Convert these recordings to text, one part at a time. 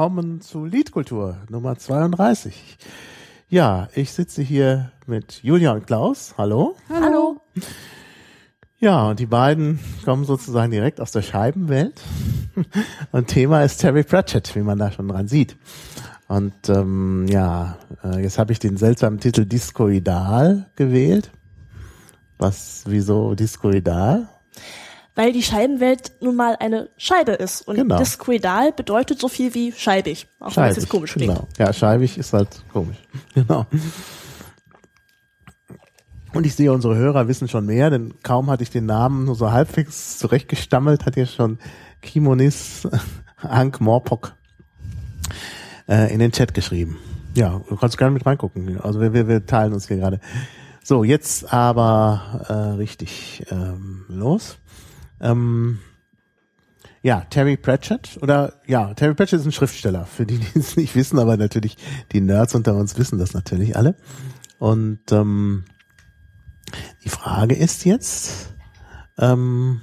willkommen zu Liedkultur Nummer 32. Ja, ich sitze hier mit Julia und Klaus. Hallo. Hallo. Ja, und die beiden kommen sozusagen direkt aus der Scheibenwelt. Und Thema ist Terry Pratchett, wie man da schon dran sieht. Und ähm, ja, äh, jetzt habe ich den seltsamen Titel Discoidal gewählt. Was, wieso Discoidal? Weil die Scheibenwelt nun mal eine Scheibe ist. Und Genau. discoidal bedeutet so viel wie scheibig. Auch wenn es jetzt komisch klingt. genau. Ja, scheibig ist halt komisch. Genau. Und ich sehe, unsere Hörer wissen schon mehr, denn kaum hatte ich den Namen nur so halbwegs zurechtgestammelt, hat ja schon Kimonis Hank Morpok äh, in den Chat geschrieben. Ja, du kannst gerne mit reingucken. Also wir, wir, wir teilen uns hier gerade. So, jetzt aber äh, richtig ähm, los. Ähm, ja, Terry Pratchett oder ja, Terry Pratchett ist ein Schriftsteller, für die, die es nicht wissen, aber natürlich die Nerds unter uns wissen das natürlich alle. Und ähm, die Frage ist jetzt, ähm,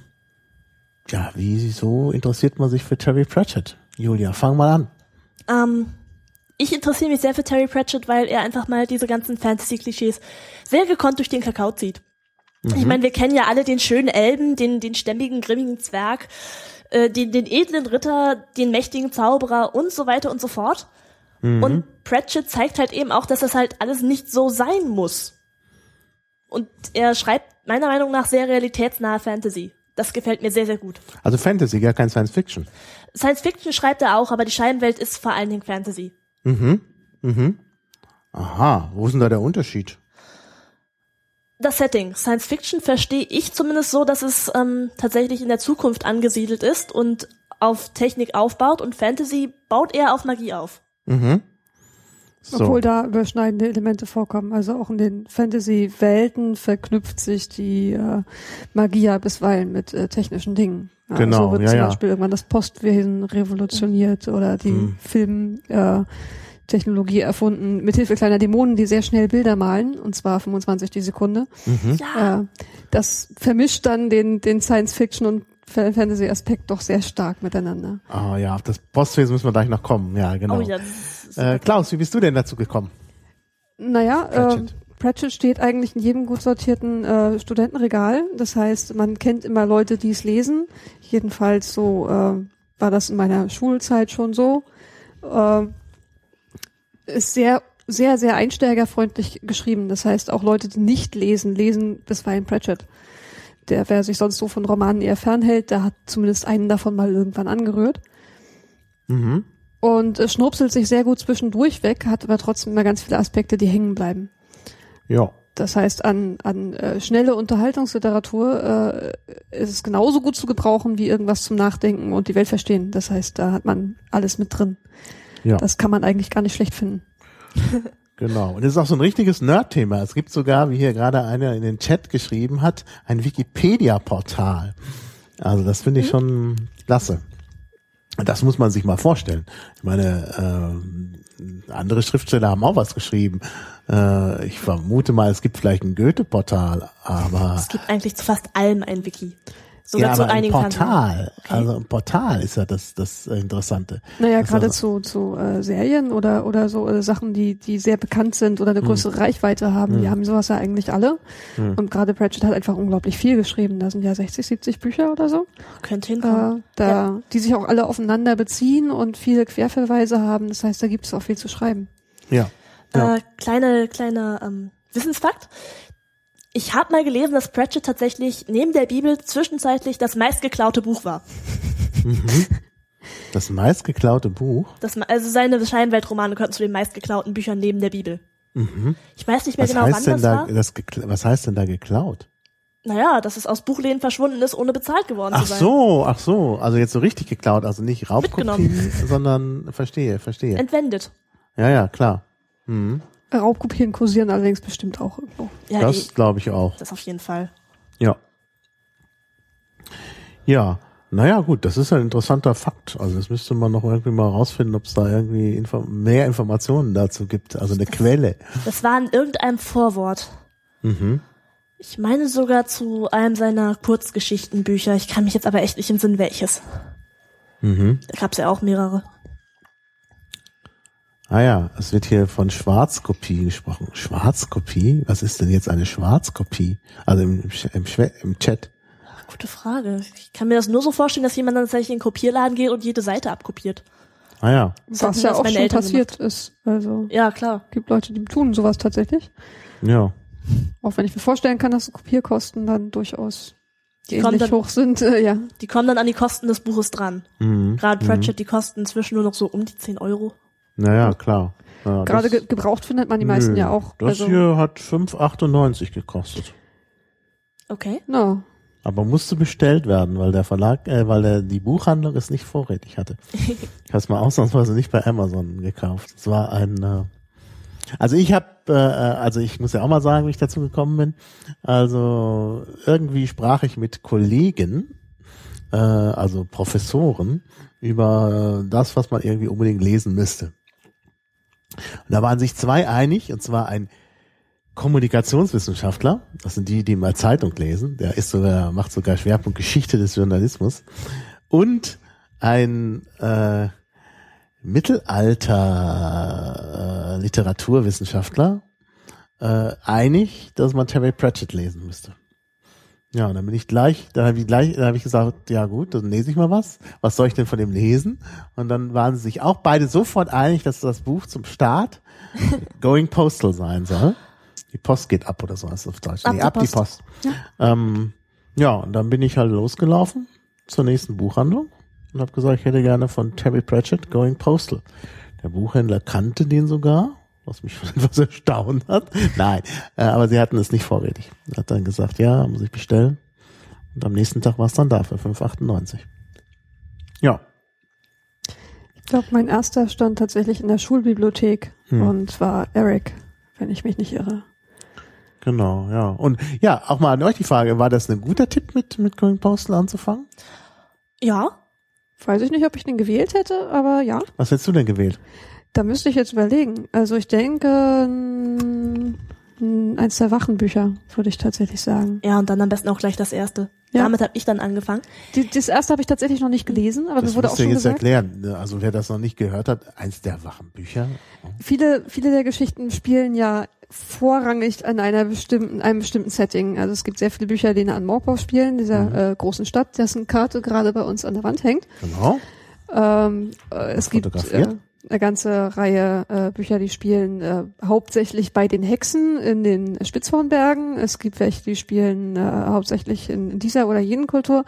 ja, wieso interessiert man sich für Terry Pratchett? Julia, fang mal an. Ähm, ich interessiere mich sehr für Terry Pratchett, weil er einfach mal diese ganzen Fantasy-Klischees sehr gekonnt durch den Kakao zieht. Ich meine, wir kennen ja alle den schönen Elben, den, den stämmigen, grimmigen Zwerg, äh, den, den edlen Ritter, den mächtigen Zauberer und so weiter und so fort. Und Pratchett zeigt halt eben auch, dass das halt alles nicht so sein muss. Und er schreibt meiner Meinung nach sehr realitätsnahe Fantasy. Das gefällt mir sehr, sehr gut. Also Fantasy, gar kein Science Fiction. Science Fiction schreibt er auch, aber die Scheibenwelt ist vor allen Dingen Fantasy. Mhm. Mhm. Aha, wo ist denn da der Unterschied? Das Setting. Science Fiction verstehe ich zumindest so, dass es ähm, tatsächlich in der Zukunft angesiedelt ist und auf Technik aufbaut und Fantasy baut eher auf Magie auf. Mhm. So. Obwohl da überschneidende Elemente vorkommen. Also auch in den Fantasy-Welten verknüpft sich die äh, Magie ja bisweilen mit äh, technischen Dingen. Ja, Genau, So wird ja, zum ja. Beispiel irgendwann das Postwesen revolutioniert oder die Hm. Filmtechnologie äh, Technologie erfunden, mithilfe kleiner Dämonen, die sehr schnell Bilder malen, und zwar 25 die Sekunde. Mhm. Ja, Äh, das vermischt dann den, den Science-Fiction und Fa- Fantasy-Aspekt doch sehr stark miteinander. Ah ja, auf das Postwesen müssen wir gleich noch kommen. Ja, genau. oh ja, äh, Klaus, wie bist du denn dazu gekommen? Naja, Pratchett. Pratchett. Äh, Pratchett steht eigentlich in jedem gut sortierten äh, Studentenregal. Das heißt, man kennt immer Leute, die es lesen. Jedenfalls so äh, war das in meiner Schulzeit schon so. Äh, ist sehr, sehr, sehr einsteigerfreundlich geschrieben. Das heißt, auch Leute, die nicht lesen, lesen bisweilen Pratchett. Der, wer sich sonst so von Romanen eher fernhält, der hat zumindest einen davon mal irgendwann angerührt. Mhm. Und äh, schnurpselt sich sehr gut zwischendurch weg, hat aber trotzdem immer ganz viele Aspekte, die hängen bleiben. Ja. Das heißt, an, an äh, schnelle Unterhaltungsliteratur äh, ist es genauso gut zu gebrauchen wie irgendwas zum Nachdenken und die Welt verstehen. Das heißt, da hat man alles mit drin. Ja. Das kann man eigentlich gar nicht schlecht finden. Genau. Und es ist auch so ein richtiges Nerd-Thema. Es gibt sogar, wie hier gerade einer in den Chat geschrieben hat, ein Wikipedia-Portal. Also das finde ich schon klasse. Das muss man sich mal vorstellen. Ich meine, ähm, andere Schriftsteller haben auch was geschrieben. Äh, ich vermute mal, es gibt vielleicht ein Goethe-Portal, aber Es gibt eigentlich zu fast allem ein Wiki. Sogar ja, zu aber ein einigen Portal. Okay. Also ein Portal ist ja das, das äh, Interessante. Naja, Das gerade ist zu, zu äh, Serien oder, oder so äh, Sachen, die, die sehr bekannt sind oder eine größere Reichweite haben, die haben sowas ja eigentlich alle. Und gerade Pratchett hat einfach unglaublich viel geschrieben. Da sind ja 60, 70 Bücher oder so. Könnte äh, hinkommen. da, die sich auch alle aufeinander beziehen und viele Querverweise haben. Das heißt, da gibt es auch viel zu schreiben. Ja. ja. Äh, kleine, kleiner ähm, Wissensfakt. Ich habe mal gelesen, dass Pratchett tatsächlich neben der Bibel zwischenzeitlich das meistgeklaute Buch war. Das meistgeklaute Buch. Das, also seine Scheinweltromane gehörten zu den meistgeklauten Büchern neben der Bibel. Ich weiß nicht mehr Was genau, wann heißt denn das da, war. das was heißt denn da geklaut? Naja, dass es aus Buchläden verschwunden ist, ohne bezahlt geworden Ach zu sein. so, ach so, also jetzt so richtig geklaut, also nicht Raubkopien, sondern verstehe, verstehe. Entwendet. Ja, ja, klar. Mhm. Raubkopien kursieren allerdings bestimmt auch irgendwo. Ja, eh, Das glaube ich auch. das auf jeden Fall. Ja. Ja, naja, gut, das ist ein interessanter Fakt. Also das müsste man noch irgendwie mal rausfinden, ob es da irgendwie info mehr Informationen dazu gibt, also eine Quelle. Das war in irgendeinem Vorwort. Mhm. Ich meine sogar zu einem seiner Kurzgeschichtenbücher. Ich kann mich jetzt aber echt nicht im Sinn welches. Mhm. Da gab's ja auch mehrere. Ah ja, es wird hier von Schwarzkopie gesprochen. Schwarzkopie? Was ist denn jetzt eine Schwarzkopie? Also im, im, im Chat. Gute Frage. Ich kann mir das nur so vorstellen, dass jemand dann tatsächlich in den Kopierladen geht und jede Seite abkopiert. Ah ja. Das Was ja auch meine schon Eltern passiert ist. Also Ja, klar. gibt Leute, die tun sowas tatsächlich. Ja. Auch wenn ich mir vorstellen kann, dass Kopierkosten dann durchaus Die ähnlich dann- hoch sind. Äh, ja. Die kommen dann an die Kosten des Buches dran. Mhm. Gerade Pratchett, die kosten inzwischen nur noch so um die 10 Euro. Naja, klar. Ja, Gerade das- ge gebraucht findet man die meisten Nö, ja auch. Das also, hier hat 5,98 gekostet. Okay. no. Aber musste bestellt werden, weil der Verlag, äh, weil der, die Buchhandlung es nicht vorrätig hatte. Ich habe es mal ausnahmsweise nicht bei Amazon gekauft. Es war ein, äh, also ich habe, äh, also ich muss ja auch mal sagen, wie ich dazu gekommen bin. Also irgendwie sprach ich mit Kollegen, äh, also Professoren, über das, was man irgendwie unbedingt lesen müsste. Und da waren sich zwei einig, und zwar ein Kommunikationswissenschaftler, das sind die, die mal Zeitung lesen, der ist sogar, macht sogar Schwerpunkt Geschichte des Journalismus, und ein äh, Mittelalter äh, Literaturwissenschaftler äh, einig, dass man Terry Pratchett lesen müsste. Ja, und dann bin ich gleich, da habe ich gleich, da habe ich gesagt, ja gut, dann lese ich mal was. Was soll ich denn von dem lesen? Und dann waren sie sich auch beide sofort einig, dass das Buch zum Start Going Postal sein soll. Die Post geht ab oder so heißt es auf Deutsch. Ab nee, die ab die Post. Post. Ähm, ja, und dann bin ich halt losgelaufen zur nächsten Buchhandlung und habe gesagt, ich hätte gerne von Terry Pratchett Going Postal. Der Buchhändler kannte den sogar, was mich schon etwas erstaunt hat. Nein, äh, aber sie hatten es nicht vorrätig. Er Hat dann gesagt, ja, muss ich bestellen. Und am nächsten Tag war es dann da für 5,98. Ja, Ich glaube, mein erster stand tatsächlich in der Schulbibliothek Hm. und war Eric, wenn ich mich nicht irre. genau, ja. Und ja, auch mal an euch die Frage, war das ein guter Tipp mit, mit Going Postal anzufangen? Ja. Weiß ich nicht, ob ich den gewählt hätte, aber ja. Was hättest du denn gewählt? Da müsste ich jetzt überlegen. Also ich denke, eins der Wachenbücher, würde ich tatsächlich sagen. Ja, und dann am besten auch gleich das erste. Ja. Damit habe ich dann angefangen. Die, das erste habe ich tatsächlich noch nicht gelesen, aber Das wurde auch schon jetzt gesagt, erklären. ne? Also wer das noch nicht gehört hat, eins der Wachenbücher. viele, viele der Geschichten spielen ja vorrangig an einer bestimmten, einem bestimmten Setting. Also es gibt sehr viele Bücher, die an Morpov spielen, dieser Mhm. äh, großen Stadt, dessen Karte gerade bei uns an der Wand hängt. Genau. Ähm, äh, es gibt äh? Eine ganze Reihe äh, Bücher, die spielen äh, hauptsächlich bei den Hexen in den Spitzhornbergen. Es gibt welche, die spielen äh, hauptsächlich in, in dieser oder jenen Kultur.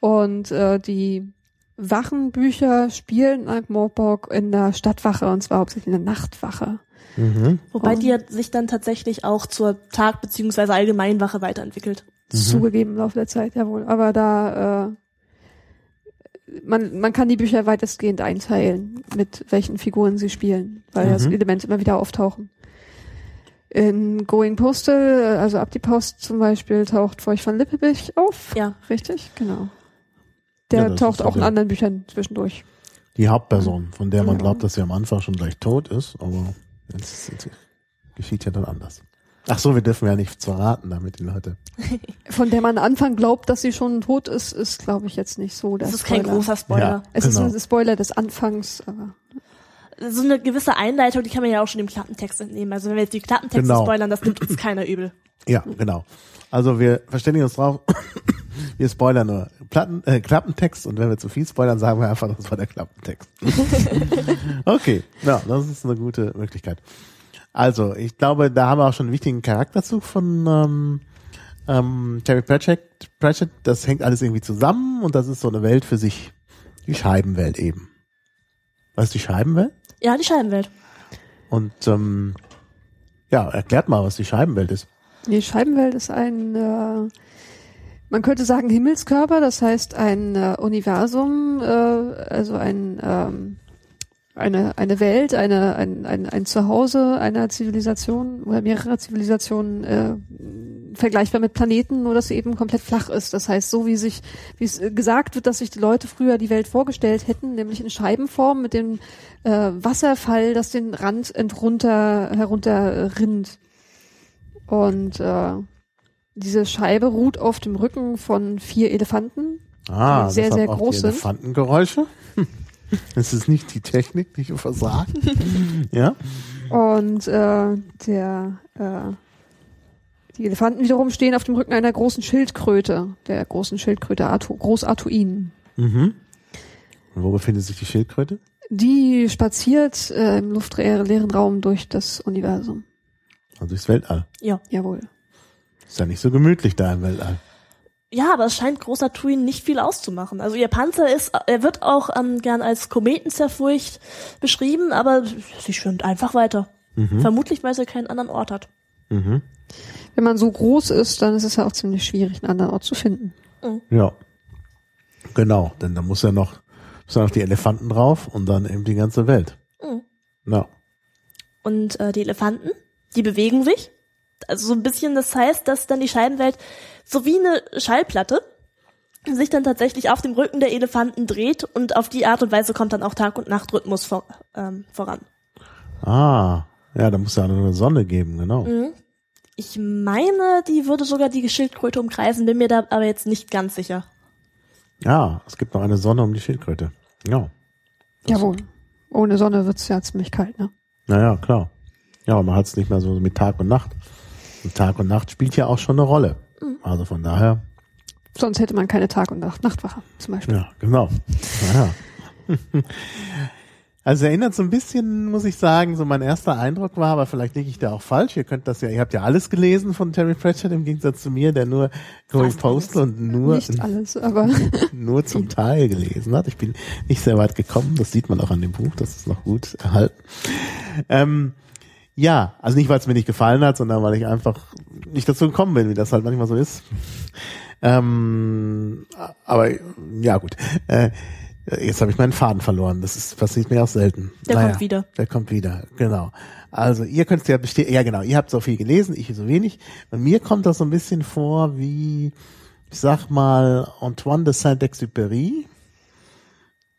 Und äh, die Wachenbücher spielen in Ankh-Morpork in der Stadtwache und zwar hauptsächlich in der Nachtwache. Mhm. Wobei die ja sich dann tatsächlich auch zur Tag- bzw. Allgemeinwache weiterentwickelt. Mhm. Zugegeben im Laufe der Zeit, jawohl. Aber da äh, man, man kann die Bücher weitestgehend einteilen, mit welchen Figuren sie spielen, weil Mhm. das Elemente immer wieder auftauchen. In Going Postal, also ab die Post zum Beispiel, taucht Feucht von Lippebich auf. Ja. Richtig, genau. Der Ja, taucht auch in anderen Büchern zwischendurch. Die Hauptperson, von der man Ja. glaubt, dass sie am Anfang schon gleich tot ist, aber jetzt, jetzt geschieht ja dann anders. Ach so, wir dürfen ja nichts verraten, damit die Leute. Von der man am Anfang glaubt, dass sie schon tot ist, ist, glaube ich, jetzt nicht so Das ist kein großer Spoiler. Ja. Es Genau. ist ein Spoiler des Anfangs, aber So eine gewisse Einleitung, die kann man ja auch schon im Klappentext entnehmen. Also wenn wir jetzt die Klappentexte Genau. spoilern, das nimmt uns keiner übel. Ja, genau. Also wir verständigen uns drauf. Wir spoilern nur Platten, äh, Klappentext und wenn wir zu viel spoilern, sagen wir einfach, das war der Klappentext. okay, ja, das ist eine gute Möglichkeit. Also, ich glaube, da haben wir auch schon einen wichtigen Charakterzug von ähm, ähm, Terry Pratchett. Pratchett. Das hängt alles irgendwie zusammen und das ist so eine Welt für sich. Die Scheibenwelt eben. Was ist die Scheibenwelt? Ja, die Scheibenwelt. Und ähm, ja, erklärt mal, was die Scheibenwelt ist. Die Scheibenwelt ist ein, äh, man könnte sagen Himmelskörper, das heißt ein äh, Universum, äh, also ein ähm, eine eine Welt, eine ein, ein, ein Zuhause einer Zivilisation oder mehrerer Zivilisationen äh, vergleichbar mit Planeten, nur dass sie eben komplett flach ist. Das heißt, so wie sich wie es äh, gesagt wird, dass sich die Leute früher die Welt vorgestellt hätten, nämlich in Scheibenform mit dem äh, Wasserfall, das den Rand entrunter herunter rinnt. Und äh, diese Scheibe ruht auf dem Rücken von vier Elefanten. Ah, Die sehr, sehr groß sind. Elefantengeräusche. Es ist nicht die Technik, die versagt. ja. Und äh, der äh, die Elefanten wiederum stehen auf dem Rücken einer großen Schildkröte, der großen Schildkröte Artu Groß Artuin. Mhm. Und wo befindet sich die Schildkröte? Die spaziert äh, im luftleeren Raum durch das Universum. Also durchs Weltall. Ja. Jawohl. Ist ja nicht so gemütlich da im Weltall. Ja, aber es scheint großer Tuin nicht viel auszumachen. Also ihr Panzer ist, er wird auch ähm, gern als Kometenzerfurcht beschrieben, aber sie schwimmt einfach weiter. Vermutlich, weil sie keinen anderen Ort hat. Mhm. Wenn man so groß ist, dann ist es ja auch ziemlich schwierig, einen anderen Ort zu finden. Ja. Genau, denn da muss ja noch, muss ja noch die Elefanten drauf und dann eben die ganze Welt. Mhm. Ja. Und äh, die Elefanten, die bewegen sich. Also so ein bisschen, das heißt, dass dann die Scheibenwelt so wie eine Schallplatte sich dann tatsächlich auf dem Rücken der Elefanten dreht und auf die Art und Weise kommt dann auch Tag- und Nachtrhythmus vor, ähm, voran. Ah, ja, da muss ja noch eine Sonne geben, genau. Mhm. Ich meine, die würde sogar die Schildkröte umkreisen, bin mir da aber jetzt nicht ganz sicher. Ja, es gibt noch eine Sonne um die Schildkröte. Ja. Jawohl. Ohne Sonne wird's ja ziemlich kalt, ne? Naja, klar. Ja, aber man hat es nicht mehr so mit Tag und Nacht. Und Tag und Nacht spielt ja auch schon eine Rolle. Also von daher, Sonst hätte man keine Tag- und Nacht Nachtwache zum Beispiel. ja, genau. Naja. Also erinnert so ein bisschen, muss ich sagen, so mein erster Eindruck war, aber vielleicht liege ich da auch falsch. Ihr könnt das ja, ihr habt ja alles gelesen von Terry Pratchett im Gegensatz zu mir, der nur Going Postal und nur Nicht alles, aber nur zum Teil gelesen hat. Ich bin nicht sehr weit gekommen, das sieht man auch an dem Buch, das ist noch gut erhalten. Ähm, ja, also nicht, weil es mir nicht gefallen hat, sondern weil ich einfach nicht dazu gekommen bin, wie das halt manchmal so ist. Ähm, aber ja gut. Äh, jetzt habe ich meinen Faden verloren. Das ist passiert mir auch selten. Der kommt wieder. Der kommt wieder, genau. Also ihr könnt ja bestehen, ja genau, ihr habt so viel gelesen, ich so wenig. Bei mir kommt das so ein bisschen vor wie, ich sag mal, Antoine de Saint-Exupéry,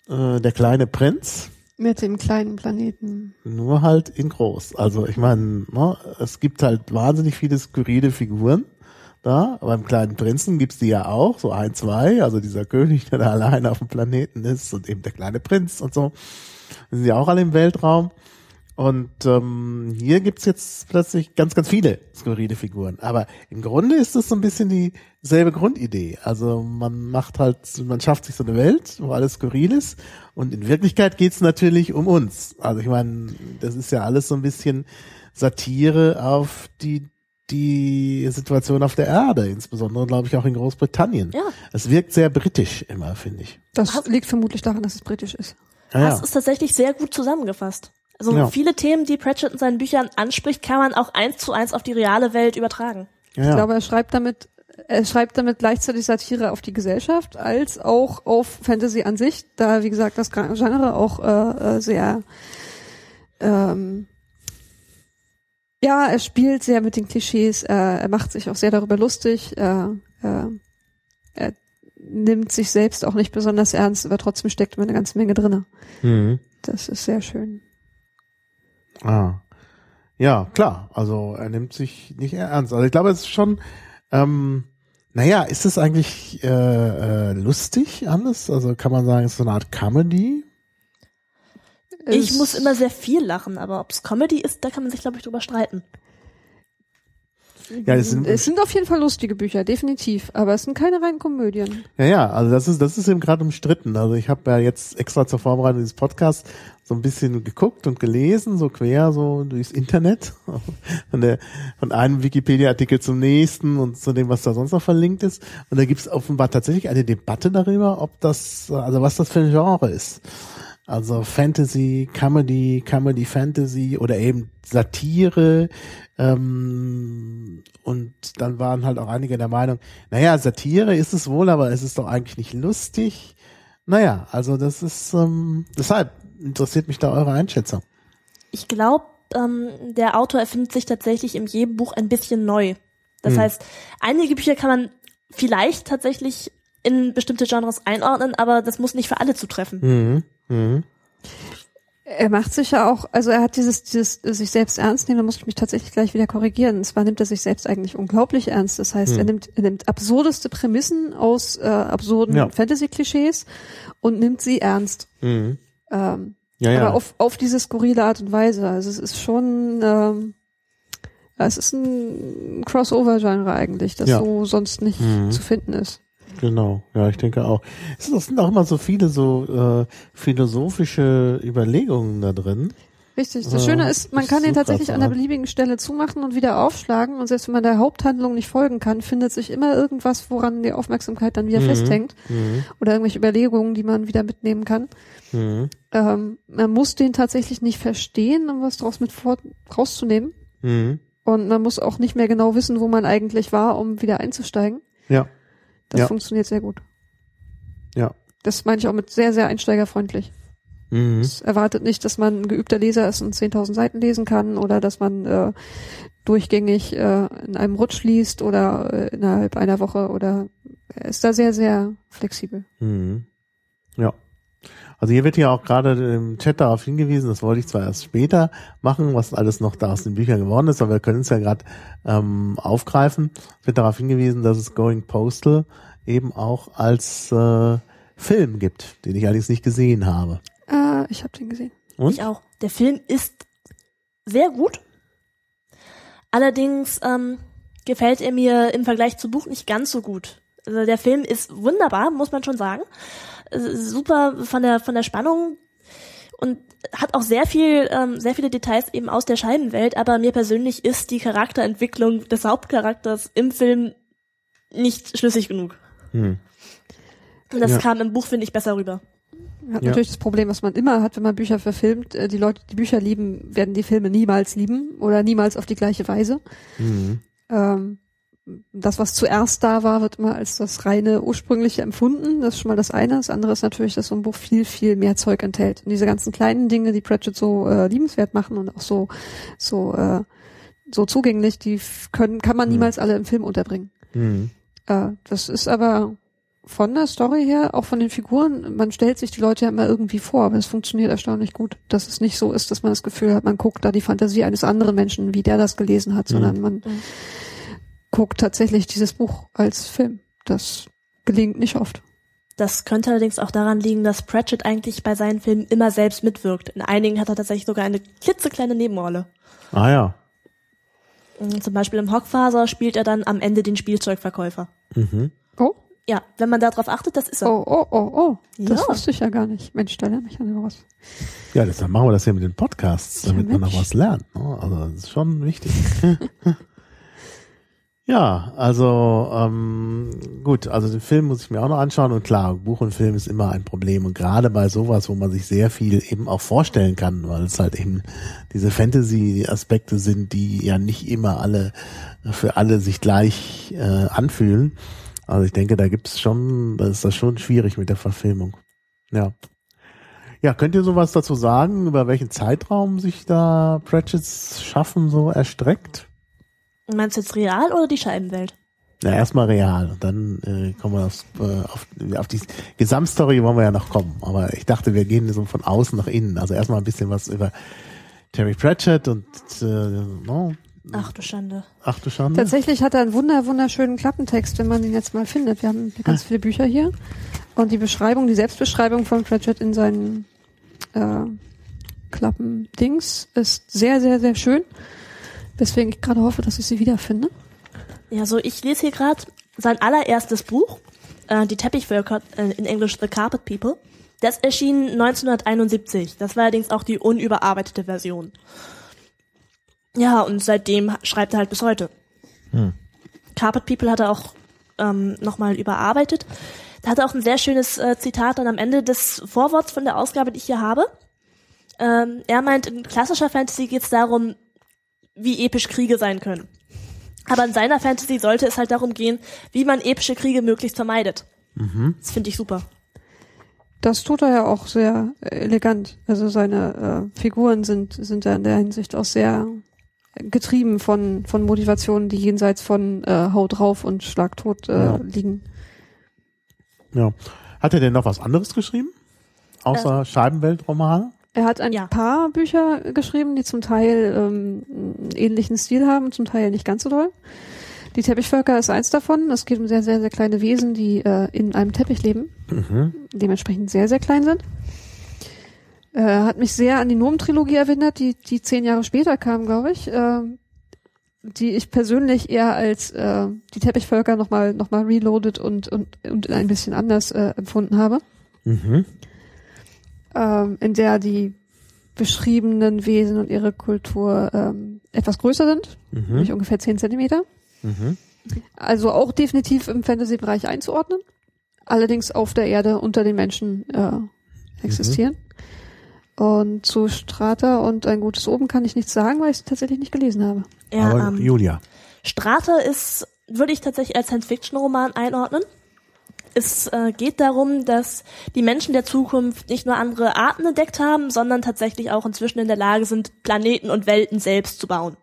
äh, der kleine Prinz, mit dem kleinen Planeten. nur halt in groß. Also ich meine, ne, es gibt halt wahnsinnig viele skurrile Figuren da. Beim kleinen Prinzen gibt's die ja auch, so ein, zwei. Also dieser König, der da alleine auf dem Planeten ist und eben der kleine Prinz und so. Die sind ja auch alle im Weltraum. Und ähm, hier gibt's jetzt plötzlich ganz, ganz viele skurrile Figuren. Aber im Grunde ist es so ein bisschen dieselbe Grundidee. Also man macht halt, man schafft sich so eine Welt, wo alles skurril ist. Und in Wirklichkeit geht's natürlich um uns. Also ich meine, das ist ja alles so ein bisschen Satire auf die die Situation auf der Erde, insbesondere glaube ich auch in Großbritannien. Ja. Es wirkt sehr britisch immer, finde ich. Das liegt vermutlich daran, dass es britisch ist. Ja, ja. Das ist tatsächlich sehr gut zusammengefasst. Also Ja. viele Themen, die Pratchett in seinen Büchern anspricht, kann man auch eins zu eins auf die reale Welt übertragen. ja, Ich glaube, er schreibt damit, er schreibt damit gleichzeitig Satire auf die Gesellschaft als auch auf Fantasy an sich, da wie gesagt das Genre auch äh, äh, sehr ähm, ja, er spielt sehr mit den Klischees, äh, er macht sich auch sehr darüber lustig, äh, äh, er nimmt sich selbst auch nicht besonders ernst, aber trotzdem steckt immer eine ganze Menge drinne. Mhm. Das ist sehr schön. Ah. Ja, klar. Also er nimmt sich nicht ernst. Also ich glaube, es ist schon, ähm, naja, ist es eigentlich äh, äh, lustig alles? Also kann man sagen, es ist so eine Art Comedy? Ich muss immer sehr viel lachen, aber ob es Comedy ist, da kann man sich, glaube ich, drüber streiten. Ja, es sind, es sind auf jeden Fall lustige Bücher, definitiv, aber es sind keine reinen Komödien. ja, ja, also das ist, das ist eben gerade umstritten. Also ich habe ja jetzt extra zur Vorbereitung dieses Podcasts so ein bisschen geguckt und gelesen, so quer, so durchs Internet, von der, von einem Wikipedia-Artikel zum nächsten und zu dem, was da sonst noch verlinkt ist. Und da gibt es offenbar tatsächlich eine Debatte darüber, ob das, also was das für ein Genre ist. Also Fantasy, Comedy, Comedy Fantasy oder eben Satire. Ähm, und dann waren halt auch einige der Meinung, naja, Satire ist es wohl, aber es ist doch eigentlich nicht lustig. Naja, also das ist, ähm, deshalb interessiert mich da eure Einschätzung. Ich glaube, ähm, der Autor erfindet sich tatsächlich in jedem Buch ein bisschen neu. Das Hm. heißt, einige Bücher kann man vielleicht tatsächlich in bestimmte Genres einordnen, aber das muss nicht für alle zutreffen. Mhm. Mhm. Er macht sich ja auch, also er hat dieses, dieses sich selbst ernst nehmen, da muss ich mich tatsächlich gleich wieder korrigieren. Und zwar nimmt er sich selbst eigentlich unglaublich ernst. Das heißt, Hm. er nimmt, er nimmt absurdeste Prämissen aus äh, absurden Ja. Fantasy-Klischees und nimmt sie ernst. Mhm. Ähm, Ja, ja. aber auf, auf diese skurrile Art und Weise. Also es ist schon, ähm, es ist ein Crossover-Genre eigentlich, das Ja. so sonst nicht Mhm. zu finden ist. Genau, ja, ich denke auch. Es sind- auch immer so viele so äh, philosophische Überlegungen da drin. Richtig. Das Ja, Schöne ist, man kann den tatsächlich an der beliebigen Stelle zumachen und wieder aufschlagen und selbst wenn man der Haupthandlung nicht folgen kann, findet sich immer irgendwas, woran die Aufmerksamkeit dann wieder Mhm. festhängt Mhm. oder irgendwelche Überlegungen, die man wieder mitnehmen kann. Mhm. Ähm, man muss den tatsächlich nicht verstehen, um was draus mit vor rauszunehmen. Mhm. Und man muss auch nicht mehr genau wissen, wo man eigentlich war, um wieder einzusteigen. Ja, Das Ja. funktioniert sehr gut. ja. Das meine ich auch mit sehr, sehr einsteigerfreundlich. Mhm. Es erwartet nicht, dass man ein geübter Leser ist und 10.000 Seiten lesen kann oder dass man äh, durchgängig äh, in einem Rutsch liest oder äh, innerhalb einer Woche oder er ist da sehr, sehr flexibel. Mhm. Ja. Also hier wird ja auch gerade im Chat darauf hingewiesen, das wollte ich zwar erst später machen, was alles noch da aus den Büchern geworden ist, aber wir können es ja gerade ähm, aufgreifen. Es wird darauf hingewiesen, dass es Going Postal eben auch als äh, Film gibt, den ich allerdings nicht gesehen habe. Äh, ich habe den gesehen. Und? Ich auch. Der Film ist sehr gut. Allerdings ähm, gefällt er mir im Vergleich zum Buch nicht ganz so gut. Also der Film ist wunderbar, muss man schon sagen. Äh, Super von der von der Spannung und hat auch sehr viel ähm, sehr viele Details eben aus der Scheibenwelt. Aber mir persönlich ist die Charakterentwicklung des Hauptcharakters im Film nicht schlüssig genug. Hm. Und das Ja. kam im Buch finde ich besser rüber. Hat Ja. natürlich das Problem, was man immer hat, wenn man Bücher verfilmt. Äh, Die Leute, die Bücher lieben, werden die Filme niemals lieben oder niemals auf die gleiche Weise. Mhm. Ähm, das, was zuerst da war, wird immer als das reine ursprüngliche empfunden. Das ist schon mal das eine. Das andere ist natürlich, dass so ein Buch viel, viel mehr Zeug enthält. Und diese ganzen kleinen Dinge, die Pratchett so äh, liebenswert machen und auch so, so, äh, so zugänglich, die können, kann man Mhm. niemals alle im Film unterbringen. Mhm. Äh, das ist aber von der Story her, auch von den Figuren, man stellt sich die Leute ja immer irgendwie vor, aber es funktioniert erstaunlich gut, dass es nicht so ist, dass man das Gefühl hat, man guckt da die Fantasie eines anderen Menschen, wie der das gelesen hat, sondern man Mhm. Guckt tatsächlich dieses Buch als Film. Das gelingt nicht oft. Das könnte allerdings auch daran liegen, dass Pratchett eigentlich bei seinen Filmen immer selbst mitwirkt. In einigen hat er tatsächlich sogar eine klitzekleine Nebenrolle. Ah ja. Mm, Zum Beispiel im Hockfaser spielt er dann am Ende den Spielzeugverkäufer. Mhm. Oh, Ja, wenn man darauf achtet, das ist er. oh, oh, oh, oh. Das Ja. wusste ich ja gar nicht. Mensch, da lerne ich ja noch was. Ja, deshalb machen wir das ja mit den Podcasts, Ja, damit man noch was lernt. Ne? Also das ist schon wichtig. ja, also ähm, gut, also den Film muss ich mir auch noch anschauen und klar, Buch und Film ist immer ein Problem und gerade bei sowas, wo man sich sehr viel eben auch vorstellen kann, weil es halt eben diese Fantasy-Aspekte sind, die ja nicht immer alle für alle sich gleich äh, anfühlen. Also ich denke, da gibt es schon, da ist das schon schwierig mit der Verfilmung. Ja. Ja, könnt ihr sowas dazu sagen, über welchen Zeitraum sich da Pratchett's Schaffen so erstreckt? Meinst du jetzt real oder die Scheibenwelt? Na, erstmal real und dann äh, kommen wir aufs, äh, auf, auf die Gesamtstory wollen wir ja noch kommen. Aber ich dachte, wir gehen so von außen nach innen. Also erstmal ein bisschen was über Terry Pratchett und äh, no, Ach du Schande. ach du Schande. Tatsächlich hat er einen wunder, wunderschönen Klappentext, wenn man den jetzt mal findet. Wir haben hier ganz viele Bücher hier. Und die Beschreibung, die Selbstbeschreibung von Pratchett in seinen äh, Klappendings ist sehr, sehr, sehr schön. Weswegen ich gerade hoffe, dass ich sie wiederfinde. Ja, so ich lese hier gerade sein allererstes Buch, äh, die Teppichvölker, äh, in Englisch The Carpet People. Das erschien 1971. Das war allerdings auch die unüberarbeitete Version. Ja, und seitdem schreibt er halt bis heute. Hm. Carpet People hat er auch ähm, nochmal überarbeitet. Da hat er auch ein sehr schönes äh, Zitat dann am Ende des Vorworts von der Ausgabe, die ich hier habe. Ähm, er meint, in klassischer Fantasy geht es darum, wie episch Kriege sein können. Aber in seiner Fantasy sollte es halt darum gehen, wie man epische Kriege möglichst vermeidet. Das finde ich super. Das tut er ja auch sehr elegant. Also seine äh, Figuren sind, sind ja in der Hinsicht auch sehr getrieben von, von Motivationen, die jenseits von äh, Hau drauf und Schlag tot äh, Ja. liegen. Ja. Hat er denn noch was anderes geschrieben? Außer Scheibenweltromane? Er hat ein Ja. paar Bücher geschrieben, die zum Teil ähm, einen ähnlichen Stil haben, zum Teil nicht ganz so doll. Die Teppichvölker ist eins davon. Es geht um sehr, sehr, sehr kleine Wesen, die äh, in einem Teppich leben, Mhm. dementsprechend sehr, sehr klein sind. Äh, hat mich sehr an die Nomen-Trilogie erinnert, die, die zehn Jahre später kam, glaube ich. Äh, die ich persönlich eher als äh, die Teppichvölker nochmal noch mal reloaded und, und, und ein bisschen anders äh, empfunden habe. Mhm. Ähm, in der die beschriebenen Wesen und ihre Kultur ähm, etwas größer sind, Mhm. nämlich ungefähr zehn Zentimeter. Mhm. Also auch definitiv im Fantasy-Bereich einzuordnen. Allerdings auf der Erde unter den Menschen äh, existieren. Und zu Strata und ein gutes Oben kann ich nichts sagen, weil ich es tatsächlich nicht gelesen habe. Ja, Aber ähm, Julia. Strata ist, würde ich tatsächlich als Science-Fiction-Roman einordnen. Es äh, geht darum, dass die Menschen der Zukunft nicht nur andere Arten entdeckt haben, sondern tatsächlich auch inzwischen in der Lage sind, Planeten und Welten selbst zu bauen.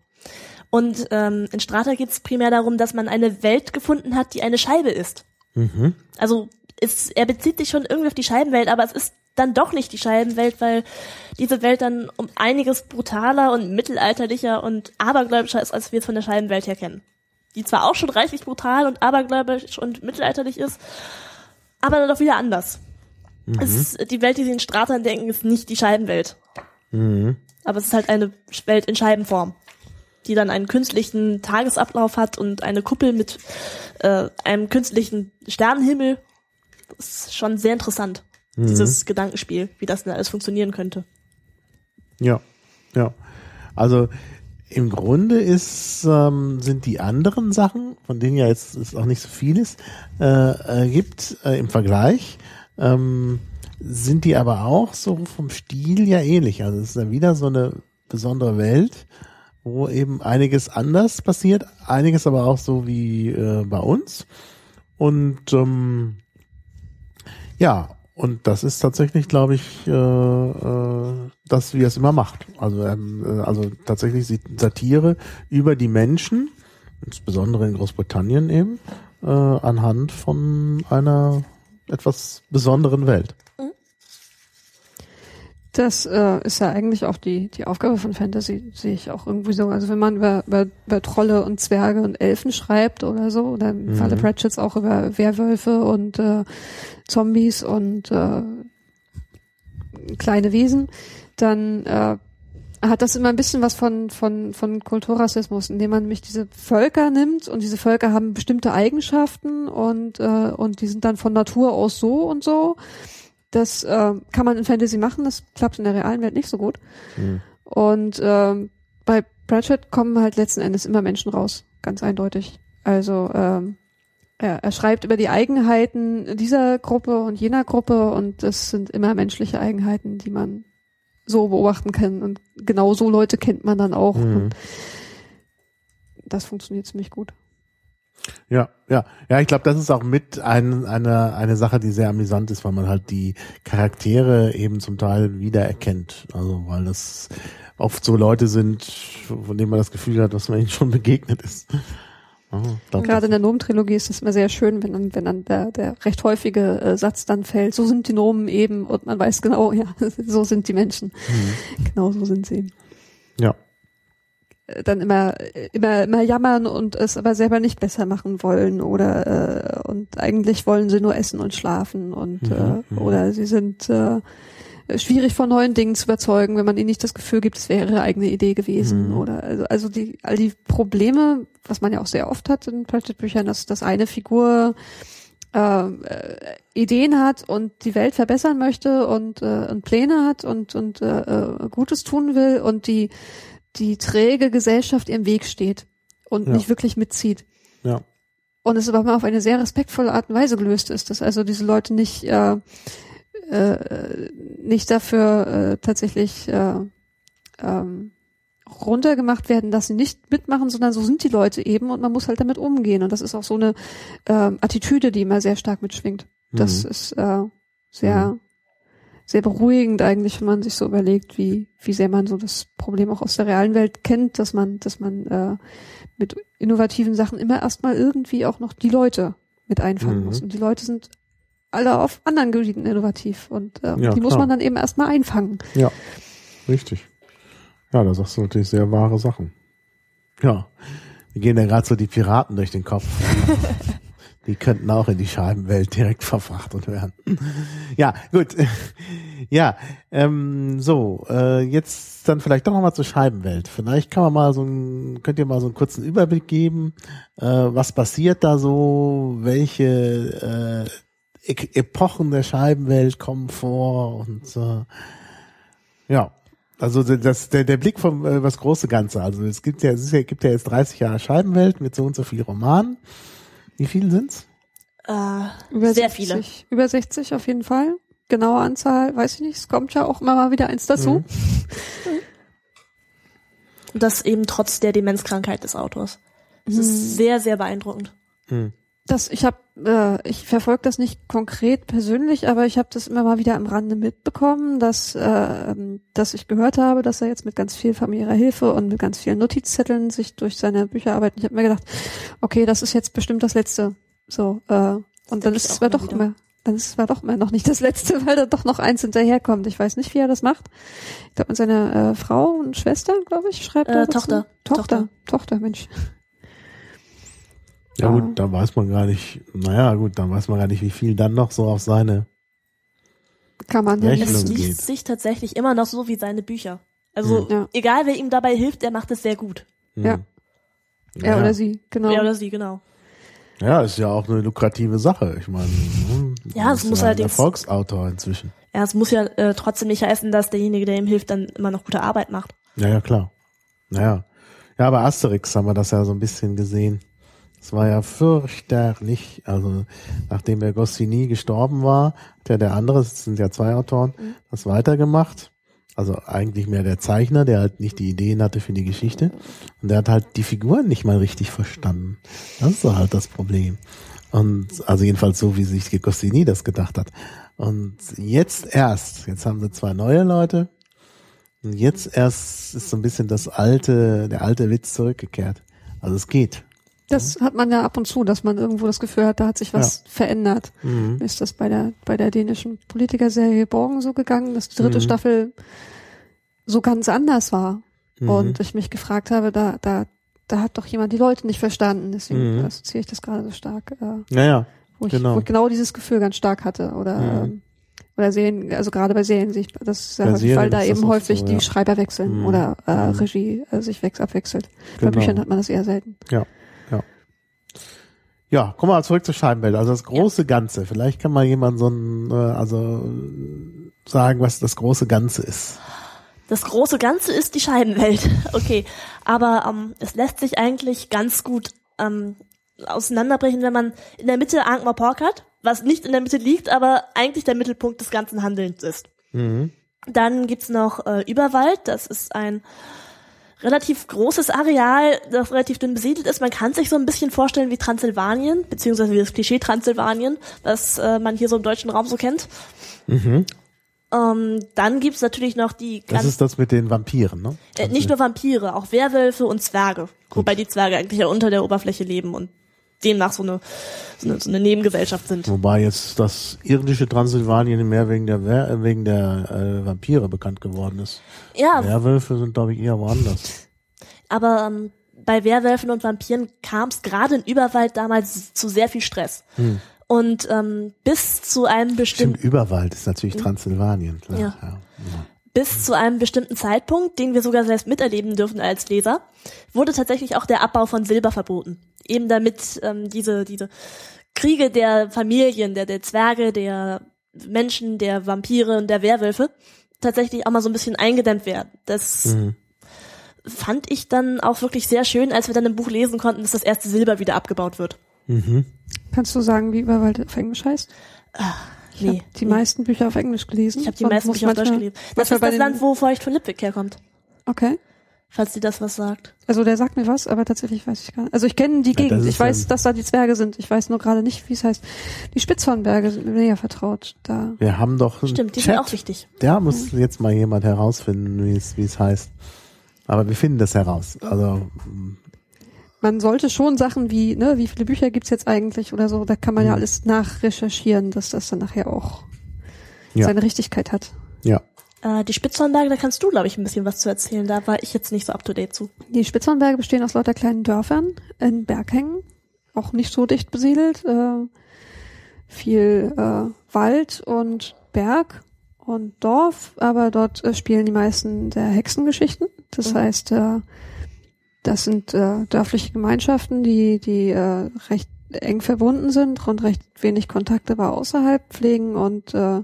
Und ähm, in Strata geht es primär darum, dass man eine Welt gefunden hat, die eine Scheibe ist. Mhm. Also es, er bezieht sich schon irgendwie auf die Scheibenwelt, aber es ist dann doch nicht die Scheibenwelt, weil diese Welt dann um einiges brutaler und mittelalterlicher und abergläubischer ist, als wir es von der Scheibenwelt her kennen. Die zwar auch schon reichlich brutal und abergläubisch und mittelalterlich ist, aber dann doch wieder anders. Es ist, die Welt, die sie in Strata denken, ist nicht die Scheibenwelt. Mhm. Aber es ist halt eine Welt in Scheibenform, die dann einen künstlichen Tagesablauf hat und eine Kuppel mit äh, einem künstlichen Sternenhimmel. Das ist schon sehr interessant, dieses Gedankenspiel, wie das denn alles funktionieren könnte. Ja, ja. Also im Grunde ist, ähm, sind die anderen Sachen, von denen ja jetzt es auch nicht so viel ist, äh, äh, gibt äh, im Vergleich, ähm, sind die aber auch so vom Stil ja ähnlich. Also es ist dann wieder so eine besondere Welt, wo eben einiges anders passiert, einiges aber auch so wie äh, bei uns. Und ähm, ja, und das ist tatsächlich, glaube ich, äh, äh, das, wie er es immer macht. Also, ähm, äh, also tatsächlich Satire über die Menschen, insbesondere in Großbritannien eben, äh, anhand von einer etwas besonderen Welt. Das äh, ist ja eigentlich auch die, die Aufgabe von Fantasy, sehe ich auch irgendwie so. Also wenn man über, über, über Trolle und Zwerge und Elfen schreibt oder so, oder im Falle Pratchett's auch über Werwölfe und äh, Zombies und äh, kleine Wesen, dann äh, hat das immer ein bisschen was von, von, von Kulturrassismus, indem man nämlich diese Völker nimmt und diese Völker haben bestimmte Eigenschaften und, äh, und die sind dann von Natur aus so und so. Das äh, kann man in Fantasy machen, das klappt in der realen Welt nicht so gut. Und ähm, bei Pratchett kommen halt letzten Endes immer Menschen raus, ganz eindeutig. Also ähm, er, er schreibt über die Eigenheiten dieser Gruppe und jener Gruppe und das sind immer menschliche Eigenheiten, die man so beobachten kann. Und genau so Leute kennt man dann auch. Mhm. Und das funktioniert ziemlich gut. Ja, ja, ja, ich glaube, das ist auch mit ein, eine, eine Sache, die sehr amüsant ist, weil man halt die Charaktere eben zum Teil wiedererkennt. Also, weil das oft so Leute sind, von denen man das Gefühl hat, dass man ihnen schon begegnet ist. Glaub, Gerade in der Nomen-Trilogie ist es immer sehr schön, wenn dann, wenn dann der, der recht häufige äh, Satz dann fällt, so sind die Nomen eben und man weiß genau, ja, so sind die Menschen. Genau so sind sie ja, Äh, Dann immer, immer, immer jammern und es aber selber nicht besser machen wollen oder äh, und eigentlich wollen sie nur essen und schlafen und äh, oder sie sind äh, schwierig von neuen Dingen zu überzeugen, wenn man ihnen nicht das Gefühl gibt, es wäre ihre eigene Idee gewesen oder also, also die all die Probleme, was man ja auch sehr oft hat in Pratchett-Büchern, dass dass eine Figur äh, äh, Ideen hat und die Welt verbessern möchte und, äh, und Pläne hat und und äh, äh, Gutes tun will und die die träge Gesellschaft ihr im Weg steht und Ja. nicht wirklich mitzieht. Ja, und es aber mal auf eine sehr respektvolle Art und Weise gelöst ist, dass also diese Leute nicht äh, äh, nicht dafür äh, tatsächlich äh, ähm, runtergemacht werden, dass sie nicht mitmachen, sondern so sind die Leute eben und man muss halt damit umgehen und das ist auch so eine ähm, Attitüde, die immer sehr stark mitschwingt. Das Mhm. ist äh, sehr sehr beruhigend eigentlich, wenn man sich so überlegt, wie wie sehr man so das Problem auch aus der realen Welt kennt, dass man dass man äh, mit innovativen Sachen immer erstmal irgendwie auch noch die Leute mit einfangen Mhm. muss und die Leute sind alle auf anderen Gebieten innovativ und äh, Ja, die muss klar. man dann eben erstmal einfangen. ja, richtig. Ja, da sagst du natürlich sehr wahre Sachen. Ja, wir gehen ja gerade so die Piraten durch den Kopf. Die könnten auch in die Scheibenwelt direkt verfrachtet werden. ja, gut. ja, ähm, so, äh, jetzt dann vielleicht doch nochmal zur Scheibenwelt. Vielleicht kann man mal so ein, könnt ihr mal so einen kurzen Überblick geben, äh, was passiert da so, welche äh, e Epochen der Scheibenwelt kommen vor und äh, ja. Also das, der, der Blick vom äh, was große Ganze. Also es gibt ja, es ja, gibt ja jetzt 30 Jahre Scheibenwelt mit so und so viel Romanen. Wie viele sind's? Äh, Über sehr 60, viele. Über 60 auf jeden Fall. Genaue Anzahl, weiß ich nicht. Es kommt ja auch immer mal wieder eins dazu. Mhm. Und das eben trotz der Demenzkrankheit des Autors. Das ist sehr, sehr beeindruckend. Hm. Das, ich habe, äh, ich verfolge das nicht konkret persönlich, aber ich habe das immer mal wieder am Rande mitbekommen, dass, äh, dass ich gehört habe, dass er jetzt mit ganz viel familiärer Hilfe und mit ganz vielen Notizzetteln sich durch seine Bücher arbeitet. Ich habe mir gedacht, okay, das ist jetzt bestimmt das Letzte. So, äh, und dann ist es aber doch wieder. immer, dann ist es aber doch immer noch nicht das Letzte, weil da doch noch eins hinterherkommt. Ich weiß nicht, wie er das macht. Ich glaube, mit seiner äh, Frau und Schwester, glaube ich, schreibt Äh, er. Tochter. Tochter, Tochter. Tochter, Mensch. Ja gut, da weiß man gar nicht, naja gut, dann weiß man gar nicht, wie viel dann noch so auf seine, Kann man ja Rechnung Es liest sich tatsächlich immer noch so wie seine Bücher. Also Mhm. Ja. egal wer ihm dabei hilft, der macht es sehr gut. hm. Ja. Er oder sie, genau. Er oder sie, genau. Ja, ist ja auch eine lukrative Sache. Ich meine, hm, Ja, es muss ja ein allerdings- Erfolgsautor inzwischen. Ja, es muss ja äh, trotzdem nicht heißen, dass derjenige, der ihm hilft, dann immer noch gute Arbeit macht. Ja, ja, klar. Naja. Ja, bei Asterix haben wir das ja so ein bisschen gesehen. Es war ja fürchterlich. Also, nachdem der Goscinny gestorben war, hat ja der andere, es sind ja zwei Autoren, das weitergemacht. Also eigentlich mehr der Zeichner, der halt nicht die Ideen hatte für die Geschichte. Und der hat halt die Figuren nicht mal richtig verstanden. Das ist halt das Problem. Und also jedenfalls so, wie sich Goscinny das gedacht hat. Und jetzt erst, jetzt haben sie zwei neue Leute, und jetzt erst ist so ein bisschen das alte, der alte Witz zurückgekehrt. Also es geht. Das hat man ja ab und zu, dass man irgendwo das Gefühl hat, da hat sich was verändert. Mhm. Ist das bei der, bei der dänischen Politikerserie Borgen so gegangen, dass die dritte Mhm. Staffel so ganz anders war. Mhm. Und ich mich gefragt habe, da, da, da hat doch jemand die Leute nicht verstanden. Deswegen Mhm. assoziiere ich das gerade so stark, äh, Naja, wo, ich, Genau. wo ich genau dieses Gefühl ganz stark hatte. Oder, Mhm. ähm, oder Serien, also gerade bei Serien sehe ich, das ist ja Bei häufig, weil da eben häufig so, die ja. Schreiber wechseln Mhm. oder äh, Mhm. Regie äh, sich wechs abwechselt. Bei Genau. Büchern hat man das eher selten. ja, kommen wir mal zurück zur Scheibenwelt. Also das große Ganze. Vielleicht kann mal jemand so ein, äh, also sagen, was das große Ganze ist. Das große Ganze ist die Scheibenwelt. Okay, aber ähm, es lässt sich eigentlich ganz gut ähm, auseinanderbrechen, wenn man in der Mitte Ankh-Morpork hat, was nicht in der Mitte liegt, aber eigentlich der Mittelpunkt des ganzen Handelns ist. Mhm. Dann gibt's noch äh, Überwald, das ist ein relativ großes Areal, das relativ dünn besiedelt ist. Man kann sich so ein bisschen vorstellen wie Transsilvanien, beziehungsweise wie das Klischee Transsilvanien, das äh, man hier so im deutschen Raum so kennt. Mhm. Ähm, dann gibt's natürlich noch die Das ist das mit den Vampiren, ne? äh, nicht nur Vampire, auch Werwölfe und Zwerge. Wobei die Zwerge eigentlich ja unter der Oberfläche leben und demnach so eine, so eine, so eine Nebengesellschaft sind. Wobei jetzt das irdische Transsilvanien mehr wegen der wegen der äh, Vampire bekannt geworden ist. Ja, Werwölfe sind, glaube ich, eher woanders. aber ähm, bei Werwölfen und Vampiren kam es gerade in Überwald damals zu sehr viel Stress. Hm. Und ähm, bis zu einem Stimmt, bestimmten Überwald ist natürlich Transsilvanien, klar. Ja. Ja. Ja. bis zu einem bestimmten Zeitpunkt, den wir sogar selbst miterleben dürfen als Leser, wurde tatsächlich auch der Abbau von Silber verboten. Eben damit ähm, diese, diese Kriege der Familien, der, der Zwerge, der Menschen, der Vampire und der Werwölfe tatsächlich auch mal so ein bisschen eingedämmt werden. Das Mhm. fand ich dann auch wirklich sehr schön, als wir dann im Buch lesen konnten, dass das erste Silber wieder abgebaut wird. Mhm. Kannst du sagen, wie Überwald auf Englisch heißt? Ich Nee, hab die nee. meisten Bücher auf Englisch gelesen. Ich habe die meisten Bücher auf Deutsch gelesen. Das ist das Land, wo Feucht von Lipwig herkommt, Okay. Falls dir das was sagt. Also der sagt mir was, aber tatsächlich weiß ich gar nicht. Also ich kenne die Ja, Gegend. ich weiß, dass da die Zwerge sind. Ich weiß nur gerade nicht, wie es heißt. Die Spitzhornberge sind mir näher vertraut. Da. Wir haben doch einen Stimmt, die Chat. sind auch wichtig. Da muss jetzt mal jemand herausfinden, wie es, wie es heißt. Aber wir finden das heraus. Also, Man sollte schon Sachen wie, ne, wie viele Bücher gibt's jetzt eigentlich oder so, da kann man ja Mhm. alles nachrecherchieren, dass das dann nachher auch Ja. seine Richtigkeit hat. ja. Äh, die Spitzhornberge, da kannst du, glaube ich, ein bisschen was zu erzählen. Da war ich jetzt nicht so up to date zu. Die Spitzhornberge bestehen aus lauter kleinen Dörfern in Berghängen. auch nicht so dicht besiedelt. Äh, viel äh, Wald und Berg und Dorf, aber dort äh, spielen die meisten der Hexengeschichten. Das Mhm. heißt, äh, das sind äh, dörfliche Gemeinschaften, die, die äh, recht eng verbunden sind und recht wenig Kontakte aber außerhalb pflegen und äh,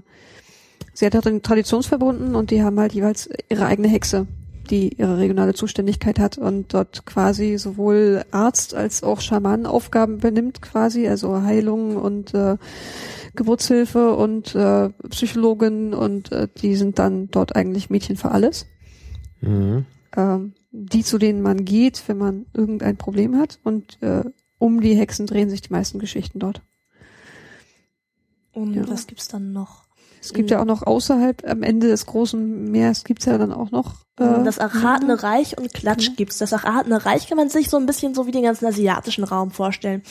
sehr tra- traditionsverbunden und die haben halt jeweils ihre eigene Hexe, die ihre regionale Zuständigkeit hat und dort quasi sowohl Arzt als auch Schamanenaufgaben übernimmt quasi, also Heilung und äh, Geburtshilfe und äh, Psychologin und äh, die sind dann dort eigentlich Mädchen für alles Mhm. ähm, die, zu denen man geht, wenn man irgendein Problem hat. Und äh, um die Hexen drehen sich die meisten Geschichten dort. Und Ja. was gibt's dann noch? Es gibt ja auch noch außerhalb, am Ende des großen Meers gibt's ja dann auch noch. Äh, das Erratene Reich und Klatsch Genau. gibt's. Das Erratene Reich kann man sich so ein bisschen so wie den ganzen asiatischen Raum vorstellen.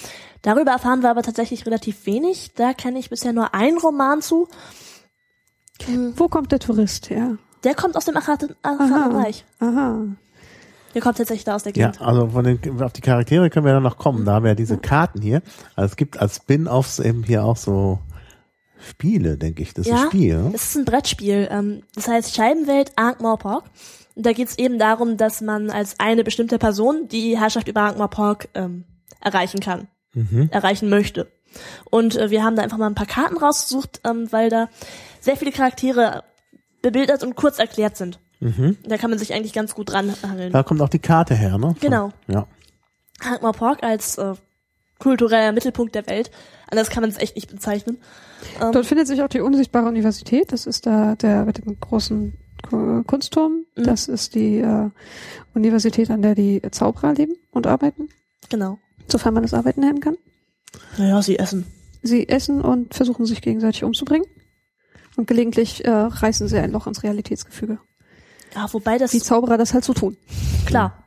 Darüber erfahren wir aber tatsächlich relativ wenig. Da kenne ich bisher nur einen Roman zu. Hm, Wo kommt der Tourist her? Der kommt aus dem Aha. Reich. Aha. Der kommt tatsächlich da aus der Ja, Gegend. also von den, auf die Charaktere können wir dann noch kommen. Da haben wir ja diese Karten hier. Also es gibt als Spin-offs eben hier auch so Spiele, denke ich. Das ist Ja, ein Spiel. Es ist ein Brettspiel. Ähm, das heißt Scheibenwelt Ankh-Morpork. Und da geht's eben darum, dass man als eine bestimmte Person die Herrschaft über Ankh-Morpork ähm, erreichen kann, Mhm. erreichen möchte. Und äh, wir haben da einfach mal ein paar Karten rausgesucht, ähm, weil da sehr viele Charaktere bebildert und kurz erklärt sind. Mhm. Da kann man sich eigentlich ganz gut dran hangeln. Da kommt auch die Karte her, ne? Genau. Ja. Ankh-Morpork als äh, kultureller Mittelpunkt der Welt. Anders kann man es echt nicht bezeichnen. Ähm, Dort findet sich auch die unsichtbare Universität. Das ist da der mit dem großen Ku- Kunstturm. Mhm. Das ist die äh, Universität, an der die Zauberer leben und arbeiten, genau. sofern man das Arbeiten nennen kann. Naja, sie essen. Sie essen und versuchen sich gegenseitig umzubringen. Und gelegentlich äh, reißen sie ein Loch ins Realitätsgefüge. Ja, wobei das Wie Zauberer das halt so tun. Klar.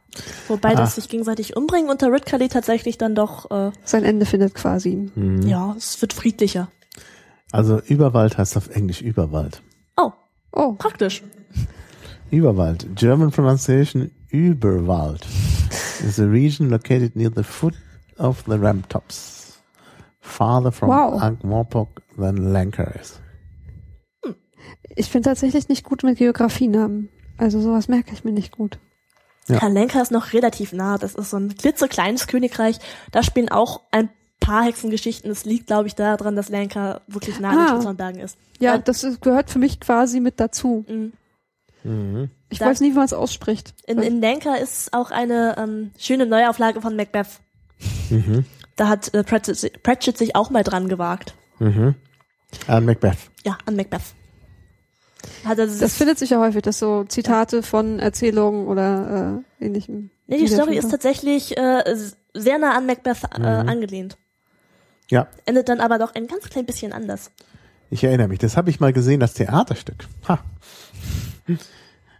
Wobei Ah. das sich gegenseitig umbringen unter Ridcully tatsächlich dann doch, äh, Sein Ende findet quasi. Mhm. ja, es wird friedlicher. Also Überwald heißt auf Englisch Überwald. Oh, Oh, praktisch. Überwald. German pronunciation Überwald is a region located near the foot of the ramp tops. Farther from Wow. Ankh-Morpork than Lanka is. ich bin tatsächlich nicht gut mit Geografienamen. Also sowas merke ich mir nicht gut. Ja. Kalenka ist noch relativ nah. Das ist so ein klitzekleines Königreich. Da spielen auch ein paar Hexengeschichten. Es liegt, glaube ich, daran, dass Lanka wirklich nah an den Ah. Schutzlandbergen ist. Ja, Weil- das ist, gehört für mich quasi mit dazu. Mhm. Mhm. Ich Da- weiß nie, wie man es ausspricht. In, in Lanka ist auch eine ähm, schöne Neuauflage von Macbeth. Mhm. Da hat äh, Pratchett, Pratchett sich auch mal dran gewagt. Mhm. An Macbeth. Ja, an Macbeth. Hat er das findet sich ja häufig, dass so Zitate von Erzählungen oder äh, ähnlichem. Nee, die Story ist tatsächlich äh, sehr nah an Macbeth äh, Mhm. angelehnt. Ja, Endet dann aber doch ein ganz klein bisschen anders. ich erinnere mich. Das habe ich mal gesehen, das Theaterstück. Ha.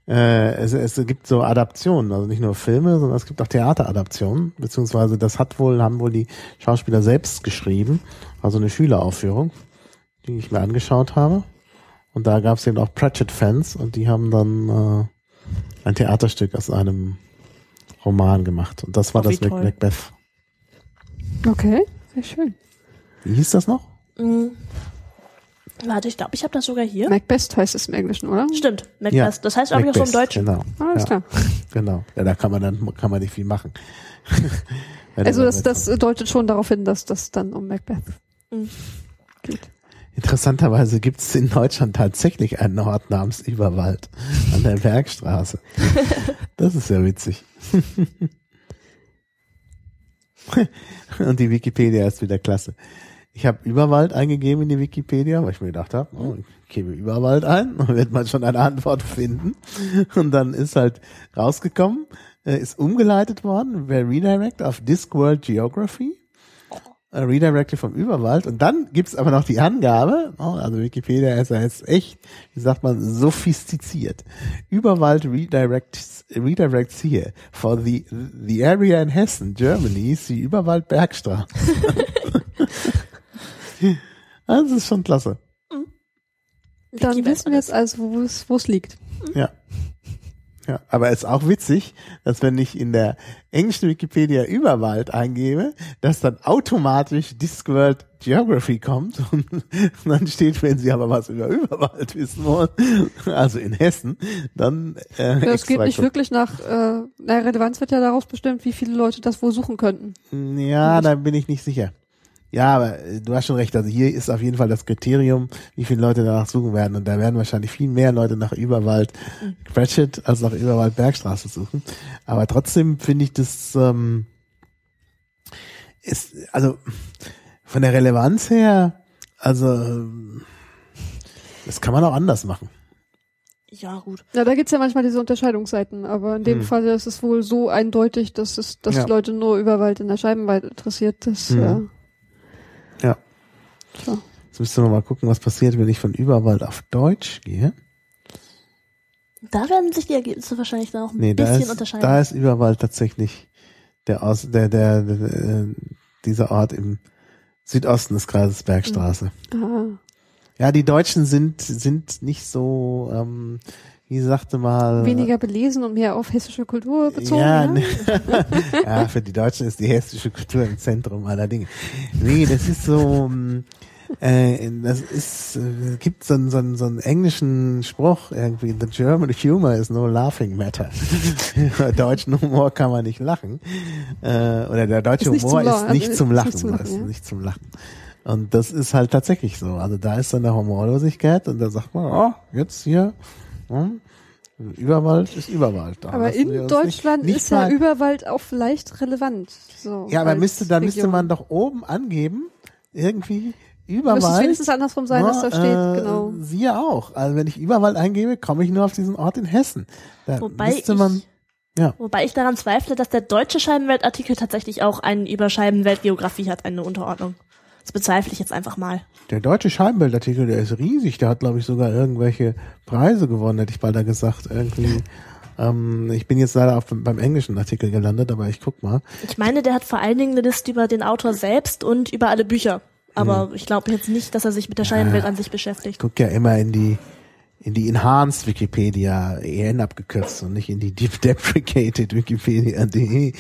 Äh, es, es gibt so Adaptionen, also nicht nur Filme, sondern es gibt auch Theateradaptionen, beziehungsweise das hat wohl, haben wohl die Schauspieler selbst geschrieben, also eine Schüleraufführung, die ich mir angeschaut habe. Und da gab es eben auch Pratchett-Fans und die haben dann äh, ein Theaterstück aus einem Roman gemacht. Und das war Oh, das Mac toll. Macbeth. Okay, sehr schön. Wie hieß das noch? Mhm. Warte, ich glaube, ich habe das sogar hier. Macbeth heißt es im Englischen, oder? Stimmt, Macbeth. Ja, das heißt, glaube ich, auch so im Deutschen. Genau. Alles ja, klar. Genau. Ja, da kann man dann kann man nicht viel machen. Also das, das deutet schon darauf hin, dass das dann um Macbeth Mhm. geht. Interessanterweise gibt es in Deutschland tatsächlich einen Ort namens Überwald an der Bergstraße. Das ist ja witzig. Und die Wikipedia ist wieder klasse. Ich habe Überwald eingegeben in die Wikipedia, weil ich mir gedacht habe, oh, ich gebe Überwald ein, dann wird man schon eine Antwort finden. Und dann ist halt rausgekommen, äh, ist umgeleitet worden, per Redirect auf Discworld Geography. Äh, Redirected vom Überwald. Und dann gibt's aber noch die Angabe, oh, also Wikipedia ist ja jetzt echt, wie sagt man, sophistiziert. Überwald redirects, redirects hier. For the, the area in Hessen, Germany, ist die Überwald Bergstraße. das ist schon klasse. Dann wissen wir jetzt also, wo es, wo es liegt. Ja. Ja, aber es ist auch witzig, dass wenn ich in der englischen Wikipedia Überwald eingebe, dass dann automatisch Discworld Geography kommt und dann steht, wenn Sie aber was über Überwald wissen wollen, also in Hessen, dann äh, Ja, es geht nicht wirklich nach, äh, na, Relevanz wird ja daraus bestimmt, wie viele Leute das wohl suchen könnten. Ja, da bin ich nicht sicher. Ja, aber äh, du hast schon recht. Also hier ist auf jeden Fall das Kriterium, wie viele Leute danach suchen werden. Und da werden wahrscheinlich viel mehr Leute nach Überwald Cratchit als nach Überwald Bergstraße suchen. Aber trotzdem finde ich das ähm, ist also von der Relevanz her, also das kann man auch anders machen. Ja, gut. Ja, da gibt's ja manchmal diese Unterscheidungsseiten, aber in dem Hm. Fall ist es wohl so eindeutig, dass es, dass Ja. die Leute nur Überwald in der Scheibenwald interessiert. Das, Hm. äh, Ja. So. Jetzt müssen wir mal gucken, was passiert, wenn ich von Überwald auf Deutsch gehe. Da werden sich die Ergebnisse wahrscheinlich dann auch ein Nee, bisschen ist, unterscheiden. da ist Überwald tatsächlich der, Aus, der, der, der, äh, dieser Ort im Südosten des Kreises Bergstraße. ah, Ja, die Deutschen sind, sind nicht so, ähm, wie sagte mal. weniger belesen und mehr auf hessische Kultur bezogen. Ja, Ja, ne, ja, für die Deutschen ist die hessische Kultur im Zentrum aller Dinge. Nee, das ist so, ähm, äh, das ist, äh, gibt so einen, so, einen, so einen englischen Spruch irgendwie, the German humor is no laughing matter. Über deutschen Humor kann man nicht lachen. Äh, oder der deutsche Ist Humor ist nicht also zum ist Lachen. nicht zum Lachen, ist ja. nicht zum Lachen. Und das ist halt tatsächlich so. Also da ist dann eine Humorlosigkeit und da sagt man, oh, jetzt hier, hm, Überwald ist Überwald. Da aber in Deutschland nicht, nicht ist ja Überwald auch vielleicht relevant. So, Ja, aber müsste, dann müsste man doch oben angeben, irgendwie Müsste es Überwald. wenigstens andersrum sein, dass da steht, äh, genau. Siehe auch. Also wenn ich Überwald eingebe, komme ich nur auf diesen Ort in Hessen. Da Wobei müsste ich, man, ja. wobei ich daran zweifle, dass der deutsche Scheibenweltartikel tatsächlich auch einen über Scheibenweltgeografie hat, eine Unterordnung. Das bezweifle ich jetzt einfach mal. Der deutsche Scheibenbildartikel, der ist riesig. Der hat, glaube ich, sogar irgendwelche Preise gewonnen, hätte ich bald da gesagt. Irgendwie. Ähm, ich bin jetzt leider auf, beim englischen Artikel gelandet, aber ich guck mal. Ich meine, der hat vor allen Dingen eine Liste über den Autor selbst und über alle Bücher. Aber ich glaube jetzt nicht, dass er sich mit der Scheibenwelt an sich Ich beschäftigt. guck ja immer in die in die Enhanced Wikipedia, EN abgekürzt und nicht in die Deep Deprecated Wikipedia.de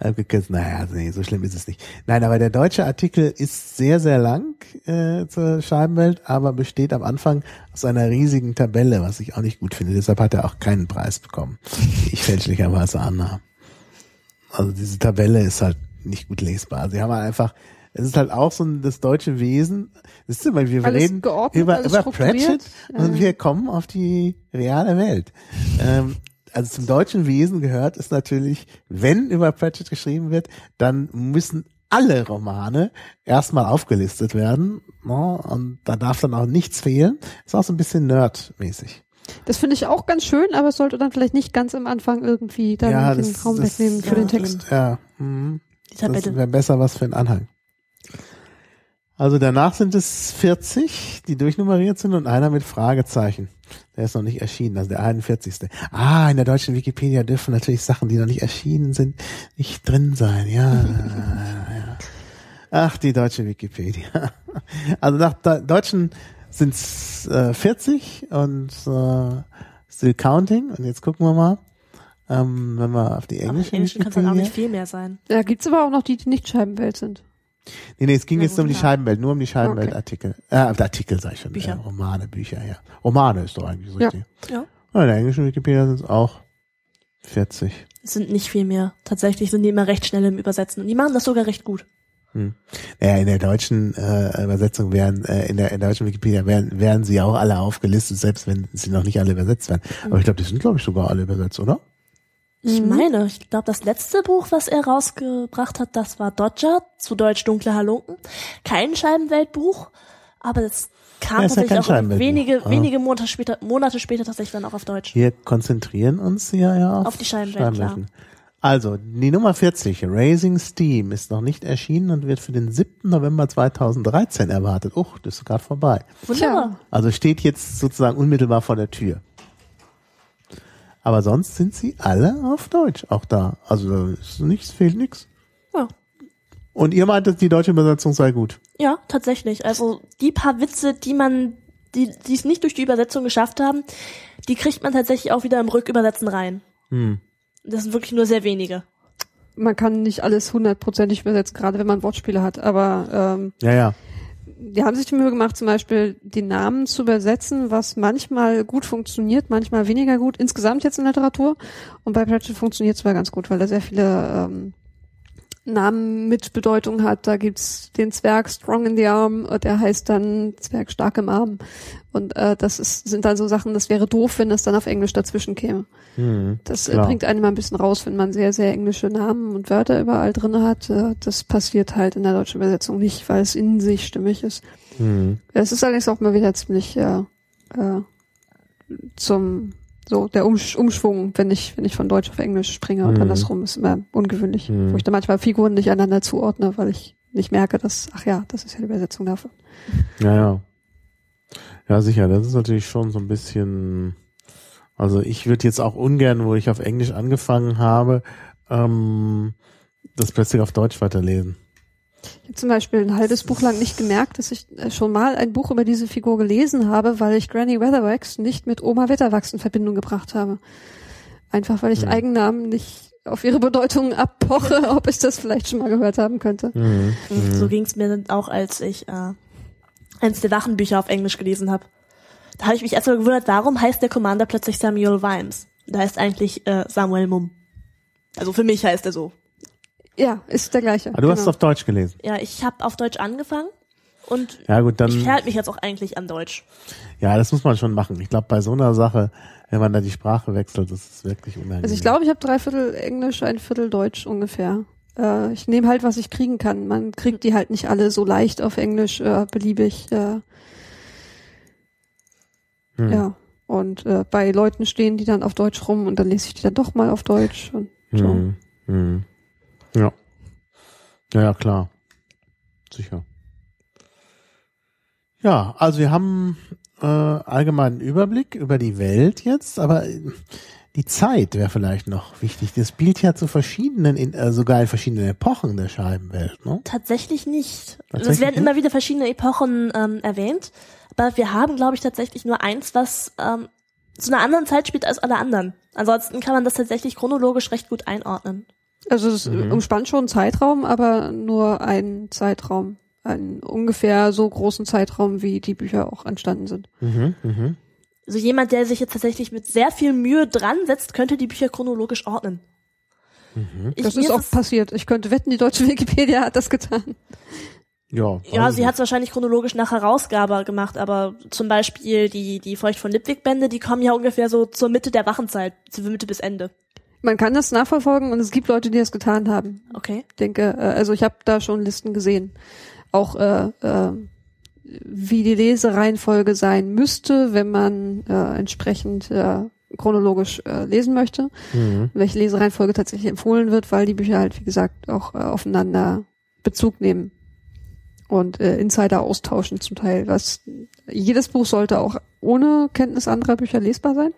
abgekürzt. Naja, nee, so schlimm ist es nicht. Nein, aber der deutsche Artikel ist sehr, sehr lang äh, zur Scheibenwelt, aber besteht am Anfang aus einer riesigen Tabelle, was ich auch nicht gut finde. Deshalb hat er auch keinen Preis bekommen, ich fälschlicherweise annahm. Also diese Tabelle ist halt nicht gut lesbar. Sie haben halt einfach, es ist halt auch so ein, das deutsche Wesen. Das ist immer, wir Alles reden geordnet, über, über. Pratchett und Ja. wir kommen auf die reale Welt. Ähm, also zum deutschen Wesen gehört es natürlich, wenn über Pratchett geschrieben wird, dann müssen alle Romane erstmal aufgelistet werden. Ne? Und da darf dann auch nichts fehlen. Ist auch so ein bisschen nerdmäßig. Das finde ich auch ganz schön, aber es sollte dann vielleicht nicht ganz am Anfang irgendwie dann Ja, den das- Raum das- wegnehmen für ja, den Text. Ja. Mhm. Die Das wäre besser was für einen Anhang. Also danach sind es 40, die durchnummeriert sind und einer mit Fragezeichen. Der ist noch nicht erschienen, also der 41. Ah, in der deutschen Wikipedia dürfen natürlich Sachen, die noch nicht erschienen sind, nicht drin sein. Ja, ja. Ach, die deutsche Wikipedia. Also nach de deutschen sind es äh, 40 und äh, still counting. Und jetzt gucken wir mal, ähm, wenn wir auf die Aber englische im Englischen kann es dann auch Wikipedia. nicht viel mehr sein. Da gibt's aber auch noch die, die nicht Scheibenwelt sind. Nee, nee, es ging jetzt gut, um die. Scheibenwelt, nur um die Scheibenwelt-Artikel. Äh, Artikel sag ich schon. Bücher. Äh, Romane, Bücher, ja. Romane ist doch eigentlich so Ja. richtig. Ja. In der englischen Wikipedia sind es auch 40. Es sind nicht viel mehr. Tatsächlich sind die immer recht schnell im Übersetzen. Und die machen das sogar recht gut. Ja, in der deutschen äh, Übersetzung werden, äh, in der, in der deutschen Wikipedia werden, werden sie auch alle aufgelistet, selbst wenn sie noch nicht alle übersetzt werden. Aber ich glaube, die sind, glaube ich, sogar alle übersetzt, oder? Ich Mhm. meine, ich glaube, das letzte Buch, was er rausgebracht hat, das war Dodger, zu Deutsch Dunkle Halunken. Kein Scheibenweltbuch, aber es kam Ja, ja tatsächlich auch wenige, Ah. wenige Monate später, Monate später tatsächlich dann auch auf Deutsch. Wir konzentrieren uns hier ja auf, Auf die Scheibenwelt, klar. Also, die Nummer 40, Raising Steam, ist noch nicht erschienen und wird für den 7. November 2013 erwartet. Uch, das ist gerade vorbei. Wunderbar. Also steht jetzt sozusagen unmittelbar vor der Tür. Aber sonst sind sie alle auf Deutsch auch da. Also da ist nichts, fehlt nichts. Ja. Und ihr meintet, die deutsche Übersetzung sei gut. Ja, tatsächlich. Also die paar Witze, die man die die es nicht durch die Übersetzung geschafft haben, die kriegt man tatsächlich auch wieder im Rückübersetzen rein. Hm. Das sind wirklich nur sehr wenige. Man kann nicht alles hundertprozentig übersetzen, gerade wenn man Wortspiele hat, aber ähm, Ja, ja. Die haben sich die Mühe gemacht, zum Beispiel die Namen zu übersetzen, was manchmal gut funktioniert, manchmal weniger gut, insgesamt jetzt in Literatur. Und bei Pratchett funktioniert es zwar ganz gut, weil er sehr viele ähm, Namen mit Bedeutung hat. Da gibt's den Zwerg Strong in the Arm, äh, der heißt dann Zwerg stark im Arm. Und äh, das ist, sind dann so Sachen, das wäre doof, wenn das dann auf Englisch dazwischen käme. Hm. Das äh, bringt einen mal ein bisschen raus, wenn man sehr, sehr englische Namen und Wörter überall drin hat. Äh, das passiert halt in der deutschen Übersetzung nicht, weil es in sich stimmig ist. Hm. Es ist allerdings auch mal wieder ziemlich äh, äh, zum so der Umsch Umschwung, wenn ich wenn ich von Deutsch auf Englisch springe und Mhm. andersrum ist immer ungewöhnlich, Mhm. wo ich dann manchmal Figuren nicht einander zuordne, weil ich nicht merke, dass ach ja, das ist ja die Übersetzung davon. Ja, ja. Ja, sicher, das ist natürlich schon so ein bisschen, also ich würde jetzt auch ungern, wo ich auf Englisch angefangen habe, ähm, das plötzlich auf Deutsch weiterlesen. Ich habe zum Beispiel ein halbes Buch lang nicht gemerkt, dass ich äh, schon mal ein Buch über diese Figur gelesen habe, weil ich Granny Weatherwax nicht mit Oma Wetterwachs in Verbindung gebracht habe. Einfach weil ich Hm. Eigennamen nicht auf ihre Bedeutung abpoche, ob ich das vielleicht schon mal gehört haben könnte. Mhm. Und So ging's mir dann auch, als ich äh, eins der Wachenbücher auf Englisch gelesen habe. Da habe ich mich erstmal gewundert, warum heißt der Commander plötzlich Samuel Vimes? Der heißt eigentlich äh, Samuel Mumm. Also für mich heißt er so. Ja, ist der gleiche. Ah, du hast es genau. auf Deutsch gelesen. Ja, ich habe auf Deutsch angefangen und Ja gut, dann, ich verhalte mich jetzt auch eigentlich an Deutsch. ja, das muss man schon machen. Ich glaube, bei so einer Sache, wenn man da die Sprache wechselt, das ist wirklich unangenehm. Also ich glaube, ich habe drei Viertel Englisch, ein Viertel Deutsch ungefähr. Äh, ich nehme halt, was ich kriegen kann. Man kriegt die halt nicht alle so leicht auf Englisch, äh, beliebig. Äh, Hm. Ja. Und äh, bei Leuten stehen die dann auf Deutsch rum und dann lese ich die dann doch mal auf Deutsch. Und so. Hm. Hm. Ja. Ja, ja, klar. Sicher. Ja, also wir haben äh, allgemeinen Überblick über die Welt jetzt, aber äh, die Zeit wäre vielleicht noch wichtig. Das spielt ja zu verschiedenen, in, äh, sogar in verschiedenen Epochen der Scheibenwelt, ne? Tatsächlich nicht. Tatsächlich es werden nicht? immer wieder verschiedene Epochen ähm, erwähnt, aber wir haben, glaube ich, tatsächlich nur eins, was ähm, zu einer anderen Zeit spielt als alle anderen. Ansonsten kann man das tatsächlich chronologisch recht gut einordnen. Also es Mhm. umspannt schon einen Zeitraum, aber nur einen Zeitraum. Einen ungefähr so großen Zeitraum, wie die Bücher auch entstanden sind. Mhm, mhm. Also jemand, der sich jetzt tatsächlich mit sehr viel Mühe dran setzt, könnte die Bücher chronologisch ordnen. Mhm. Ich, Das ist auch es- passiert. Ich könnte wetten, die deutsche Wikipedia hat das getan. Ja, Ja, weiß sie hat es wahrscheinlich chronologisch nach Herausgabe gemacht, aber zum Beispiel die, die Feucht von Lippwig-Bände, die kommen ja ungefähr so zur Mitte der Wachenzeit, zur Mitte bis Ende. Man kann das nachverfolgen und es gibt Leute, die das getan haben. Okay. Ich denke, äh, also ich habe da schon Listen gesehen. Auch äh, äh, wie die Lesereihenfolge sein müsste, wenn man äh, entsprechend äh, chronologisch äh, lesen möchte. Mhm. Welche Lesereihenfolge tatsächlich empfohlen wird, weil die Bücher halt, wie gesagt, auch äh, aufeinander Bezug nehmen und äh, Insider austauschen zum Teil. Was jedes Buch sollte auch ohne Kenntnis anderer Bücher lesbar sein.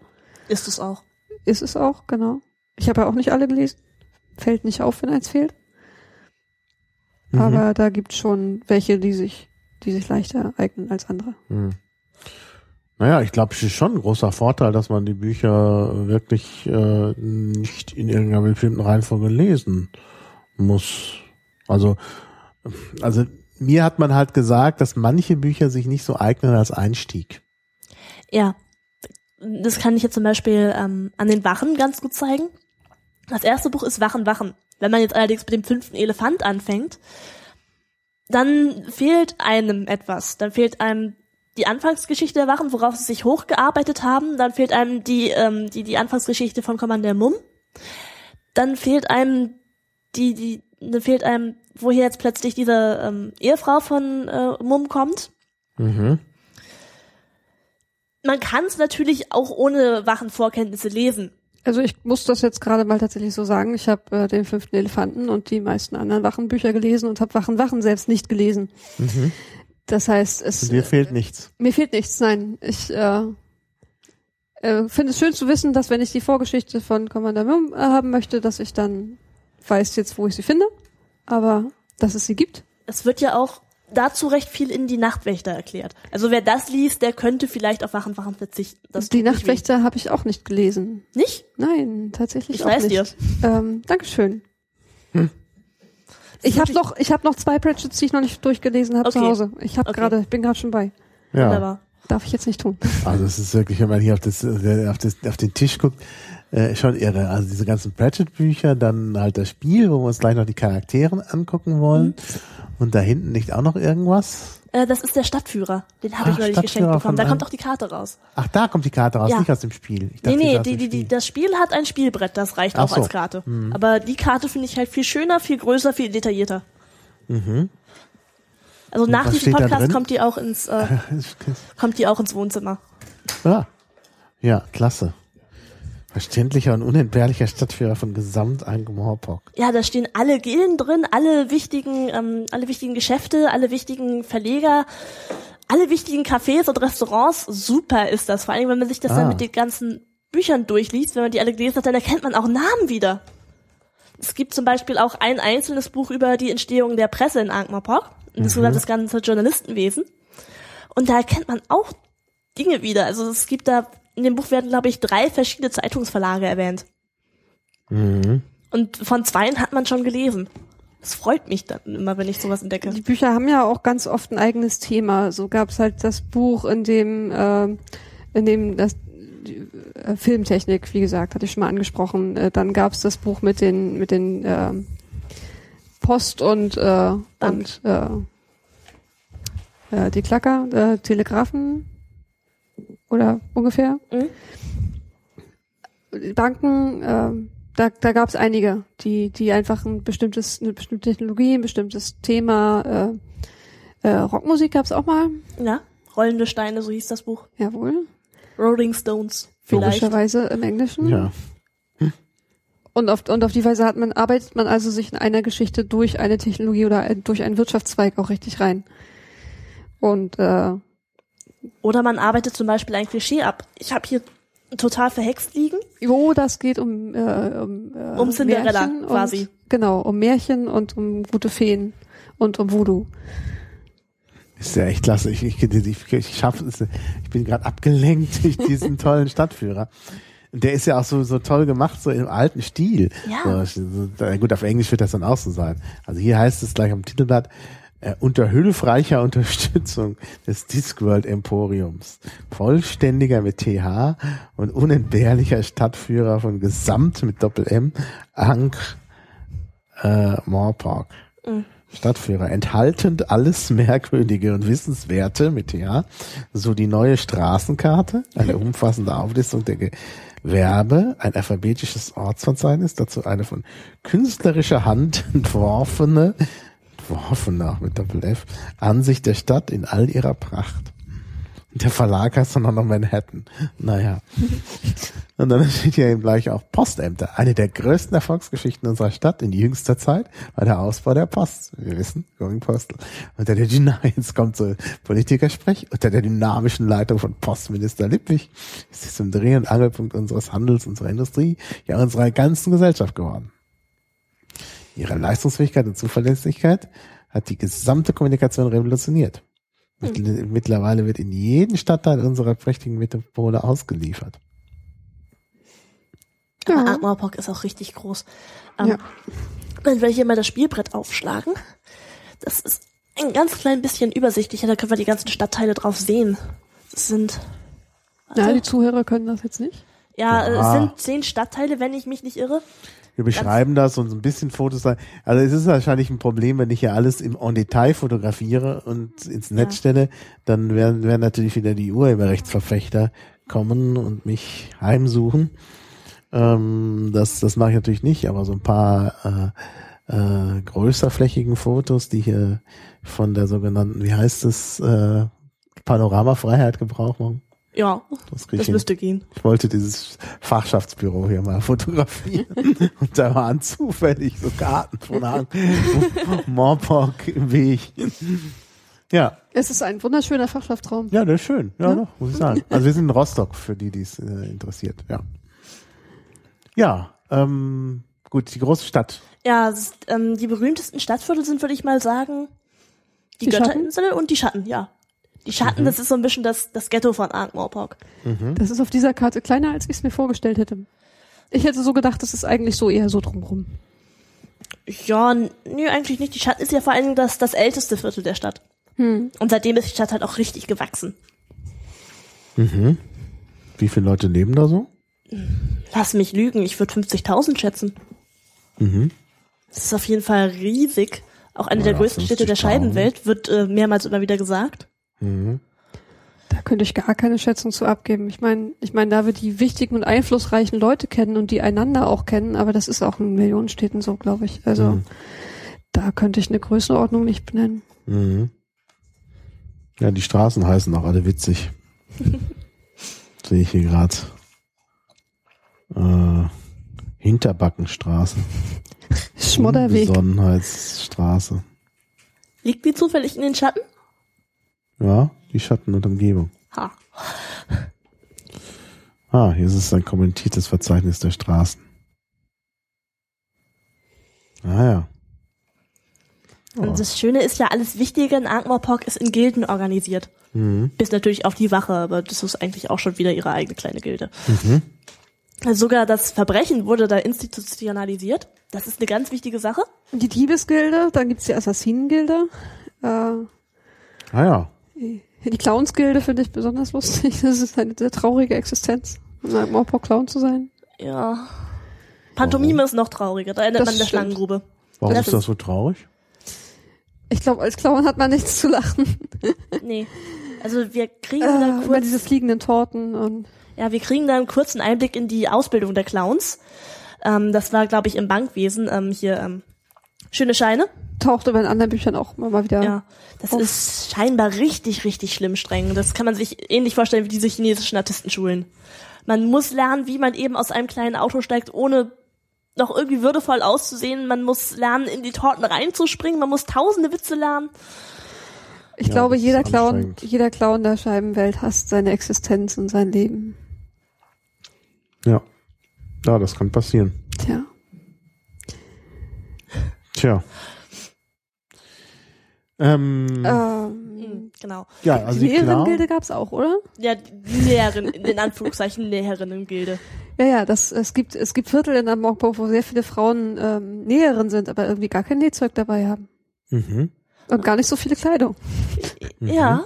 Ist es auch. Ist es auch, genau. Ich habe ja auch nicht alle gelesen. Fällt nicht auf, wenn eins fehlt. Mhm. Aber da gibt schon welche, die sich, die sich leichter eignen als andere. Hm. Naja, ich glaube, es ist schon ein großer Vorteil, dass man die Bücher wirklich äh, nicht in irgendeiner bestimmten Reihenfolge lesen muss. Also, also mir hat man halt gesagt, dass manche Bücher sich nicht so eignen als Einstieg. Ja. Das kann ich jetzt zum Beispiel ähm, an den Wachen ganz gut zeigen. Das erste Buch ist Wachen, Wachen. Wenn man jetzt allerdings mit dem fünften Elefant anfängt, dann fehlt einem etwas. Dann fehlt einem die Anfangsgeschichte der Wachen, worauf sie sich hochgearbeitet haben. Dann fehlt einem die, ähm, die, die Anfangsgeschichte von Commander Mumm. Dann fehlt einem die, die, dann fehlt einem, woher jetzt plötzlich diese ähm, Ehefrau von äh, Mumm kommt. Mhm. Man kann es natürlich auch ohne Wachenvorkenntnisse lesen. Also ich muss das jetzt gerade mal tatsächlich so sagen. Ich habe äh, den fünften Elefanten und die meisten anderen Wachenbücher gelesen und habe Wachen Wachen selbst nicht gelesen. Mhm. Das heißt, es Und dir fehlt nichts. mir fehlt nichts. Nein, ich äh, äh, finde es schön zu wissen, dass wenn ich die Vorgeschichte von Commander Mum äh, haben möchte, dass ich dann weiß jetzt, wo ich sie finde. Aber dass es sie gibt. Es wird ja auch dazu recht viel in die Nachtwächter erklärt. Also wer das liest, der könnte vielleicht auf Wachen Wachen verzichten. Das die. Nachtwächter habe ich auch nicht gelesen. Nicht? Nein, tatsächlich Ich auch weiß nicht. dir. Ähm, Dankeschön. Ich habe noch, ich habe noch zwei Pratchetts, die ich noch nicht durchgelesen habe zu Okay. Hause. Ich habe Okay. gerade, ich bin gerade schon bei. Ja. Wunderbar. Darf ich jetzt nicht tun. Also es ist wirklich, wenn man hier auf, das, äh, auf, das, auf den Tisch guckt, äh, schon irre. Also diese ganzen Pratchett-Bücher, dann halt das Spiel, wo wir uns gleich noch die Charakteren angucken wollen. Und da hinten liegt auch noch irgendwas. Äh, das ist der Stadtführer. Den habe ich neulich geschenkt bekommen. Da kommt auch die Karte raus. Ach, da kommt die Karte raus, Ja. nicht aus dem Spiel. Ich Nee, ist nee, aus die, die, Spiel. das Spiel hat ein Spielbrett, das reicht Ach auch so. als Karte. Aber die Karte finde ich halt viel schöner, viel größer, viel detaillierter. Also nach was diesem Podcast kommt die auch ins, äh, kommt die auch ins Wohnzimmer. ja. ja, klasse. Verständlicher und unentbehrlicher Stadtführer von Gesamt Angmorpok. Ja, da stehen alle Gilden drin, alle wichtigen, ähm, alle wichtigen Geschäfte, alle wichtigen Verleger, alle wichtigen Cafés und Restaurants. Super ist das. Vor allem, wenn man sich das Ah. dann mit den ganzen Büchern durchliest, wenn man die alle gelesen hat, dann erkennt man auch Namen wieder. Es gibt zum Beispiel auch ein einzelnes Buch über die Entstehung der Presse in Ankh-Morpork, insgesamt das ganze Journalistenwesen. Und da erkennt man auch Dinge wieder. Also es gibt da, in dem Buch werden, glaube ich, drei verschiedene Zeitungsverlage erwähnt. Mhm. Und von zweien hat man schon gelesen. Das freut mich dann immer, wenn ich sowas entdecke. Die Bücher haben ja auch ganz oft ein eigenes Thema. So gab es halt das Buch, in dem, äh, in dem das die, äh, Filmtechnik, wie gesagt, hatte ich schon mal angesprochen. Äh, dann gab es das Buch mit den mit den äh, Post und äh, und äh, äh, die Klacker, äh, Telegrafen oder ungefähr. Mhm. Banken, äh, da, da gab es einige, die, die einfach ein bestimmtes, eine bestimmte Technologie, ein bestimmtes Thema, äh, äh, Rockmusik gab es auch mal, Ja, Rollende Steine, so hieß das Buch. jawohl, Rolling Stones, vielleicht. logischerweise im Englischen. Ja. Und auf, und auf die Weise hat man, arbeitet man also sich in einer Geschichte durch eine Technologie oder ein- durch einen Wirtschaftszweig auch richtig rein. Und äh, Oder man arbeitet zum Beispiel ein Klischee ab. Ich habe hier total verhext liegen. jo, das geht um äh, um, äh, Um Cinderella Märchen quasi. Und, genau, um Märchen und um gute Feen und um Voodoo. Ist ja echt klasse. Ich, ich, ich, ich schaffe es. Ich bin gerade abgelenkt durch diesen tollen Stadtführer. Der ist ja auch so, so toll gemacht, so im alten Stil. Ja. So, gut, auf Englisch wird das dann auch so sein. Also hier heißt es gleich am Titelblatt, äh, unter hilfreicher Unterstützung des Discworld Emporiums. Vollständiger mit TH und unentbehrlicher Stadtführer von Gesamt mit Doppel-M, Ankh äh, Moorpark. Stadtführer, enthaltend alles Merkwürdige und Wissenswerte mit TH, so die neue Straßenkarte, eine umfassende Auflistung der Gewerbe, ein alphabetisches Ortsverzeichnis, dazu eine von künstlerischer Hand entworfene, entworfene auch mit Doppel-F, Ansicht der Stadt in all ihrer Pracht. Und der Verlag heißt dann auch noch Manhattan. Naja. Und dann steht hier eben gleich auch Postämter. Eine der größten Erfolgsgeschichten unserer Stadt in jüngster Zeit war der Ausbau der Post. Wir wissen, Going Postal. Unter der Dyna jetzt kommt so Politikersprech. Unter der dynamischen Leitung von Postminister Lippich ist es zum Dreh- und Angelpunkt unseres Handels, unserer Industrie, ja unserer ganzen Gesellschaft geworden. Ihre Leistungsfähigkeit und Zuverlässigkeit hat die gesamte Kommunikation revolutioniert. Mittl- Mittlerweile wird in jeden Stadtteil unserer prächtigen Metropole ausgeliefert. Aber Ja. Ankh-Morpork ist auch richtig groß. Ähm, Ja. Wenn wir hier mal das Spielbrett aufschlagen, das ist ein ganz klein bisschen übersichtlicher, da können wir die ganzen Stadtteile drauf sehen. Das sind, Na, die Zuhörer können das jetzt nicht. ja, Ja. es sind zehn Stadtteile, wenn ich mich nicht irre. Wir beschreiben das und so ein bisschen Fotos. Also es ist wahrscheinlich ein Problem, wenn ich hier alles im en Detail fotografiere und ins Netz Ja. stelle, dann werden, werden natürlich wieder die Urheberrechtsverfechter kommen und mich heimsuchen. Ähm, das, das mache ich natürlich nicht, aber so ein paar äh, äh, größerflächigen Fotos, die hier von der sogenannten, wie heißt es, äh, Panoramafreiheit Gebrauch machen. Ja, Das, das müsste gehen. Ich wollte dieses Fachschaftsbüro hier mal fotografieren. Und da waren zufällig so Karten von Morpok im Weg. Ja, Es ist ein wunderschöner Fachschaftsraum. ja, das ist schön. Ja, Ja. doch, muss ich sagen. Also wir sind in Rostock, für die, die es äh, interessiert. Ja, ja ähm, gut, die große Stadt. Ja, ist, ähm, die berühmtesten Stadtviertel sind, würde ich mal sagen, Die, Die Götterinsel und die Schatten, ja. Die Schatten, das ist so ein bisschen das, das Ghetto von Ankh-Morpork. Das ist auf dieser Karte kleiner, als ich es mir vorgestellt hätte. Ich hätte so gedacht, das ist eigentlich so eher so drumrum. Ja, n- nee, eigentlich nicht. Die Stadt ist ja vor allen Dingen das, das älteste Viertel der Stadt. Hm. Und seitdem ist die Stadt halt auch richtig gewachsen. Mhm. Wie viele Leute leben da so? Lass mich lügen, ich würde 50.000 schätzen. Mhm. Das ist auf jeden Fall riesig. Auch eine der Ja, größten Städte der 50.000. Scheibenwelt, wird äh, mehrmals immer wieder gesagt. Mhm. Da könnte ich gar keine Schätzung zu abgeben. Ich meine, ich meine, da wir die wichtigen und einflussreichen Leute kennen und die einander auch kennen, aber das ist auch in Millionenstädten so, glaube ich. Also Mhm. da könnte ich eine Größenordnung nicht benennen. Mhm. Ja, die Straßen heißen auch alle witzig. Sehe ich hier gerade. Äh, Hinterbackenstraße. Schmodderweg. Besonnenheitsstraße. Liegt die zufällig in den Schatten? Ja, die Schatten und Umgebung. Ha. Ah, hier ist es ein kommentiertes Verzeichnis der Straßen. Ah ja. Oh. Und das Schöne ist ja, alles Wichtige in Ankh-Morpork ist in Gilden organisiert. Mhm. Bis natürlich auf die Wache, aber das ist eigentlich auch schon wieder ihre eigene kleine Gilde. Mhm. Also sogar das Verbrechen wurde da institutionalisiert. Das ist eine ganz wichtige Sache. Die Diebesgilde, dann gibt's die Assassinengilde. Äh, Ah ja. Die Clownsgilde finde ich besonders lustig. Das ist eine sehr traurige Existenz, ein Morpok Clown zu sein. Ja. Pantomime ist noch trauriger. Da endet Das man in der stimmt. Schlangengrube. Warum Das ist das so traurig? Ich glaube, als Clown hat man nichts zu lachen. Nee. Also wir kriegen Äh, da immer kurz, diese fliegenden Torten und ja, wir kriegen da einen kurzen Einblick in die Ausbildung der Clowns. Ähm, das war, glaube ich, im Bankwesen ähm, hier ähm, schöne Scheine. taucht aber in anderen Büchern auch immer mal wieder. Ja, das Oh. ist scheinbar richtig, richtig schlimm streng. Das kann man sich ähnlich vorstellen wie diese chinesischen Artistenschulen. Man muss lernen, wie man eben aus einem kleinen Auto steigt, ohne noch irgendwie würdevoll auszusehen. Man muss lernen, in die Torten reinzuspringen. Man muss tausende Witze lernen. Ich Ja, glaube, jeder Clown, jeder Clown der Scheibenwelt hasst seine Existenz und sein Leben. Ja. Ja, das kann passieren. Tja. Tja. Ähm, Ähm, Mhm, genau. ja, also die. Lehrerinnengilde gab's auch, oder? Ja, die Näherin, in Anführungszeichen Näherinnen-Gilde. Ja, ja, das, es gibt, es gibt Viertel in Amokpo, wo sehr viele Frauen ähm, Näherin sind, aber irgendwie gar kein Nähzeug dabei haben. Mhm. Und gar nicht so viele Kleidung. Ja,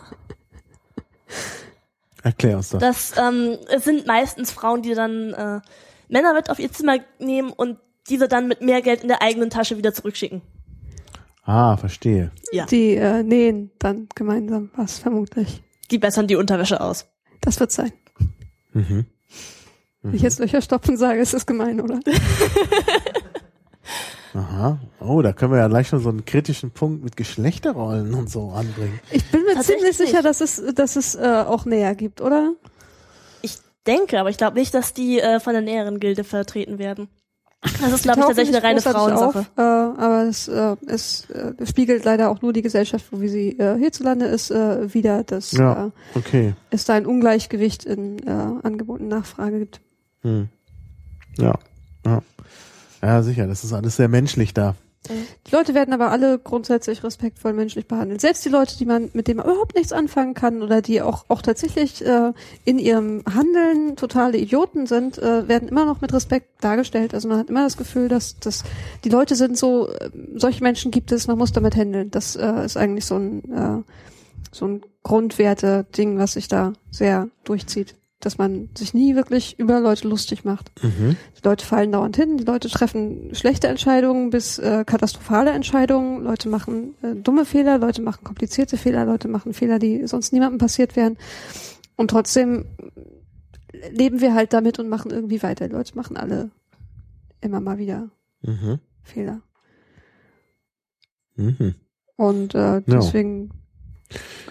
Erklär uns das. das ähm, es sind meistens Frauen, die dann äh, Männer mit auf ihr Zimmer nehmen und diese dann mit mehr Geld in der eigenen Tasche wieder zurückschicken. Ah, verstehe. Ja. Die äh, nähen dann gemeinsam was, vermutlich. Die bessern die Unterwäsche aus. Das wird sein. Mhm. Wenn ich jetzt Löcher stopfen sage, ist das gemein, oder? Aha. Oh, da können wir ja gleich schon so einen kritischen Punkt mit Geschlechterrollen und so anbringen. Ich bin mir ziemlich sicher, dass es, dass es äh, auch näher gibt, oder? Ich denke, aber ich glaube nicht, dass die äh, von der näheren Gilde vertreten werden. Das ist, glaube ich, tatsächlich eine reine Frauensache. Auf, äh, aber es, äh, es äh, spiegelt leider auch nur die Gesellschaft, wo wie sie äh, hierzulande ist, äh, wieder, dass Ja. äh, Okay. es da ein Ungleichgewicht in äh, Angebot und Nachfrage gibt. Hm. Ja. Ja. Ja, sicher. Das ist alles sehr menschlich da. Die Leute werden aber alle grundsätzlich respektvoll menschlich behandelt. Selbst die Leute, die man mit denen man überhaupt nichts anfangen kann oder die auch auch tatsächlich äh, in ihrem Handeln totale Idioten sind, äh, werden immer noch mit Respekt dargestellt. Also man hat immer das Gefühl, dass, dass die Leute sind so, äh, solche Menschen gibt es, man muss damit handeln. Das äh, ist eigentlich so ein äh, so ein Grundwerte-Ding, was sich da sehr durchzieht. Dass man sich nie wirklich über Leute lustig macht. Mhm. Die Leute fallen dauernd hin, die Leute treffen schlechte Entscheidungen bis äh, katastrophale Entscheidungen, Leute machen äh, dumme Fehler, Leute machen komplizierte Fehler, Leute machen Fehler, die sonst niemandem passiert wären. Und trotzdem leben wir halt damit und machen irgendwie weiter. Die Leute machen alle immer mal wieder Mhm. Fehler. Mhm. Und äh, deswegen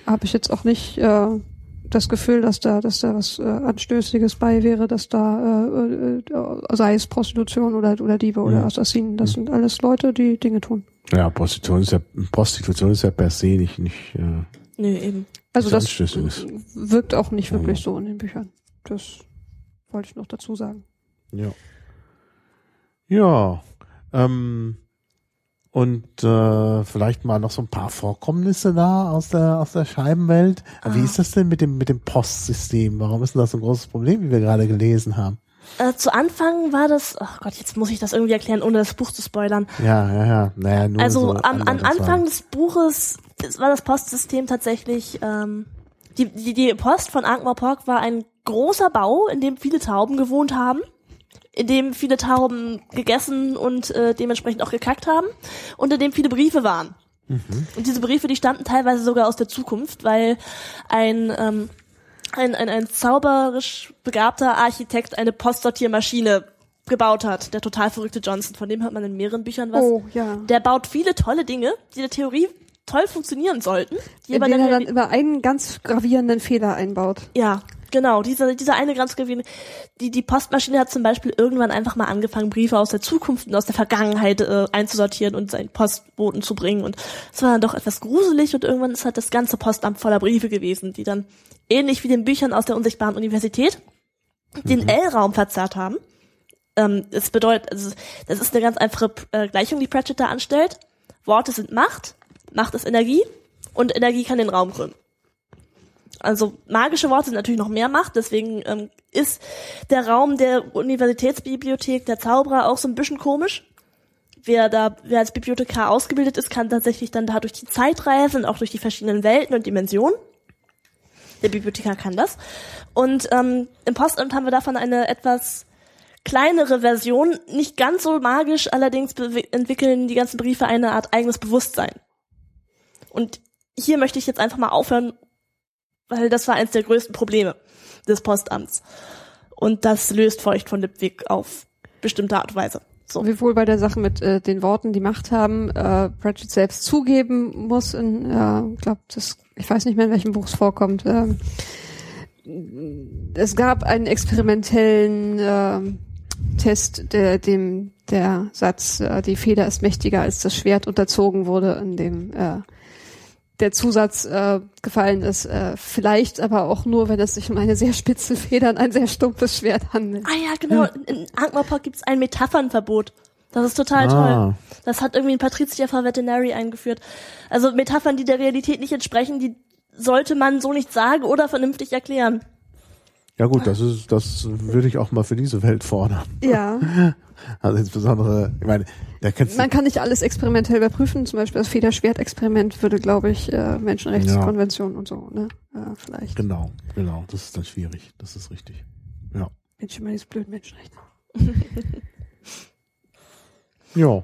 habe ich jetzt auch nicht äh, das Gefühl, dass da, dass da was äh, Anstößiges bei wäre, dass da äh, äh, sei es Prostitution oder oder Diebe oder Ja. Assassinen, das sind alles Leute, die Dinge tun. Ja, Prostitution ist ja, Prostitution ist ja per se nicht, nicht, äh, Nö, eben. Also das Anstößiges. wirkt auch nicht wirklich Ja. so in den Büchern. Das wollte ich noch dazu sagen. ja. Ja, ähm, Und äh, vielleicht mal noch so ein paar Vorkommnisse da aus der aus der Scheibenwelt. Aber Wie Ah. ist das denn mit dem mit dem Postsystem? Warum ist denn das so ein großes Problem, wie wir gerade gelesen haben? Äh, zu Anfang war das, ach Gott, jetzt muss ich das irgendwie erklären, ohne das Buch zu spoilern. Ja, ja, ja. Naja, nur Also so am, am. Anfang des Buches es war das Postsystem tatsächlich, ähm, die, die, die Post von Ankh-Morpork war ein großer Bau, in dem viele Tauben gewohnt haben, in dem viele Tauben gegessen und äh, dementsprechend auch gekackt haben und in dem viele Briefe waren. Und diese Briefe, die stammten teilweise sogar aus der Zukunft, weil ein ähm, ein, ein, ein zauberisch begabter Architekt eine Postsortiermaschine gebaut hat, der total verrückte Johnson, von dem hört man in mehreren Büchern was. Oh, ja. Der baut viele tolle Dinge, die der Theorie toll funktionieren sollten. Die In aber denen er dann, dann immer einen ganz gravierenden Fehler einbaut. ja, genau, dieser, dieser eine ganz gewinne, die, die Postmaschine hat zum Beispiel irgendwann einfach mal angefangen, Briefe aus der Zukunft und aus der Vergangenheit äh, einzusortieren und seinen Postboten zu bringen und es war dann doch etwas gruselig und irgendwann ist halt das ganze Postamt voller Briefe gewesen, die dann ähnlich wie den Büchern aus der unsichtbaren Universität den L-Raum verzerrt haben. Ähm, es bedeutet, also das ist eine ganz einfache äh, Gleichung, die Pratchett da anstellt. Worte sind Macht, Macht ist Energie und Energie kann den Raum krümmen. Also magische Worte sind natürlich noch mehr Macht, deswegen ähm, ist der Raum der Universitätsbibliothek der Zauberer auch so ein bisschen komisch. Wer da, wer als Bibliothekar ausgebildet ist, kann tatsächlich dann da durch die Zeit reisen, auch durch die verschiedenen Welten und Dimensionen. Der Bibliothekar kann das. Und ähm, im Postamt haben wir davon eine etwas kleinere Version, nicht ganz so magisch, allerdings entwickeln die ganzen Briefe eine Art eigenes Bewusstsein. Und hier möchte ich jetzt einfach mal aufhören, weil das war eines der größten Probleme des Postamts. Und das löst Feucht von Lipwig auf bestimmte Art und Weise. So. Wiewohl bei der Sache mit äh, den Worten, die Macht haben, äh, Pratchett selbst zugeben muss, in, äh, glaub, das, ich weiß nicht mehr, in welchem Buch es vorkommt. ähm, es gab einen experimentellen ähm, Test, der dem der Satz, äh, die Feder ist mächtiger als das Schwert unterzogen wurde, in dem äh, der Zusatz äh, gefallen ist. Äh, vielleicht aber auch nur, wenn es sich um eine sehr spitze Feder und ein sehr stumpfes Schwert handelt. Ah ja, genau. In Ankh-Morpork gibt es ein Metaphernverbot. Das ist total Ah. toll. Das hat irgendwie ein Patrizier von Veterinary eingeführt. Also Metaphern, die der Realität nicht entsprechen, die sollte man so nicht sagen oder vernünftig erklären. Ja gut, das ist, das würde ich auch mal für diese Welt fordern. Ja. Also insbesondere, ich meine, Man kann nicht alles experimentell überprüfen. Zum Beispiel das Federschwert-Experiment würde, glaube ich, äh, Menschenrechtskonvention und so, ne? Äh, vielleicht. genau, genau, das ist dann schwierig, das ist richtig. Ja. Mensch, immer dieses blöde Menschenrecht. Ja.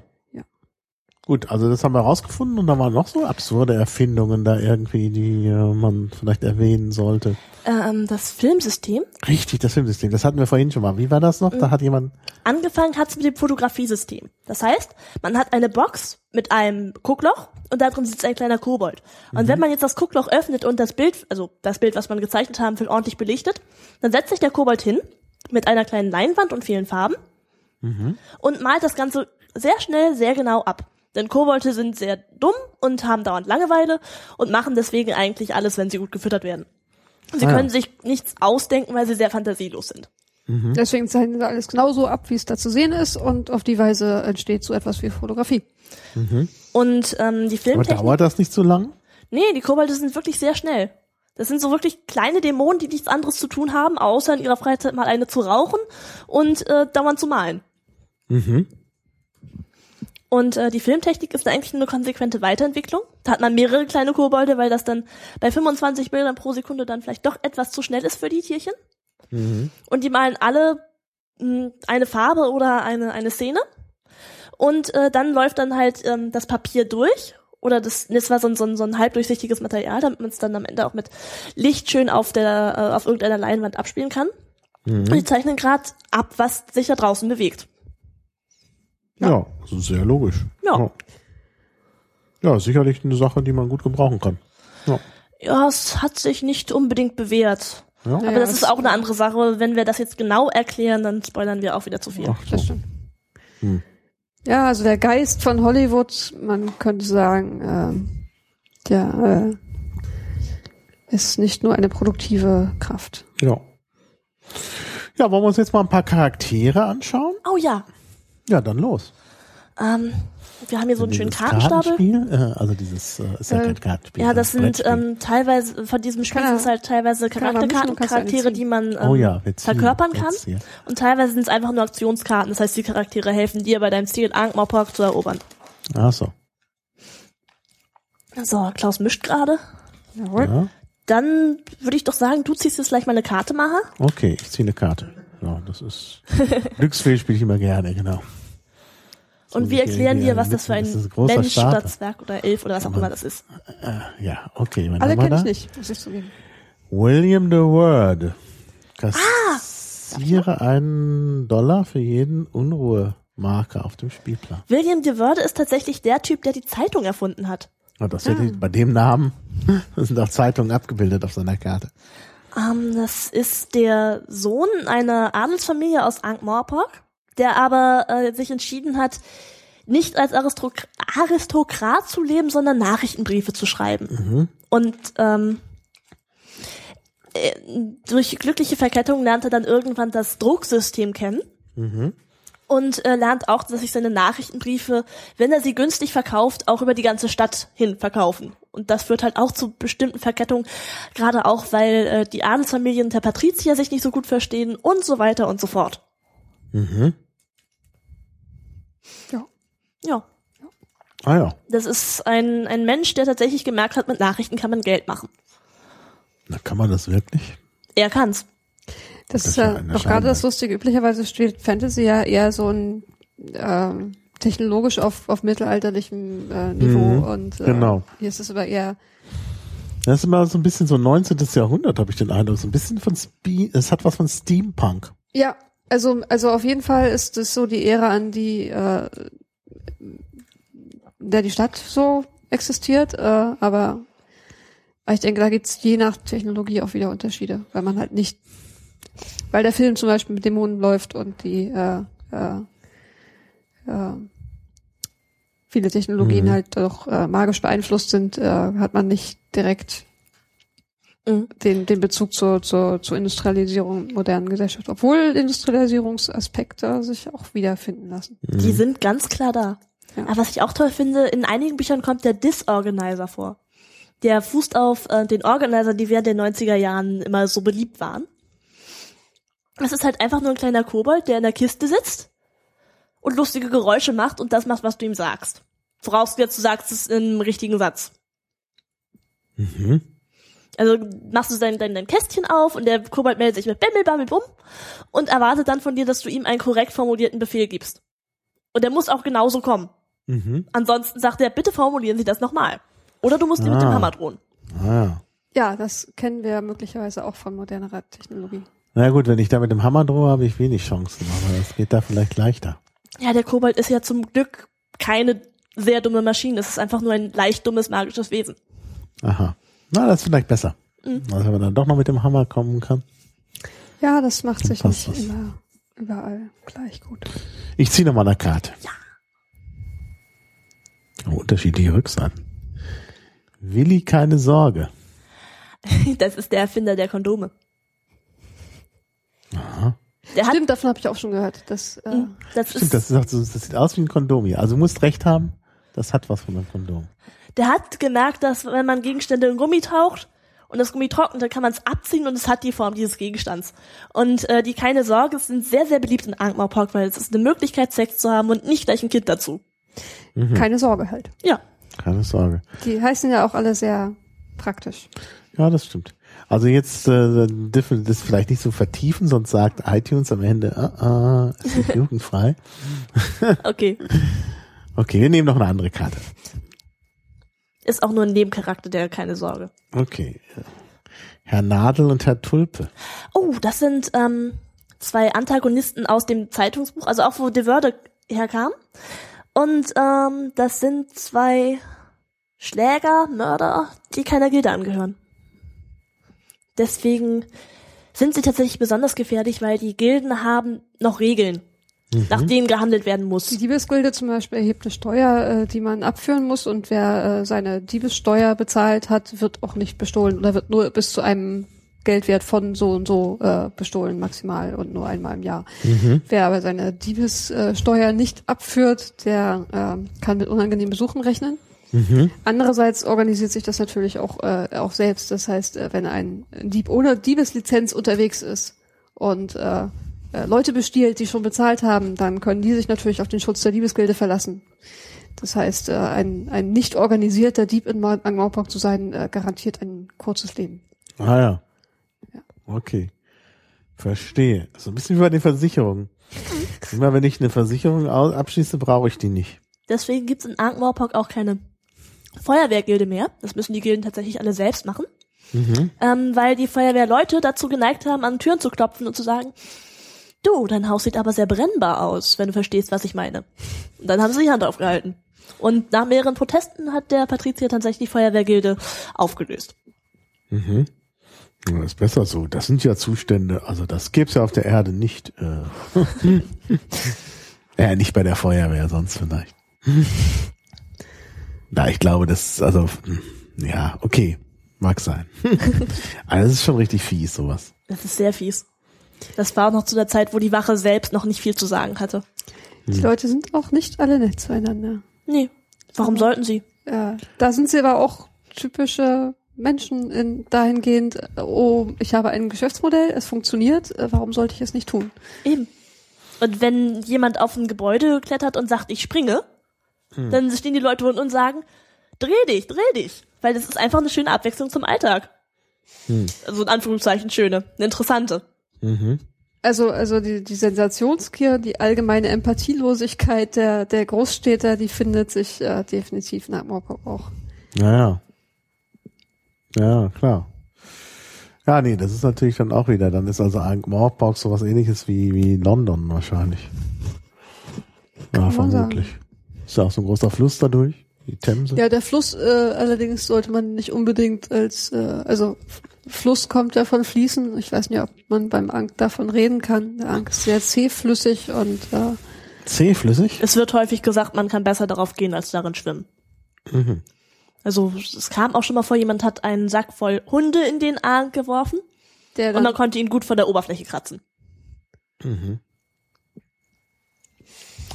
Gut, also das haben wir rausgefunden und da waren noch so absurde Erfindungen da irgendwie, die äh, man vielleicht erwähnen sollte. Ähm, das Filmsystem. Richtig, das Filmsystem, das hatten wir vorhin schon mal. Wie war das noch? Da hat jemand, Angefangen hat's mit dem Fotografiesystem. Das heißt, man hat eine Box mit einem Guckloch und da drin sitzt ein kleiner Kobold. Und wenn man jetzt das Guckloch öffnet und das Bild, also das Bild, was man gezeichnet haben will, ordentlich belichtet, dann setzt sich der Kobold hin mit einer kleinen Leinwand und vielen Farben und malt das Ganze sehr schnell, sehr genau ab. Denn Kobolde sind sehr dumm und haben dauernd Langeweile und machen deswegen eigentlich alles, wenn sie gut gefüttert werden. Und sie Ah ja. können sich nichts ausdenken, weil sie sehr fantasielos sind. Deswegen zeichnen sie alles genauso ab, wie es da zu sehen ist und auf die Weise entsteht so etwas wie Fotografie. Und ähm, die aber Filmtechnik dauert das nicht so lang? Nee, die Kobolde sind wirklich sehr schnell. Das sind so wirklich kleine Dämonen, die nichts anderes zu tun haben, außer in ihrer Freizeit mal eine zu rauchen und äh, dauernd zu malen. Mhm. Und äh, die Filmtechnik ist eigentlich eine konsequente Weiterentwicklung. Da hat man mehrere kleine Kobolde, weil das dann bei 25 Bildern pro Sekunde dann vielleicht doch etwas zu schnell ist für die Tierchen. Mhm. Und die malen alle mh, eine Farbe oder eine, eine Szene. Und äh, dann läuft dann halt ähm, das Papier durch. Oder das, das war so ein, so, ein, so ein halbdurchsichtiges Material, damit man es dann am Ende auch mit Licht schön auf der äh, auf irgendeiner Leinwand abspielen kann. Und die zeichnen gerade ab, was sich da draußen bewegt. Ja, das ist sehr logisch. Ja. ja. Ja, sicherlich eine Sache, die man gut gebrauchen kann. Ja. Ja, es hat sich nicht unbedingt bewährt. Ja. Aber Ja, das ist auch eine andere Sache. Wenn wir das jetzt genau erklären, dann spoilern wir auch wieder zu viel. Ach so. Das stimmt. Hm. Ja, also der Geist von Hollywood, man könnte sagen, ähm, der äh, ist nicht nur eine produktive Kraft. Ja. Ja, wollen wir uns jetzt mal ein paar Charaktere anschauen? Oh ja. Ja, dann los. Ähm, Wir haben hier so einen schönen Kartenstapel. Kartenspiel, äh, also dieses, äh, ist ja Äh, kein Kartenspiel. Ja, das sind ähm, teilweise, von diesem Spiel sind es halt teilweise er Charakterkarten, Charaktere, die man ähm, oh ja, ziehen verkörpern kann. hier. Und teilweise sind es einfach nur Aktionskarten. Das heißt, die Charaktere helfen dir bei deinem Ziel, Ankh-Morpork zu erobern. Ach so. So, Klaus mischt gerade. Jawohl. Ja. Dann würde ich doch sagen, du ziehst jetzt gleich mal eine Karte, Maha. Okay, ich ziehe eine Karte. Ja, das ist Glücksfee spiele ich immer gerne, genau. Und wir erklären dir, was das für ein Mensch Stapel. oder Zwerg oder Elf oder was auch immer das ist. Äh, ja, okay. Alle kenne ich nicht, muss ich zugeben. William the Word. Ah! Kassiere einen Dollar für jeden Unruhemarker auf dem Spielplan. William de Worde ist tatsächlich der Typ, der die Zeitung erfunden hat. Ja, das hätte ich, bei dem Namen sind auch Zeitungen abgebildet auf seiner Karte. Ähm, das ist der Sohn einer Adelsfamilie aus Ankh-Morpork, der aber äh, sich entschieden hat, nicht als Aristokra Aristokrat zu leben, sondern Nachrichtenbriefe zu schreiben. Und ähm, äh, durch glückliche Verkettung lernt er dann irgendwann das Drucksystem kennen. Und äh, lernt auch, dass sich seine Nachrichtenbriefe, wenn er sie günstig verkauft, auch über die ganze Stadt hin verkaufen. Und das führt halt auch zu bestimmten Verkettungen, gerade auch, weil äh, die Adelsfamilien der Patrizier sich nicht so gut verstehen und so weiter und so fort. Mhm. Ja. Ja, Ah ja, das ist ein, ein Mensch, der tatsächlich gemerkt hat, mit Nachrichten kann man Geld machen. na kann man das wirklich? Er kann's. Das, Das ist ja doch gerade das Lustige. Üblicherweise steht Fantasy ja eher so ein ähm, technologisch auf, auf mittelalterlichem äh, Niveau Mhm, und äh, genau. hier ist es aber eher Das ist immer so ein bisschen so 19. Jahrhundert, habe ich den Eindruck. So ein bisschen von Spe es hat was von Steampunk. ja also also auf jeden Fall ist es so die Ära an die äh, der die Stadt so existiert äh, aber ich denke da gibt's je nach Technologie auch wieder Unterschiede weil man halt nicht weil der Film zum Beispiel mit Dämonen läuft und die äh, äh, äh, viele Technologien Mhm. halt doch äh, magisch beeinflusst sind, äh, hat man nicht direkt Mhm. den, den Bezug zur, zur, zur Industrialisierung modernen Gesellschaft, obwohl Industrialisierungsaspekte sich auch wiederfinden lassen. Die sind ganz klar da. Ja. Aber was ich auch toll finde, in einigen Büchern kommt der Disorganizer vor. Der fußt auf äh, den Organizer, die während den 90er Jahren immer so beliebt waren. Das ist halt einfach nur ein kleiner Kobold, der in der Kiste sitzt und lustige Geräusche macht und das macht, was du ihm sagst. Vorausgesetzt, du sagst es im richtigen Satz. Mhm. Also machst du dein, dein, dein Kästchen auf und der Kobold meldet sich mit Bämmel, Bammel, Bumm und erwartet dann von dir, dass du ihm einen korrekt formulierten Befehl gibst. Und der muss auch genauso kommen. Mhm. Ansonsten sagt er, bitte formulieren Sie das nochmal. Oder du musst ihm mit dem Ah. Hammer drohen. Ah, ja. Ja, das kennen wir möglicherweise auch von modernerer Technologie. Na gut, wenn ich da mit dem Hammer drohe, habe ich wenig Chancen, aber das geht da vielleicht leichter. Ja, der Kobold ist ja zum Glück keine sehr dumme Maschine. Es ist einfach nur ein leicht dummes magisches Wesen. Aha. Na, das ist vielleicht besser. Mhm. Also wenn man dann doch noch mit dem Hammer kommen kann. Ja, das macht sich nicht das. immer überall gleich gut. Ich ziehe nochmal eine Karte. Ja. Oh, unterschiedliche Rückseiten. Willi, keine Sorge. Das ist der Erfinder der Kondome. Aha. Der hat, Stimmt, davon habe ich auch schon gehört. Dass, äh, Mhm. das Stimmt, ist, das, ist auch so, das sieht aus wie ein Kondom hier. Also du musst recht haben, das hat was von einem Kondom. Der hat gemerkt, dass wenn man Gegenstände in Gummi taucht und das Gummi trocknet, dann kann man es abziehen und es hat die Form dieses Gegenstands. Und äh, die keine Sorge sind sehr, sehr beliebt in Ankh-Morpork, weil es ist eine Möglichkeit, Sex zu haben und nicht gleich ein Kind dazu. Mhm. keine Sorge halt. Ja. Keine Sorge. Die heißen ja auch alle sehr praktisch. Ja, das stimmt. Also jetzt äh, dürfen wir das vielleicht nicht so vertiefen, sonst sagt iTunes am Ende, ah, ah, ist nicht jugendfrei. Okay. Okay, wir nehmen noch eine andere Karte. Ist auch nur ein Nebencharakter, der keine Sorge. Okay. Herr Nadel und Herr Tulpe. Oh, das sind ähm, zwei Antagonisten aus dem Zeitungsbuch, also auch wo De Wörde herkam. Und ähm, das sind zwei Schläger, Mörder, die keiner Gilde angehören. Deswegen sind sie tatsächlich besonders gefährlich, weil die Gilden haben noch Regeln, nach denen gehandelt werden Die muss. Diebesgilde zum Beispiel erhebt eine Steuer, äh, die man abführen muss und wer äh, seine Diebessteuer bezahlt hat, wird auch nicht bestohlen oder wird nur bis zu einem Geldwert von so und so äh, bestohlen, maximal und nur einmal im Jahr. Mhm. Wer aber seine Diebessteuer nicht abführt, der äh, kann mit unangenehmen Besuchen rechnen. Mhm. Andererseits organisiert sich das natürlich auch, äh, auch selbst. Das heißt, äh, wenn ein Dieb ohne Diebeslizenz unterwegs ist und äh, Leute bestiehlt, die schon bezahlt haben, dann können die sich natürlich auf den Schutz der Diebesgilde verlassen. Das heißt, äh, ein, ein nicht organisierter Dieb in Ma- Angmaupark zu sein, äh, garantiert ein kurzes Leben. Ah ja. Ja. Okay. Verstehe. So ein bisschen wie bei den Versicherungen. Immer wenn ich eine Versicherung abschließe, brauche ich die nicht. Deswegen gibt's in Ankh-Morpork auch keine Feuerwehrgilde mehr. Das müssen die Gilden tatsächlich alle selbst machen. Mhm. Ähm, weil die Feuerwehrleute dazu geneigt haben, an Türen zu klopfen und zu sagen, du, dein Haus sieht aber sehr brennbar aus, wenn du verstehst, was ich meine. Und dann haben sie die Hand aufgehalten. Und nach mehreren Protesten hat der Patrizier tatsächlich die Feuerwehrgilde aufgelöst. Mhm. Ja, ist besser so. Das sind ja Zustände, also das gibt's ja auf der Erde nicht. Äh, äh nicht bei der Feuerwehr, sonst vielleicht. Na, ich glaube, das, also, hm, ja, okay, mag sein. also, das ist schon richtig fies, sowas. Das ist sehr fies. Das war auch noch zu der Zeit, wo die Wache selbst noch nicht viel zu sagen hatte. Die Leute sind auch nicht alle nett zueinander. Nee. Warum Aber- sollten sie? Ja, da sind sie aber auch typische Menschen in, dahingehend, oh, ich habe ein Geschäftsmodell, es funktioniert, äh, warum sollte ich es nicht tun? Eben. Und wenn jemand auf ein Gebäude klettert und sagt, ich springe, dann stehen die Leute unten und sagen, dreh dich, dreh dich. Weil das ist einfach eine schöne Abwechslung zum Alltag. Also in Anführungszeichen schöne, eine interessante. Mhm. Also, also die, die Sensationsgier, die allgemeine Empathielosigkeit der, der Großstädter, die findet sich äh, definitiv nach Morpok auch. Naja. Ja, klar. Ja, nee, das ist natürlich dann auch wieder, dann ist also Ankh-Morpork sowas ähnliches wie, wie London wahrscheinlich. Ja, vermutlich. Ist ja auch so ein großer Fluss dadurch, die Themse. Ja, der Fluss äh, allerdings sollte man nicht unbedingt als, äh, also Fluss kommt ja von Fließen. Ich weiß nicht, ob man beim Ankh davon reden kann. Der Ankh ist sehr zähflüssig und äh, Zähflüssig? Es wird häufig gesagt, man kann besser darauf gehen, als darin schwimmen. Mhm. Also es kam auch schon mal vor, jemand hat einen Sack voll Hunde in den Aang geworfen der und dann, dann konnte ihn gut von der Oberfläche kratzen. Mhm.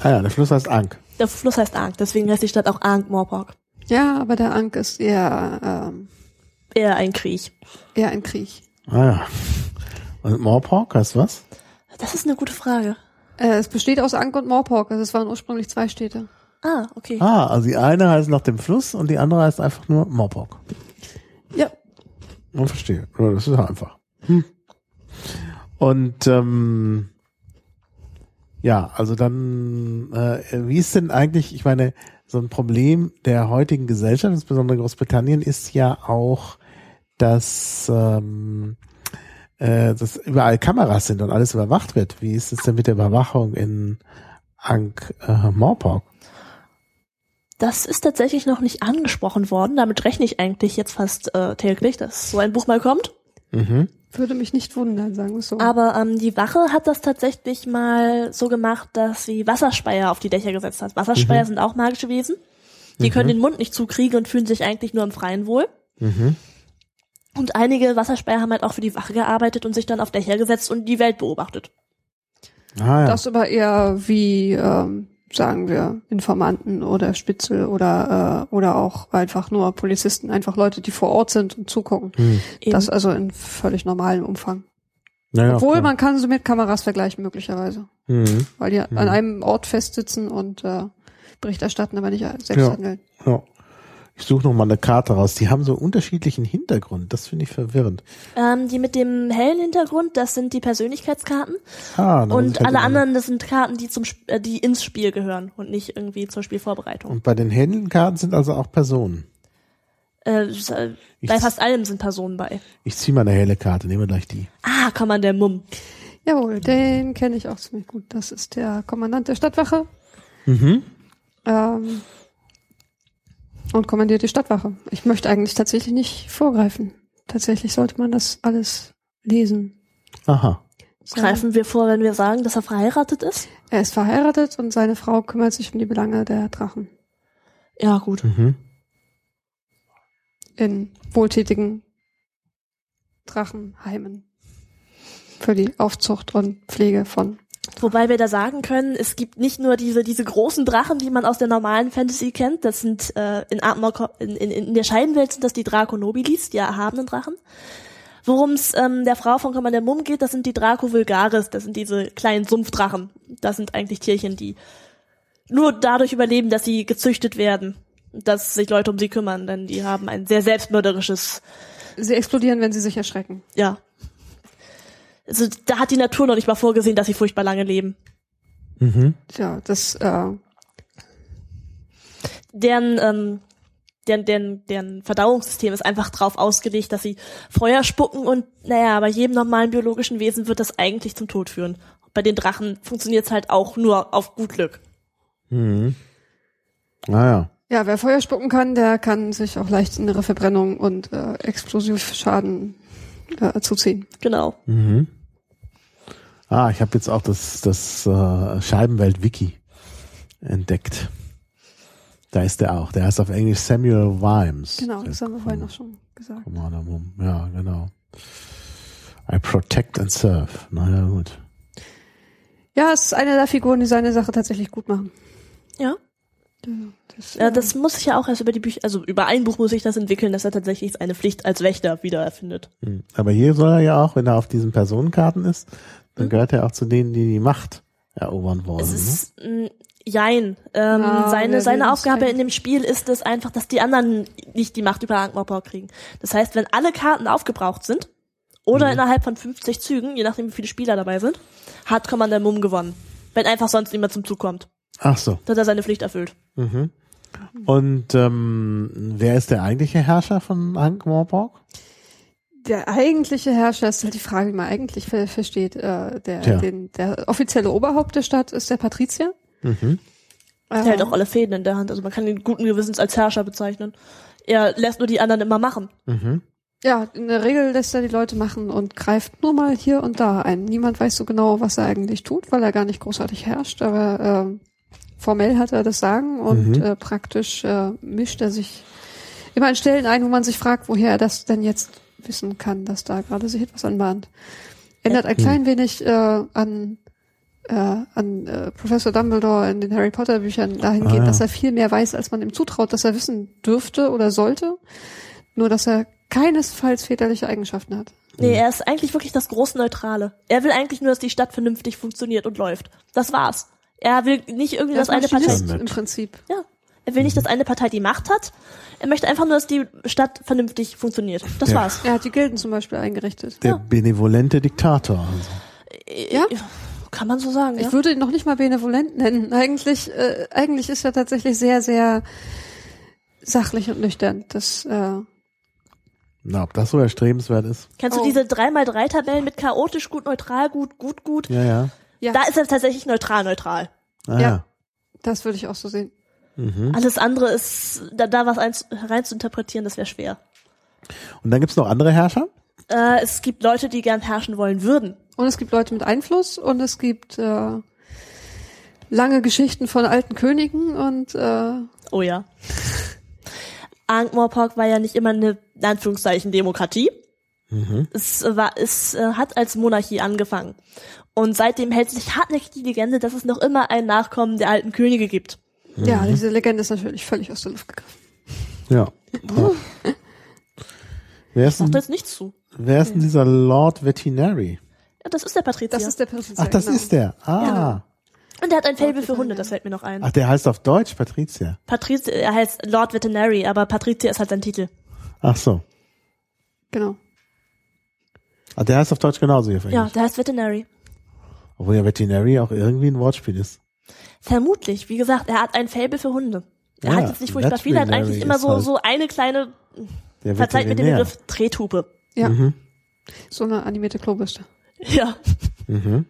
Ah ja, der Fluss heißt Ankh. Der Fluss heißt Aang, deswegen heißt die Stadt auch Aang Morpork. ja, aber der Ankh ist eher, ähm, Eher ein Krieg. eher ein Krieg. Ah ja. Und Morpork heißt was? Das ist eine gute Frage. Äh, es besteht aus Ankh und Morpork. Also es waren ursprünglich zwei Städte. Ah, okay. Ah, also die eine heißt nach dem Fluss und die andere heißt einfach nur Morpork. Ja. Man verstehe. Ja, Das ist einfach. Hm. Und ähm, ja, also dann, äh, wie ist denn eigentlich, ich meine, so ein Problem der heutigen Gesellschaft, insbesondere Großbritannien, ist ja auch, dass, ähm, äh, dass überall Kameras sind und alles überwacht wird. Wie ist es denn mit der Überwachung in Ankh äh, Morpork? Das ist tatsächlich noch nicht angesprochen worden. Damit rechne ich eigentlich jetzt fast äh, täglich, dass so ein Buch mal kommt. Mhm. Würde mich nicht wundern, sagen wir es so. Aber ähm, die Wache hat das tatsächlich mal so gemacht, dass sie Wasserspeier auf die Dächer gesetzt hat. Wasserspeier sind auch magische Wesen. Die können den Mund nicht zukriegen und fühlen sich eigentlich nur im Freien wohl. Mhm. Und einige Wasserspeier haben halt auch für die Wache gearbeitet und sich dann auf Dächer gesetzt und die Welt beobachtet. Ah, ja. Das aber eher wie, ähm, sagen wir, Informanten oder Spitzel oder äh, oder auch einfach nur Polizisten, einfach Leute, die vor Ort sind und zugucken. Hm. Das also in völlig normalem Umfang. Naja, Obwohl man kann sie mit Kameras vergleichen möglicherweise, Mhm. weil die an einem Ort festsitzen und äh, Bericht erstatten, aber nicht selbst Ja. handeln. Ja. Ich suche noch mal eine Karte raus. Die haben so unterschiedlichen Hintergrund. Das finde ich verwirrend. Ähm, die mit dem hellen Hintergrund, das sind die Persönlichkeitskarten. Ah, Und ich halt alle immer- anderen, das sind Karten, die zum äh, die ins Spiel gehören und nicht irgendwie zur Spielvorbereitung. Und bei den Händelkarten sind also auch Personen. Äh, äh, Ich- bei fast allem sind Personen bei. Ich ziehe mal eine helle Karte. Nehmen wir gleich die. Ah, kann man der Mumm. Jawohl, den kenne ich auch ziemlich gut. Das ist der Kommandant der Stadtwache Mhm. ähm, und kommandiert die Stadtwache. Ich möchte eigentlich tatsächlich nicht vorgreifen. Tatsächlich sollte man das alles lesen. Aha. So. Greifen wir vor, wenn wir sagen, dass er verheiratet ist? Er ist verheiratet und seine Frau kümmert sich um die Belange der Drachen Ja, gut. Mhm. in wohltätigen Drachenheimen. Für die Aufzucht und Pflege von. Wobei wir da sagen können, es gibt nicht nur diese, diese großen Drachen, die man aus der normalen Fantasy kennt. Das sind äh, in, Artmore, in, in, in der Scheidenwelt sind das die Draco Nobilis, die erhabenen Drachen. Worum es ähm, der Frau von Commander Mumm geht, das sind die Draco Vulgaris, das sind diese kleinen Sumpfdrachen. Das sind eigentlich Tierchen, die nur dadurch überleben, dass sie gezüchtet werden, dass sich Leute um sie kümmern, denn die haben ein sehr selbstmörderisches, Sie explodieren, wenn sie sich erschrecken. ja. Also da hat die Natur noch nicht mal vorgesehen, dass sie furchtbar lange leben. Mhm. Ja, das, äh, deren, ähm, deren, deren, deren Verdauungssystem ist einfach drauf ausgelegt, dass sie Feuer spucken und naja, bei jedem normalen biologischen Wesen wird das eigentlich zum Tod führen. Bei den Drachen funktioniert es halt auch nur auf gut Glück. Mhm. Naja. ja, wer Feuer spucken kann, der kann sich auch leicht innere Verbrennung und äh, Explosivschaden äh, zuziehen. Genau. Mhm. Ah, ich habe jetzt auch das, das äh, Scheibenwelt-Wiki entdeckt. Da ist der auch. Der heißt auf Englisch Samuel Vimes. Genau, das haben wir vorhin auch schon gesagt. Ja, genau. I protect and serve. Naja, gut. Ja, es ist eine der Figuren, die seine Sache tatsächlich gut machen. Ja. Das, Ja, das muss ich ja auch erst über die Bücher, also über ein Buch muss ich das entwickeln, dass er tatsächlich seine Pflicht als Wächter wieder erfindet. Hm. Aber hier soll er ja auch, wenn er auf diesen Personenkarten ist, dann Mhm. gehört er auch zu denen, die die Macht erobern wollen. Es ne? ist mh, Jein. Ähm, Ja, seine wir seine sehen es Aufgabe in dem Spiel ist es einfach, dass die anderen nicht die Macht über Ankh-Morpork kriegen. Das heißt, wenn alle Karten aufgebraucht sind oder innerhalb von 50 Zügen, je nachdem wie viele Spieler dabei sind, hat Commander Mumm gewonnen. Wenn einfach sonst niemand zum Zug kommt, Ach so. dann hat er seine Pflicht erfüllt. Mhm. Und ähm, wer ist der eigentliche Herrscher von Ankh-Morpork? der eigentliche Herrscher ist halt die Frage, wie man eigentlich ver versteht. Äh, der, Tja. den, der offizielle Oberhaupt der Stadt ist der Patrizier. Mhm. Der hält auch alle Fäden in der Hand. Also man kann ihn guten Gewissens als Herrscher bezeichnen. Er lässt nur die anderen immer machen. Mhm. Ja, in der Regel lässt er die Leute machen und greift nur mal hier und da ein. Niemand weiß so genau, was er eigentlich tut, weil er gar nicht großartig herrscht, aber ähm, formell hat er das Sagen und Mhm. äh, praktisch äh, mischt er sich immer an Stellen ein, wo man sich fragt, woher er das denn jetzt wissen kann, dass da gerade sich etwas anbahnt. Ändert ein klein wenig äh, an äh, an äh, Professor Dumbledore in den Harry Potter Büchern dahingehend, Ah, ja. dass er viel mehr weiß, als man ihm zutraut, dass er wissen dürfte oder sollte. Nur, dass er keinesfalls väterliche Eigenschaften hat. Nee, er ist eigentlich wirklich das große Neutrale. Er will eigentlich nur, dass die Stadt vernünftig funktioniert und läuft. Das war's. Er will nicht irgendwie, dass eine Partei, im Prinzip. ja, er will nicht, dass eine Partei die Macht hat. Er möchte einfach nur, dass die Stadt vernünftig funktioniert. Das Ja. war's. Er hat die Gilden zum Beispiel eingerichtet. Der Ja. benevolente Diktator. Also. Ja? Äh, Kann man so sagen, ja. Ich würde ihn noch nicht mal benevolent nennen. Eigentlich, äh, eigentlich ist er tatsächlich sehr, sehr sachlich und nüchtern. Das, äh, Na, ob das so erstrebenswert ist? Kennst Oh. du diese 3x3-Tabellen mit chaotisch, gut, neutral, gut, gut, gut? Ja, ja. ja, Da ist er tatsächlich neutral, neutral. Ah, Ja. ja. das würde ich auch so sehen. Mhm. Alles andere ist, da, da was eins, rein zu interpretieren, das wäre schwer. Und dann gibt's noch andere Herrscher? Äh, es gibt Leute, die gern herrschen wollen würden. Und es gibt Leute mit Einfluss und es gibt äh, lange Geschichten von alten Königen und äh, Oh ja. Ankh-Morpork war ja nicht immer eine, in Anführungszeichen, Demokratie. Mhm. Es war, es äh, hat als Monarchie angefangen. Und seitdem hält sich hartnäckig die Legende, dass es noch immer ein Nachkommen der alten Könige gibt. ja, diese Legende ist natürlich völlig aus der Luft gegriffen. Ja. wer, ist denn, jetzt nichts zu. wer ist denn dieser Lord Veterinary? Ja, das ist der Patrizier. Das ist der Patrizier. Ach, das genau. ist der. Ah. Und der hat ein Faible für Hunde, das fällt mir noch ein. Ach, der heißt auf Deutsch Patricia. Patrizier, er heißt Lord Veterinary, aber Patrizier ist halt sein Titel. Ach so. Genau. Ah, der heißt auf Deutsch genauso hier Ja, der heißt Veterinary. Obwohl ja Veterinary auch irgendwie ein Wortspiel ist. Vermutlich. Wie gesagt, er hat ein Faible für Hunde. Er Ja, hat jetzt nicht furchtbar viel, er hat eigentlich immer so, halt so eine kleine, verzeiht mir den Veterinär. Begriff, Trethupe. Ja, Mhm. so eine animierte Klobürste. Ja. Mhm.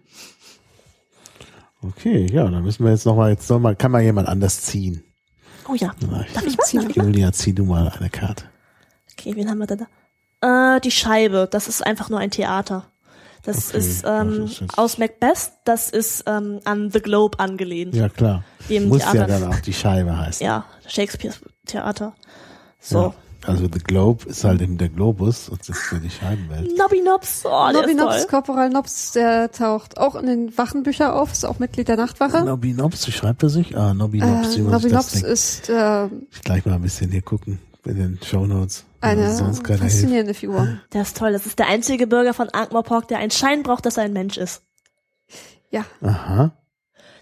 Okay, ja, dann müssen wir jetzt nochmal, jetzt soll mal, kann mal jemand anders ziehen. Oh ja. Na, Darf ich Darf ich mal? Julia, zieh du mal eine Karte. Okay, wen haben wir denn da? Äh, die Scheibe, das ist einfach nur ein Theater. Das Okay, ist ähm, das ist aus Macbeth, das ist ähm, an The Globe angelehnt. Ja, klar. Dem Muss ja Theater. dann auch die Scheibe heißen. Ja, Shakespeares Theater. So. Also The Globe ist halt in der Globus und das ist ja die Scheibenwelt. Nobby Nobs, oh, der Nobby ist Nobs, toll. Korporal Nobs, der taucht auch in den Wachenbüchern auf, ist auch Mitglied der Nachtwache. Nobby Nobs, wie schreibt er sich? Ah, Nobby Nobs, Äh, wie man Nobby Nobs ist äh, Ich gleich mal ein bisschen hier gucken in den Shownotes. eine sonst faszinierende Figur. Der ist toll. Das ist der einzige Bürger von Ankh-Morpork, der einen Schein braucht, dass er ein Mensch ist. Ja, Aha.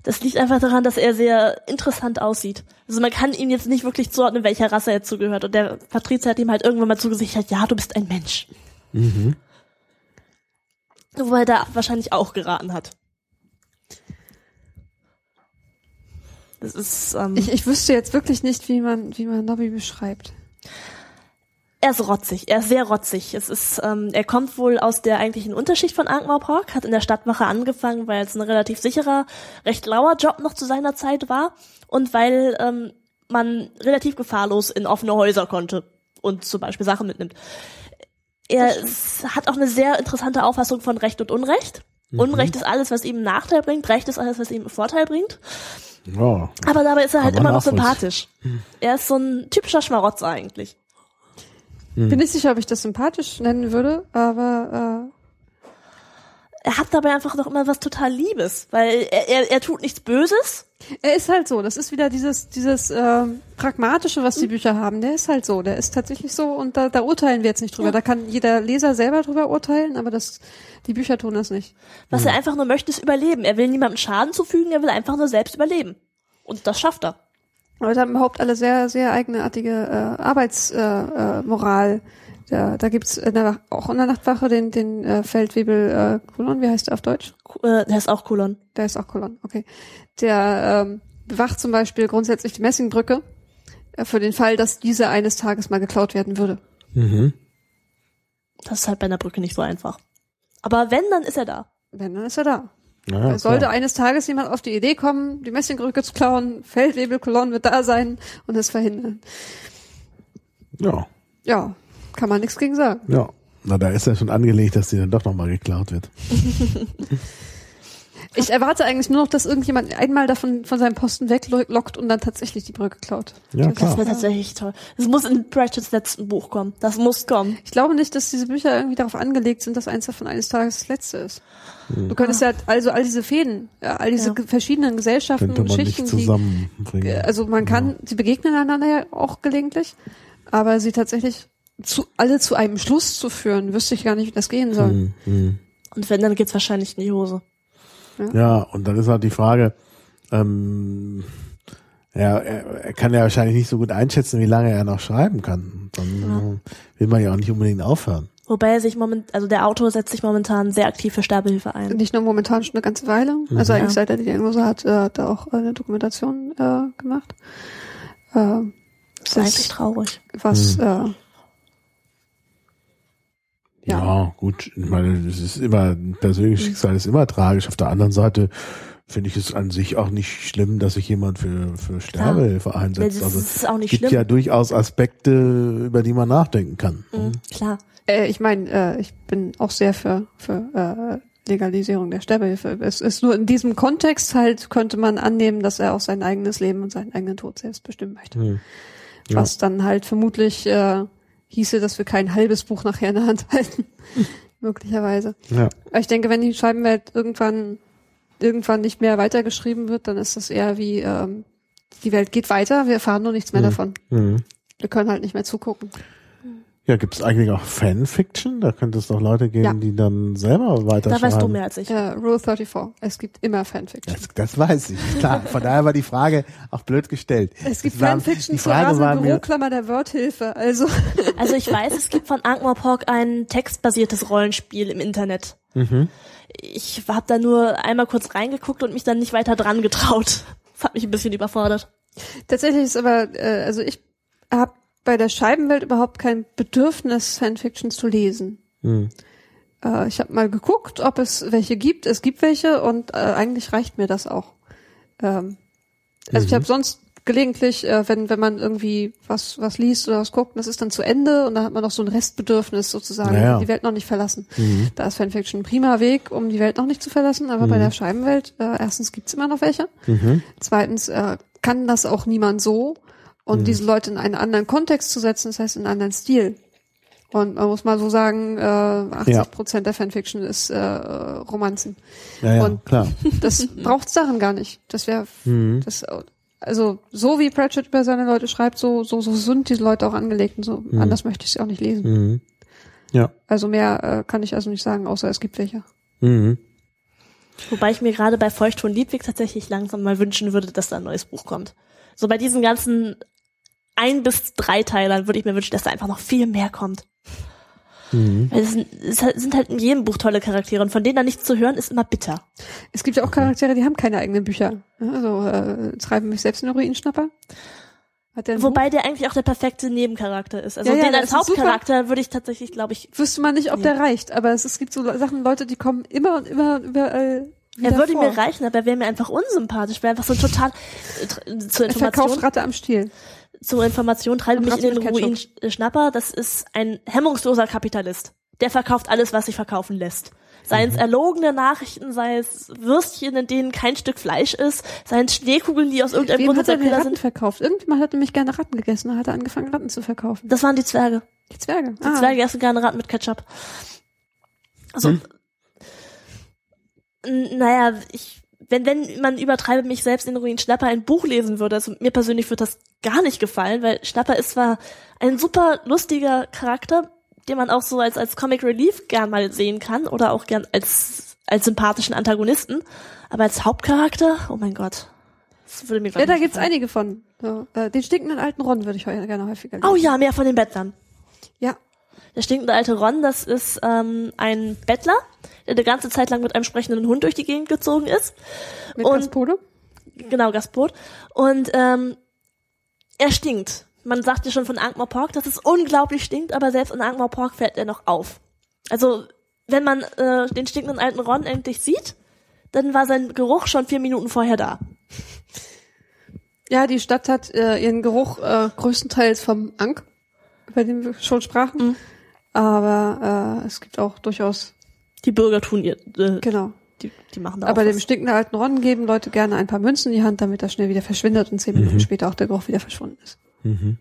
Das liegt einfach daran, dass er sehr interessant aussieht. Also man kann ihm jetzt nicht wirklich zuordnen, welcher Rasse er zugehört. Und der Patrizier hat ihm halt irgendwann mal zugesichert, ja, du bist ein Mensch. Mhm. Wobei er da wahrscheinlich auch geraten hat. Das ist, ähm, ich, ich wüsste jetzt wirklich nicht, wie man, wie man Nobby beschreibt. Er ist rotzig. Er ist sehr rotzig. Es ist, ähm, er kommt wohl aus der eigentlichen Unterschicht von Ankh-Morpork, hat in der Stadtwache angefangen, weil es ein relativ sicherer, recht lauer Job noch zu seiner Zeit war und weil ähm, man relativ gefahrlos in offene Häuser konnte und zum Beispiel Sachen mitnimmt. Er hat auch eine sehr interessante Auffassung von Recht und Unrecht. Unrecht ist alles, was ihm Nachteil bringt, Recht ist alles, was ihm Vorteil bringt. Ja. Aber dabei ist er halt immer noch sympathisch. Er ist so ein typischer Schmarotzer eigentlich. Hm. Bin nicht sicher, ob ich das sympathisch nennen würde, aber er hat dabei einfach noch immer was total Liebes, weil er, er, er tut nichts Böses. äh, er ist halt so. Das ist wieder dieses, dieses ähm, Pragmatische, was die Bücher haben. Der ist halt so. Der ist tatsächlich so und da, da urteilen wir jetzt nicht drüber. Ja. Da kann jeder Leser selber drüber urteilen, aber das, die Bücher tun das nicht. Was er einfach nur möchte, ist überleben. Er will niemandem Schaden zufügen, er will einfach nur selbst überleben. Und das schafft er. Leute haben überhaupt alle sehr, sehr eigenartige äh, Arbeitsmoral. Äh, Moral. Da, da gibt's in der, auch in der Nachtwache den, den äh, Feldwebel äh, Kolon, wie heißt der auf Deutsch? Äh, der ist auch Kolon. Der ist auch Kolon, okay. Der ähm, bewacht zum Beispiel grundsätzlich die Messingbrücke äh, für den Fall, dass diese eines Tages mal geklaut werden würde. Mhm. Das ist halt bei einer Brücke nicht so einfach. Aber wenn, dann ist er da. Wenn, dann ist er da. Ja, Sollte klar. eines Tages jemand auf die Idee kommen, die Messingbrücke zu klauen, Feldwebelkolon wird da sein und es verhindern. Ja, Ja, kann man nichts gegen sagen. ja. Na, da ist ja schon angelegt, dass die dann doch nochmal geklaut wird. Ich erwarte eigentlich nur noch, dass irgendjemand einmal davon von seinem Posten weglockt und dann tatsächlich die Brücke klaut. Ja, Das Das klar. wäre tatsächlich toll. Es muss in Pratchetts letzten Buch kommen. Das muss kommen. Ich glaube nicht, dass diese Bücher irgendwie darauf angelegt sind, dass eins davon eines Tages das letzte ist. Du könntest ja also all diese Fäden, ja, all diese Ja. verschiedenen Gesellschaften Könnte und Schichten, nicht die, zusammenbringen. also man kann, sie begegnen einander ja auch gelegentlich, aber sie tatsächlich zu, alle zu einem Schluss zu führen, wüsste ich gar nicht, wie das gehen soll. Hm, hm. Und wenn, dann geht's wahrscheinlich in die Hose. Ja, und dann ist halt die Frage, ähm, ja, er, er kann ja wahrscheinlich nicht so gut einschätzen, wie lange er noch schreiben kann. Dann äh, will man ja auch nicht unbedingt aufhören. Wobei er sich moment, also der Autor setzt sich momentan sehr aktiv für Sterbehilfe ein. Nicht nur momentan schon eine ganze Weile, also eigentlich Ja. seit er die Diagnose hat, äh, hat er auch eine Dokumentation äh, gemacht. Äh, Das ist eigentlich traurig. was äh, Ja. Ja. gut. Ich meine, das ist immer, ein persönliches Schicksal ist immer tragisch. Auf der anderen Seite finde ich es an sich auch nicht schlimm, dass sich jemand für, für Sterbehilfe einsetzt. Das Also ist auch nicht gibt schlimm. ja durchaus Aspekte, über die man nachdenken kann. Mhm, klar. Äh, ich meine, äh, ich bin auch sehr für, für äh, Legalisierung der Sterbehilfe. Es ist nur in diesem Kontext halt, könnte man annehmen, dass er auch sein eigenes Leben und seinen eigenen Tod selbst bestimmen möchte. Hm. Ja. Was dann halt vermutlich äh, hieße, dass wir kein halbes Buch nachher in der Hand halten. Möglicherweise. Ja. Aber ich denke, wenn die Scheibenwelt irgendwann irgendwann nicht mehr weitergeschrieben wird, dann ist das eher wie ähm, die Welt geht weiter, wir erfahren nur nichts mehr Mhm. davon. Mhm. Wir können halt nicht mehr zugucken. Ja, gibt es eigentlich auch Fanfiction? Da könnte es doch Leute geben, Ja. die dann selber weiter Da weißt du mehr als ich. Äh, Rule 34. Es gibt immer Fanfiction. Das, das weiß ich, klar. Von daher war die Frage auch blöd gestellt. Es gibt Das war- Fanfiction die zur Frage war rasenden mir, Büroklammer der Wordhilfe. Also Also ich weiß, es gibt von Ankh-Morpork ein textbasiertes Rollenspiel im Internet. mhm. Ich habe da nur einmal kurz reingeguckt und mich dann nicht weiter dran getraut. Das hat mich ein bisschen überfordert. tatsächlich ist aber, äh, also ich bei der Scheibenwelt überhaupt kein Bedürfnis, Fanfiction zu lesen. Mhm. Äh, ich habe mal geguckt, ob es welche gibt. Es gibt welche und äh, eigentlich reicht mir das auch. Ähm, also ich Mhm. habe sonst gelegentlich, äh, wenn wenn man irgendwie was was liest oder was guckt, das ist dann zu Ende und dann hat man noch so ein Restbedürfnis sozusagen, Naja. die Welt noch nicht verlassen. Mhm. Da ist Fanfiction ein prima Weg, um die Welt noch nicht zu verlassen, aber bei der Scheibenwelt, äh, erstens gibt's immer noch welche. Mhm. Zweitens äh, kann das auch niemand so. Und diese Leute in einen anderen Kontext zu setzen, das heißt in einen anderen Stil. Und man muss mal so sagen, äh, 80 Prozent der Fanfiction ist äh, Romanzen. Ja, ja, Und- klar. Das braucht's darin gar nicht. Das wäre, Mhm. das, also so wie Pratchett über seine Leute schreibt, so so so sind diese Leute auch angelegt und so. Anders möchte ich sie auch nicht lesen. Mhm. Ja. Also mehr äh, kann ich also nicht sagen, außer es gibt welche. Mhm. Wobei ich mir gerade bei Feucht von Liebwig tatsächlich langsam mal wünschen würde, dass da ein neues Buch kommt. So bei diesen ganzen ein bis drei Teilern würde ich mir wünschen, dass da einfach noch viel mehr kommt. Mhm. Weil es sind, es halt- sind halt in jedem Buch tolle Charaktere und von denen da nichts zu hören, ist immer bitter. Es gibt ja auch Charaktere, die haben keine eigenen Bücher. Ja, Also äh, treiben mich selbst in den Ruinenschnapper. Hat der Wobei der eigentlich auch der perfekte Nebencharakter ist. Also Ja, ja, den der als. Hauptcharakter würde ich tatsächlich, glaube ich, Buch? Wüsste man nicht, ob Ja. der reicht, aber es, es gibt so Sachen, Leute, die kommen immer und immer überall wieder er würde vor. mir reichen, aber er wäre mir einfach unsympathisch, wäre einfach so total äh, zur Er verkauft Information, Ratte am Stiel. Zur Information treibe Und mich in den Ruin Ketchup. Schnapper. Das ist ein hemmungsloser Kapitalist. Der verkauft alles, was sich verkaufen lässt. Seien Mhm. es erlogene Nachrichten, sei es Würstchen, in denen kein Stück Fleisch ist, seien es Schneekugeln, die aus irgendeinem Wem Grund hat er sind. verkauft? Irgendjemand hat nämlich gerne Ratten gegessen, da hat er angefangen, Ratten zu verkaufen. Das waren die Zwerge. Die Zwerge. Die Zwerge essen gerne Ratten mit Ketchup. Also, Hm. naja, ich, wenn, wenn man übertreibe mich selbst in Ruin Schnapper ein Buch lesen würde, also mir persönlich würde das gar nicht gefallen, weil Schnapper ist zwar ein super lustiger Charakter, den man auch so als, als Comic Relief gern mal sehen kann oder auch gern als, als sympathischen Antagonisten, aber als Hauptcharakter, oh mein Gott. Das würde mir Ja, da gibt's gefallen. einige von. So, äh, den stinkenden alten Ron würde ich gerne häufiger lesen. Oh ja, mehr von den Bettlern. Ja. Der stinkende alte Ron, das ist ähm, ein Bettler, der die ganze Zeit lang mit einem sprechenden Hund durch die Gegend gezogen ist. Mit Und- Gaspode. Genau, Gaspot. Und ähm, er stinkt. Man sagt ja schon von Ankh-Morpork, dass es unglaublich stinkt, aber selbst in Ankh-Morpork fällt er noch auf. Also, wenn man äh, den stinkenden alten Ron endlich sieht, dann war sein Geruch schon vier Minuten vorher da. Ja, die Stadt hat äh, ihren Geruch äh, größtenteils vom Ank, über den wir schon sprachen. Mhm. Aber äh, es gibt auch durchaus, Die Bürger tun ihr, äh, genau. die, die machen da Aber auch dem was. stinkenden alten Ron geben Leute gerne ein paar Münzen in die Hand, damit er schnell wieder verschwindet und zehn Minuten später auch der Geruch wieder verschwunden ist. Mhm.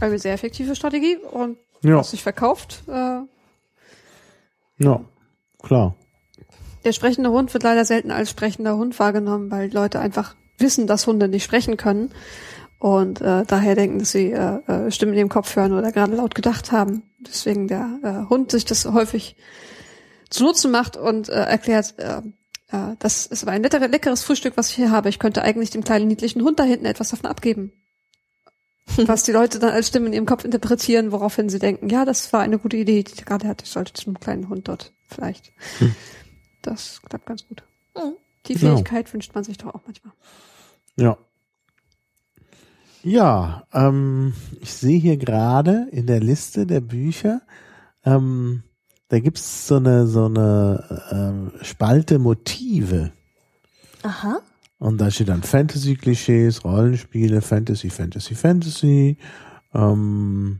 Eine sehr effektive Strategie und Ja, was sich verkauft. Äh, ja, klar. der sprechende Hund wird leider selten als sprechender Hund wahrgenommen, weil Leute einfach wissen, dass Hunde nicht sprechen können und äh, daher denken, dass sie äh, äh, Stimmen in ihrem Kopf hören oder gerade laut gedacht haben. Deswegen der äh, Hund sich das häufig zunutze macht und äh, erklärt, äh, äh, das ist aber ein letter, leckeres Frühstück, was ich hier habe. Ich könnte eigentlich dem kleinen niedlichen Hund da hinten etwas davon abgeben. Was die Leute dann als Stimme in ihrem Kopf interpretieren, woraufhin sie denken, ja, das war eine gute Idee, die ich gerade hatte. Ich sollte zum kleinen Hund dort vielleicht. Das klappt ganz gut. Die Genau. Fähigkeit wünscht man sich doch auch manchmal. Ja. Ja, ähm, ich sehe hier gerade in der Liste der Bücher, ähm, da gibt's so eine so eine ähm, Spalte Motive Aha. und da steht dann Fantasy-Klischees, Rollenspiele, Fantasy, Fantasy, Fantasy, ähm,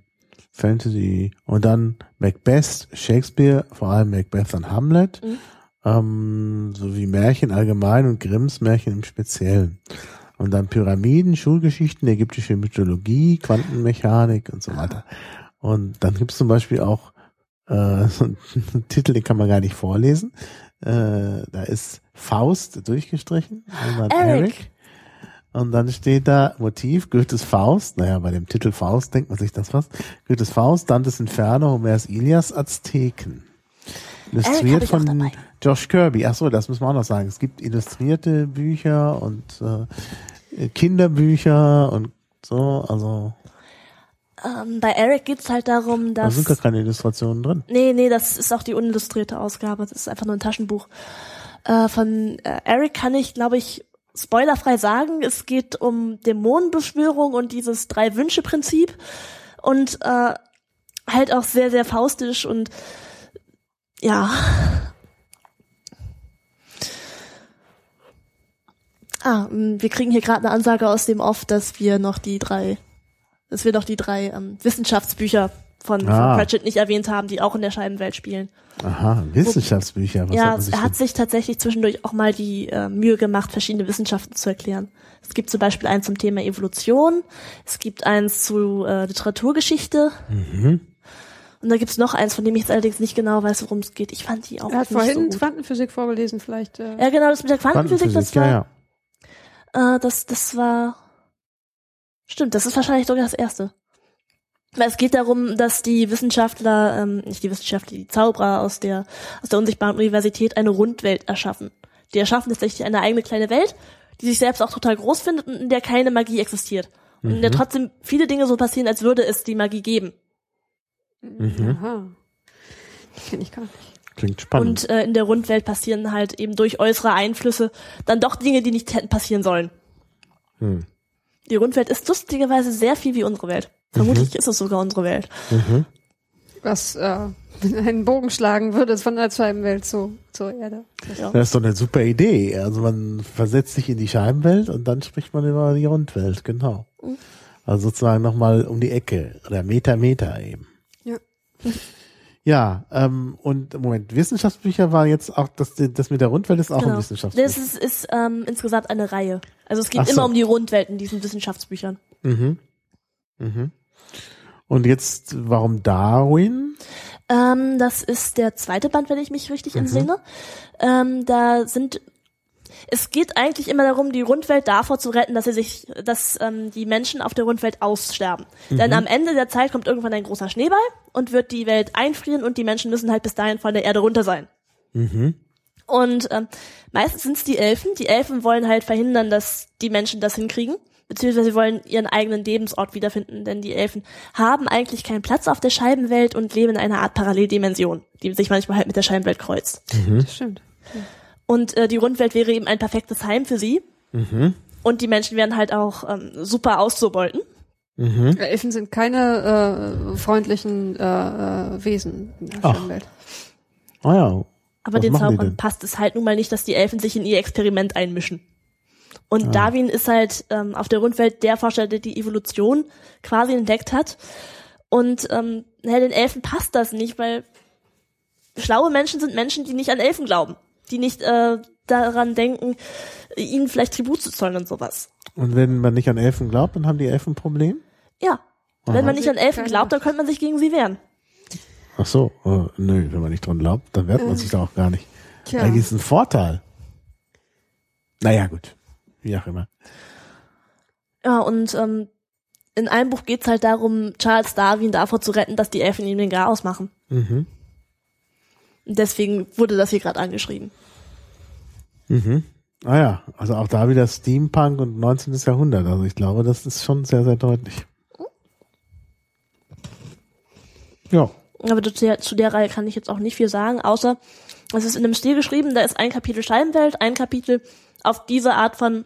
Fantasy und dann Macbeth, Shakespeare, vor allem Macbeth und Hamlet, Mhm. ähm, sowie Märchen allgemein und Grimms Märchen im Speziellen. Und dann Pyramiden, Schulgeschichten, ägyptische Mythologie, Quantenmechanik und so weiter. Und dann gibt's zum Beispiel auch äh, so einen Titel, den kann man gar nicht vorlesen. Äh, da ist Faust durchgestrichen. und dann Eric. Und dann steht da Motiv Goethes Faust. Naja, bei dem Titel Faust denkt man sich das was. Goethes Faust, Dantes Inferno, Homers Ilias, Azteken. Illustriert von. Josh Kirby. Ach so, das müssen wir auch noch sagen. Es gibt illustrierte Bücher und äh, Kinderbücher und so. Also Ähm, bei Eric geht's halt darum, da dass sind gar keine Illustrationen drin. Nee, nee, das ist auch die unillustrierte Ausgabe. Das ist einfach nur ein Taschenbuch. Äh, von äh, Eric kann ich, glaube ich, spoilerfrei sagen, es geht um Dämonenbeschwörung und dieses Drei-Wünsche-Prinzip und äh, halt auch sehr, sehr faustisch und ja. Ah, mh, wir kriegen hier gerade eine Ansage aus dem Off, dass wir noch die drei, dass wir noch die drei ähm, Wissenschaftsbücher von, Ah. von Pratchett nicht erwähnt haben, die auch in der Scheibenwelt spielen. Aha, Wissenschaftsbücher. Was ja, hat er hat sich tatsächlich zwischendurch auch mal die äh, Mühe gemacht, verschiedene Wissenschaften zu erklären. Es gibt zum Beispiel eins zum Thema Evolution, es gibt eins zu äh, Literaturgeschichte Mhm. und da gibt's noch eins, von dem ich jetzt allerdings nicht genau weiß, worum es geht. Ich fand die auch Er hat nicht vorhin so gut. Quantenphysik vorgelesen, vielleicht. Äh, Ja, genau, das mit der Quantenphysik, das ja, war, ja. Äh, das, das war, stimmt, das ist wahrscheinlich sogar das erste. Weil es geht darum, dass die Wissenschaftler, ähm, nicht die Wissenschaftler, die Zauberer aus der, aus der unsichtbaren Universität eine Rundwelt erschaffen. Die erschaffen tatsächlich eine eigene kleine Welt, die sich selbst auch total groß findet und in der keine Magie existiert. Und in der trotzdem viele Dinge so passieren, als würde es die Magie geben. Mhm. Aha. Kenne ich gar nicht. Klingt spannend. Und äh, in der Rundwelt passieren halt eben durch äußere Einflüsse dann doch Dinge, die nicht hätten passieren sollen. Hm. Die Rundwelt ist lustigerweise sehr viel wie unsere Welt. Vermutlich ist es sogar unsere Welt. Was äh, einen Bogen schlagen würde von der Scheibenwelt zu, zur Erde. Ja. Das ist doch eine super Idee. Also man versetzt sich in die Scheibenwelt und dann spricht man über die Rundwelt, genau. Mhm. Also sozusagen nochmal um die Ecke oder Meter, Meter eben. Ja. Ja, ähm, und Moment, Wissenschaftsbücher war jetzt auch, das, das mit der Rundwelt ist auch ein Genau. Wissenschaftsbuch. Das ist, ist ähm, insgesamt eine Reihe. Also es geht so. immer um die Rundwelt in diesen Wissenschaftsbüchern. Mhm. Mhm. Und jetzt, warum Darwin? Ähm, das ist der zweite Band, wenn ich mich richtig entsinne. Ähm, da sind es geht eigentlich immer darum, die Rundwelt davor zu retten, dass sie sich, dass ähm, die Menschen auf der Rundwelt aussterben. Denn am Ende der Zeit kommt irgendwann ein großer Schneeball und wird die Welt einfrieren und die Menschen müssen halt bis dahin von der Erde runter sein. Mhm. Und ähm, meistens sind es die Elfen. Die Elfen wollen halt verhindern, dass die Menschen das hinkriegen. Beziehungsweise sie wollen ihren eigenen Lebensort wiederfinden, denn die Elfen haben eigentlich keinen Platz auf der Scheibenwelt und leben in einer Art Paralleldimension, die sich manchmal halt mit der Scheibenwelt kreuzt. Das stimmt. Und äh, die Rundwelt wäre eben ein perfektes Heim für sie. Und die Menschen werden halt auch ähm, super auszubeuten. Mhm. Elfen sind keine äh, freundlichen äh, äh, Wesen in der Ach. Scheibenwelt. Ah ja. Aber Was den Zauberern passt es halt nun mal nicht, dass die Elfen sich in ihr Experiment einmischen. Und Darwin ist halt ähm, auf der Rundwelt der Forscher, der die Evolution quasi entdeckt hat. Und ähm, ja, den Elfen passt das nicht, weil schlaue Menschen sind Menschen, die nicht an Elfen glauben, die nicht äh, daran denken, ihnen vielleicht Tribut zu zollen und sowas. Und wenn man nicht an Elfen glaubt, dann haben die Elfen ein Problem? Ja. Wenn Aha. man nicht an Elfen glaubt, dann könnte man sich gegen sie wehren. Ach so, äh, nö, wenn man nicht dran glaubt, dann wehrt man sich da auch gar nicht. Tja. Eigentlich ist es ein Vorteil. Naja, gut. Wie auch immer. Ja, und ähm, in einem Buch geht's halt darum, Charles Darwin davor zu retten, dass die Elfen ihm den Garaus machen. Mhm. Deswegen wurde das hier gerade angeschrieben. Mhm. Ah ja, also auch da wieder Steampunk und 19. Jahrhundert. Also ich glaube, das ist schon sehr, sehr deutlich. Ja. Aber zu der, zu der Reihe kann ich jetzt auch nicht viel sagen, außer es ist in einem Stil geschrieben, da ist ein Kapitel Scheibenwelt, ein Kapitel auf diese Art von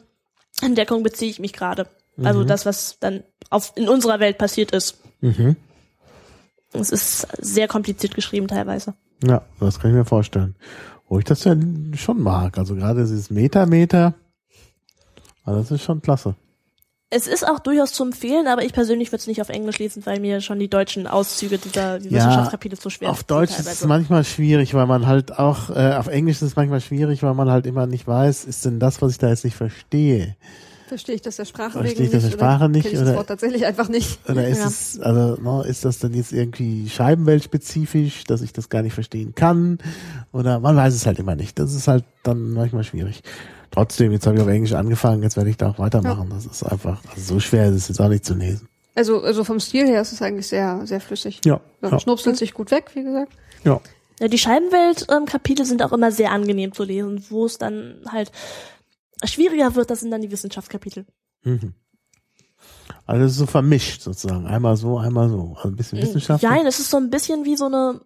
Entdeckung beziehe ich mich gerade. Also das, was dann auf, in unserer Welt passiert ist. Mhm. Es ist sehr kompliziert geschrieben teilweise. Ja, das kann ich mir vorstellen. Wo ich das ja schon mag. Also gerade dieses Meta-Meter. Also das ist schon klasse. Es ist auch durchaus zu empfehlen, aber ich persönlich würde es nicht auf Englisch lesen, weil mir schon die deutschen Auszüge dieser, dieser Ja, Wissenschaftskapitel zu schwer Auf sind Deutsch ist es manchmal schwierig, weil man halt auch, äh, auf Englisch ist es manchmal schwierig, weil man halt immer nicht weiß, ist denn das, was ich da jetzt nicht verstehe? Verstehe ich das der Sprache Verstehe wegen ich das der nicht? Sprache oder nicht, kenn ich oder- das Wort tatsächlich einfach nicht. Oder ist Ja. es, also, ne, ist das dann jetzt irgendwie scheibenweltspezifisch, dass ich das gar nicht verstehen kann? Oder man weiß es halt immer nicht. Das ist halt dann manchmal schwierig. Trotzdem, jetzt habe ich auf Englisch angefangen, jetzt werde ich da auch weitermachen. Das ist einfach, also so schwer ist es jetzt auch nicht zu lesen. Also, also vom Stil her ist es eigentlich sehr, sehr flüssig. Ja. Ja, Ja. Schnupselt sich gut weg, wie gesagt. ja. Ja, die Scheibenwelt-Kapitel sind auch immer sehr angenehm zu lesen. Wo es dann halt schwieriger wird, das sind dann die Wissenschaftskapitel. Mhm. Also es ist so vermischt sozusagen. Einmal so, einmal so. Also ein bisschen Wissenschaft. Nein, es ist so ein bisschen wie so eine,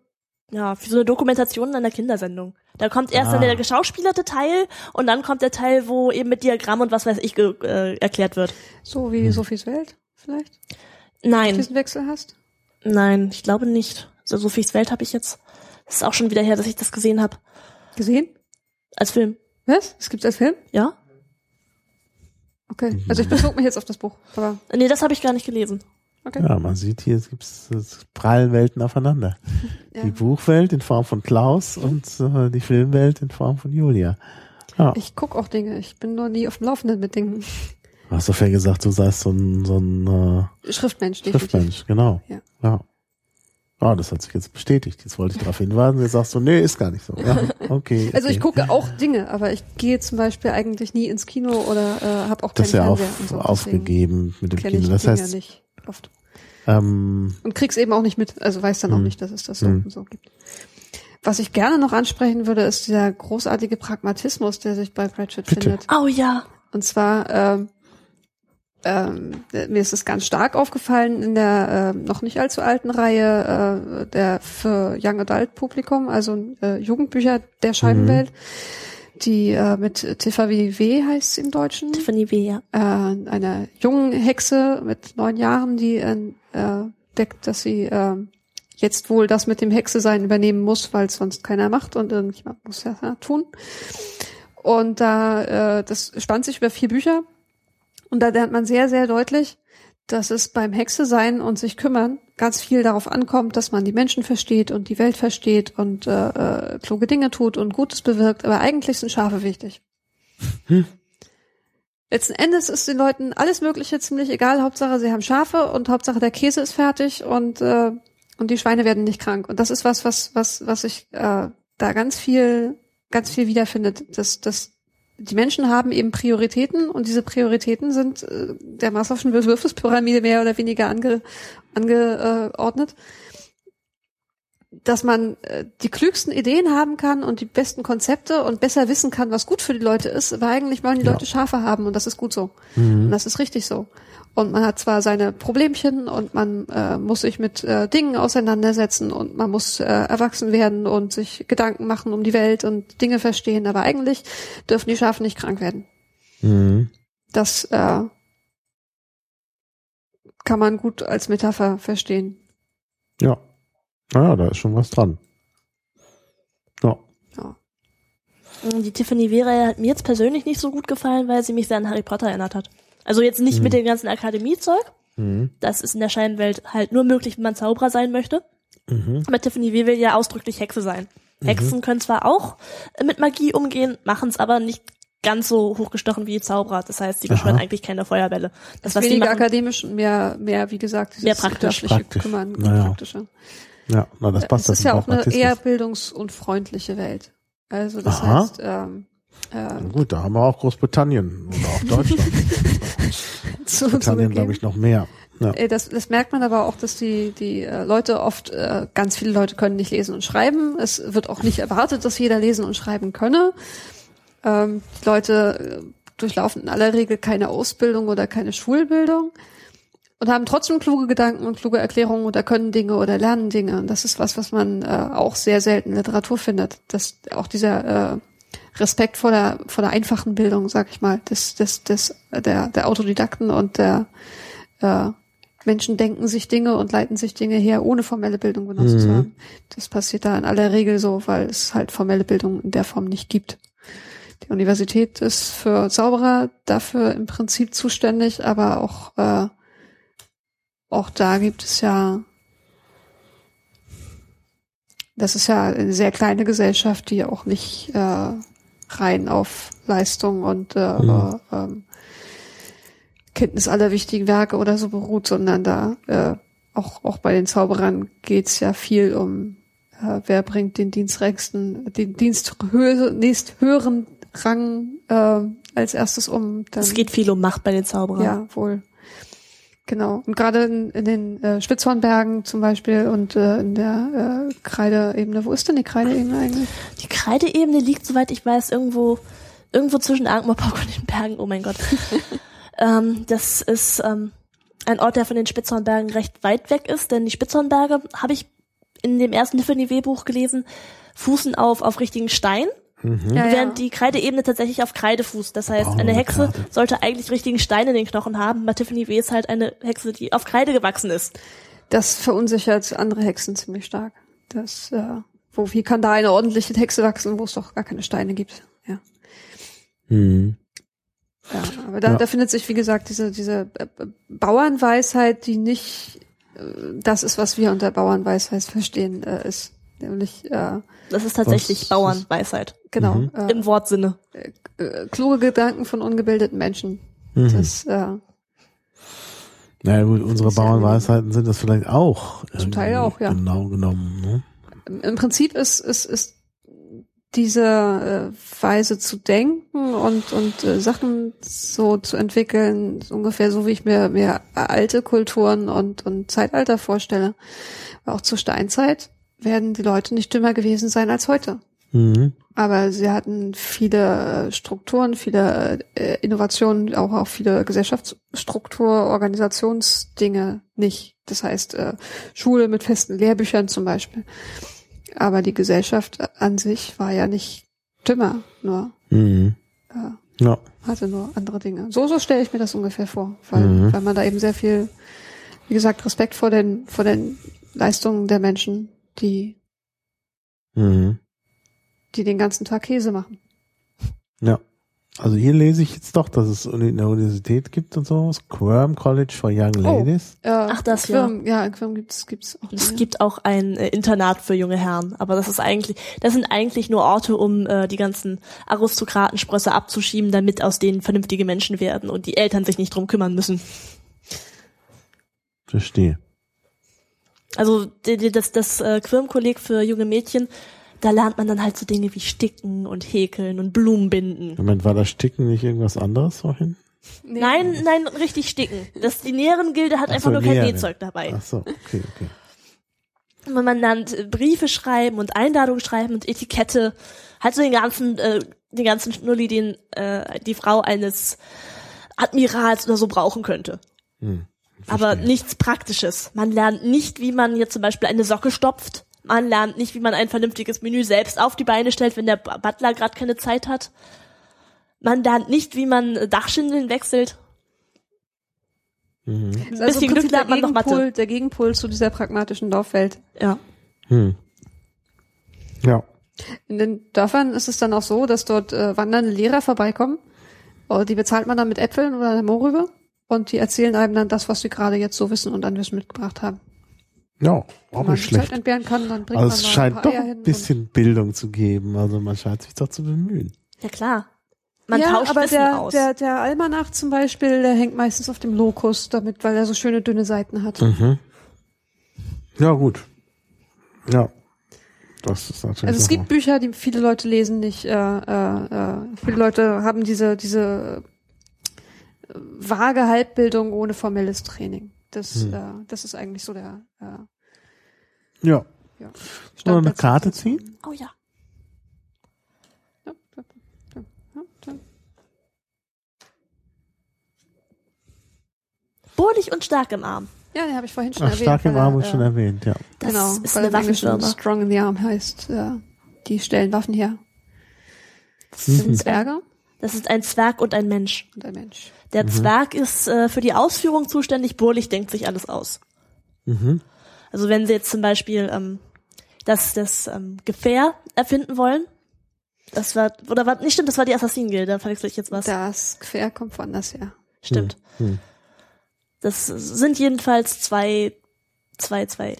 ja, wie so eine Dokumentation in einer Kindersendung. Da kommt erst Ah. dann der geschauspielerte Teil und dann kommt der Teil, wo eben mit Diagramm und was weiß ich äh, erklärt wird. So wie Sophies Welt, vielleicht? Nein, Diesen Wechsel hast? nein, ich glaube nicht. So Sophies Welt habe ich jetzt. Das ist auch schon wieder her, dass ich das gesehen habe. Gesehen? Als Film. Was? Es gibt's als Film? Ja? Okay. Also ich bezog mich jetzt auf das Buch. Aber Nee, das habe ich gar nicht gelesen. Okay. Ja, man sieht hier, es gibt prallen Welten aufeinander. Ja. Die Buchwelt in Form von Klaus und äh, die Filmwelt in Form von Julia. Ja. Ich guck auch Dinge. Ich bin nur nie auf dem Laufenden mit Dingen. Du hast doch ja gesagt, du seist so ein, so ein äh, Schriftmensch, definitiv. Schriftmensch, genau. Ja. ja. Ah, das hat sich jetzt bestätigt. Jetzt wollte ich darauf hinweisen. Jetzt sagst du, nee, ist gar nicht so. Ja, okay. Also ich okay. gucke auch Dinge, aber ich gehe zum Beispiel eigentlich nie ins Kino oder äh, habe auch keinen Das ist ja und so. aufgegeben mit dem Kino. ich Das Dinge heißt, nicht oft. ähm, Und krieg's eben auch nicht mit. Also weiß dann auch Hm. nicht, dass es das so, Hm. so gibt. Was ich gerne noch ansprechen würde, ist dieser großartige Pragmatismus, der sich bei Pratchett Bitte. findet. Oh ja. Und zwar, ähm, ähm, mir ist es ganz stark aufgefallen in der ähm, noch nicht allzu alten Reihe äh, der für Young Adult Publikum, also äh, Jugendbücher der Scheibenwelt, die äh, mit TVW heißt es im Deutschen, Tiffany W. Ja. äh, einer jungen Hexe mit neun Jahren, die äh, entdeckt, dass sie äh, jetzt wohl das mit dem Hexe-Sein übernehmen muss, weil es sonst keiner macht und irgendjemand muss das ja tun. Und da, äh, das spannt sich über vier Bücher und da lernt man sehr, sehr deutlich, dass es beim Hexe-Sein und sich kümmern ganz viel darauf ankommt, dass man die Menschen versteht und die Welt versteht und äh, äh, kluge Dinge tut und Gutes bewirkt, aber eigentlich sind Schafe wichtig. Letzten Endes ist den Leuten alles Mögliche ziemlich egal. Hauptsache, sie haben Schafe und Hauptsache der Käse ist fertig und äh, und die Schweine werden nicht krank. Und das ist was, was was was ich äh, da ganz viel ganz viel wiederfindet. Dass dass die Menschen haben eben Prioritäten und diese Prioritäten sind äh, der Maslow'schen Bedürfnispyramide mehr oder weniger ange, angeordnet. Dass man äh, die klügsten Ideen haben kann und die besten Konzepte und besser wissen kann, was gut für die Leute ist, aber eigentlich wollen die Ja. Leute Schafe haben und das ist gut so. mhm. Und das ist richtig so. Und man hat zwar seine Problemchen und man äh, muss sich mit äh, Dingen auseinandersetzen und man muss äh, erwachsen werden und sich Gedanken machen um die Welt und Dinge verstehen, aber eigentlich dürfen die Schafe nicht krank werden. Mhm. Das äh, kann man gut als Metapher verstehen. Ja. Naja, da ist schon was dran. Ja. Ja. Die Tiffany W. hat mir jetzt persönlich nicht so gut gefallen, weil sie mich sehr an Harry Potter erinnert hat. Also jetzt nicht Mhm. mit dem ganzen Akademiezeug. Mhm. Das ist in der Scheinwelt halt nur möglich, wenn man Zauberer sein möchte. Mhm. Aber Tiffany W. will ja ausdrücklich Hexe sein. Hexen können zwar auch mit Magie umgehen, machen es aber nicht ganz so hochgestochen wie Zauberer. Das heißt, sie beschwören eigentlich keine Feuerbälle. Das, was die Weniger machen, akademisch und mehr, mehr, wie gesagt, dieses Mehr praktisch. Praktisch. Kümmern, Naja. praktische. Ja, na, das passt. es ist das ja auch eine eher bildungs- und freundliche Welt. Also das Aha. heißt, ähm, äh, Gut, da haben wir auch Großbritannien oder auch Deutschland. zu, Großbritannien, glaube ich, noch mehr. Ja. Äh, Das, das merkt man aber auch, dass die, die äh, Leute oft, äh, ganz viele Leute können nicht lesen und schreiben. Es wird auch nicht erwartet, dass jeder lesen und schreiben könne. Ähm, die Leute durchlaufen in aller Regel keine Ausbildung oder keine Schulbildung und haben trotzdem kluge Gedanken und kluge Erklärungen oder können Dinge oder lernen Dinge. Und das ist was, was man äh, auch sehr selten in Literatur findet. Dass auch dieser äh, Respekt vor der vor der einfachen Bildung, sag ich mal, des des des der der Autodidakten und der äh, Menschen denken sich Dinge und leiten sich Dinge her, ohne formelle Bildung zu Mhm. haben. Das passiert da in aller Regel so, weil es halt formelle Bildung in der Form nicht gibt. Die Universität ist für Zauberer dafür im Prinzip zuständig, aber auch äh, auch da gibt es ja das ist ja eine sehr kleine Gesellschaft, die auch nicht äh, rein auf Leistung und äh, Mhm. äh, ähm, Kenntnis aller wichtigen Werke oder so beruht, sondern da äh, auch auch bei den Zauberern geht's ja viel um äh, wer bringt den dienstreichsten, den Diensthöhe, nächst höheren Rang äh, als erstes um. Dann, es geht viel um Macht bei den Zauberern. ja, wohl. Genau. Und gerade in, in den äh, Spitzhornbergen zum Beispiel und äh, in der äh, Kreideebene, wo ist denn die Kreideebene eigentlich? Die Kreideebene liegt, soweit ich weiß, irgendwo, irgendwo zwischen Ankh-Morpork und den Bergen. Oh mein Gott. ähm, das ist ähm, ein Ort, der von den Spitzhornbergen recht weit weg ist, denn die Spitzhornberge habe ich in dem ersten Tiffany W-Buch gelesen, fußen auf, auf richtigen Stein, Mhm. Ja, während die Kreideebene tatsächlich auf Kreide fußt. Das heißt, eine Hexe Karte. sollte eigentlich richtigen Stein in den Knochen haben. Bei Tiffany W ist halt eine Hexe, die auf Kreide gewachsen ist. Das verunsichert andere Hexen ziemlich stark. Das, äh, wo, wie kann da eine ordentliche Hexe wachsen, wo es doch gar keine Steine gibt? Ja. Mhm. Ja, aber da, Ja. da findet sich, wie gesagt, diese, diese äh, Bauernweisheit, die nicht äh, das ist, was wir unter Bauernweisheit verstehen, äh, ist. Nämlich, äh, Das ist tatsächlich Was- Bauernweisheit. genau, Mhm. äh, Im Wortsinne. äh, kluge Gedanken von ungebildeten Menschen. Mhm. Das, äh, Na ja, gut, unsere Bauernweisheiten sind das vielleicht auch. Zum Teil auch, ja. Genau genommen. Ne? im- im Prinzip ist, ist, ist diese äh, Weise zu denken und, und äh, Sachen so zu entwickeln, ungefähr so, wie ich mir, mir alte Kulturen und, und Zeitalter vorstelle. Auch zur Steinzeit werden die Leute nicht dümmer gewesen sein als heute. Mhm. Aber sie hatten viele Strukturen, viele äh, Innovationen, auch auch viele Gesellschaftsstruktur, Organisationsdinge nicht. Das heißt, äh, Schule mit festen Lehrbüchern zum Beispiel. Aber die Gesellschaft an sich war ja nicht dümmer, nur Mhm. äh, Ja. hatte nur andere Dinge. So, so stelle ich mir das ungefähr vor, weil, Mhm. weil man da eben sehr viel, wie gesagt, Respekt vor den, vor den Leistungen der Menschen, die, Mhm. die den ganzen Tag Käse machen. Ja. Also hier lese ich jetzt doch, dass es eine Universität gibt und so. Quirm College for Young Oh. Ladies. Äh, Ach, das, ja. Quirm, ja. in Quirm gibt's, gibt's auch. Es ja. gibt auch ein äh, Internat für junge Herren, aber das ist eigentlich, das sind eigentlich nur Orte, um äh, die ganzen Aristokratensprösse abzuschieben, damit aus denen vernünftige Menschen werden und die Eltern sich nicht drum kümmern müssen. Verstehe. Also das, das äh, Quirmkolleg für junge Mädchen, da lernt man dann halt so Dinge wie Sticken und Häkeln und Blumenbinden. Moment, war das Sticken nicht irgendwas anderes vorhin? Nee. Nein, nein, richtig sticken. Das, die Näherengilde hat Ach einfach so, nur kein Näherin. Nähzeug dabei. Ach so, okay, okay. Und man lernt äh, Briefe schreiben und Einladungen schreiben und Etikette. Halt so den ganzen, äh, den ganzen Schnulli, den äh, die Frau eines Admirals oder so brauchen könnte. Hm, Aber nichts Praktisches. Man lernt nicht, wie man jetzt zum Beispiel eine Socke stopft. Man lernt nicht, wie man ein vernünftiges Menü selbst auf die Beine stellt, wenn der Butler gerade keine Zeit hat. Man lernt nicht, wie man Dachschindeln wechselt. Mhm. Das ist bisschen also im Glück lernt man der noch Mathe. Gegenpol, der Gegenpol zu dieser pragmatischen Dorfwelt. Ja. Hm. Ja. In den Dörfern ist es dann auch so, dass dort äh, wandernde Lehrer vorbeikommen. Oh, die bezahlt man dann mit Äpfeln oder einer Mohrrübe. Und die erzählen einem dann das, was sie gerade jetzt so wissen und an Wissen mitgebracht haben. Ja, auch Wenn man nicht schlecht. Zeit entbehren kann, dann bringt Also man es mal scheint ein doch paar Eier hin ein bisschen Bildung zu geben. Also man scheint sich doch zu bemühen. Ja klar. Man ja, tauscht aber Wissen der, aus. Der, der Almanach zum Beispiel, der hängt meistens auf dem Lokus, damit, weil er so schöne dünne Seiten hat. Mhm. Ja, gut. Ja. Das ist natürlich. Also es gibt Bücher, die viele Leute lesen nicht. Äh, äh, äh, viele Leute haben diese diese vage Halbbildung ohne formelles Training. Das Hm. äh, das ist eigentlich so der äh, Ja. ja, Wollen wir eine Karte ziehen? oh ja. Bohrlich und stark im Arm. Ja, den habe ich vorhin schon Ach, erwähnt. stark im Arm äh, schon erwähnt, ja. Das genau, ist weil eine Waffenfirma. Strong in the Arm heißt. Äh, die stellen Waffen her. Das Mhm. sind Zwerge Das ist ein Zwerg und ein Mensch. und ein Mensch. Der Zwerg ist äh, für die Ausführung zuständig, Burlich denkt sich alles aus. Mhm. Also wenn sie jetzt zum Beispiel ähm, das, das ähm, Gefähr erfinden wollen, das war, oder war, nicht stimmt, das war die Assassinen-Gilde, da verwechsel ich jetzt was. Das Quer kommt woanders her. Stimmt. Hm. Das sind jedenfalls zwei, zwei, zwei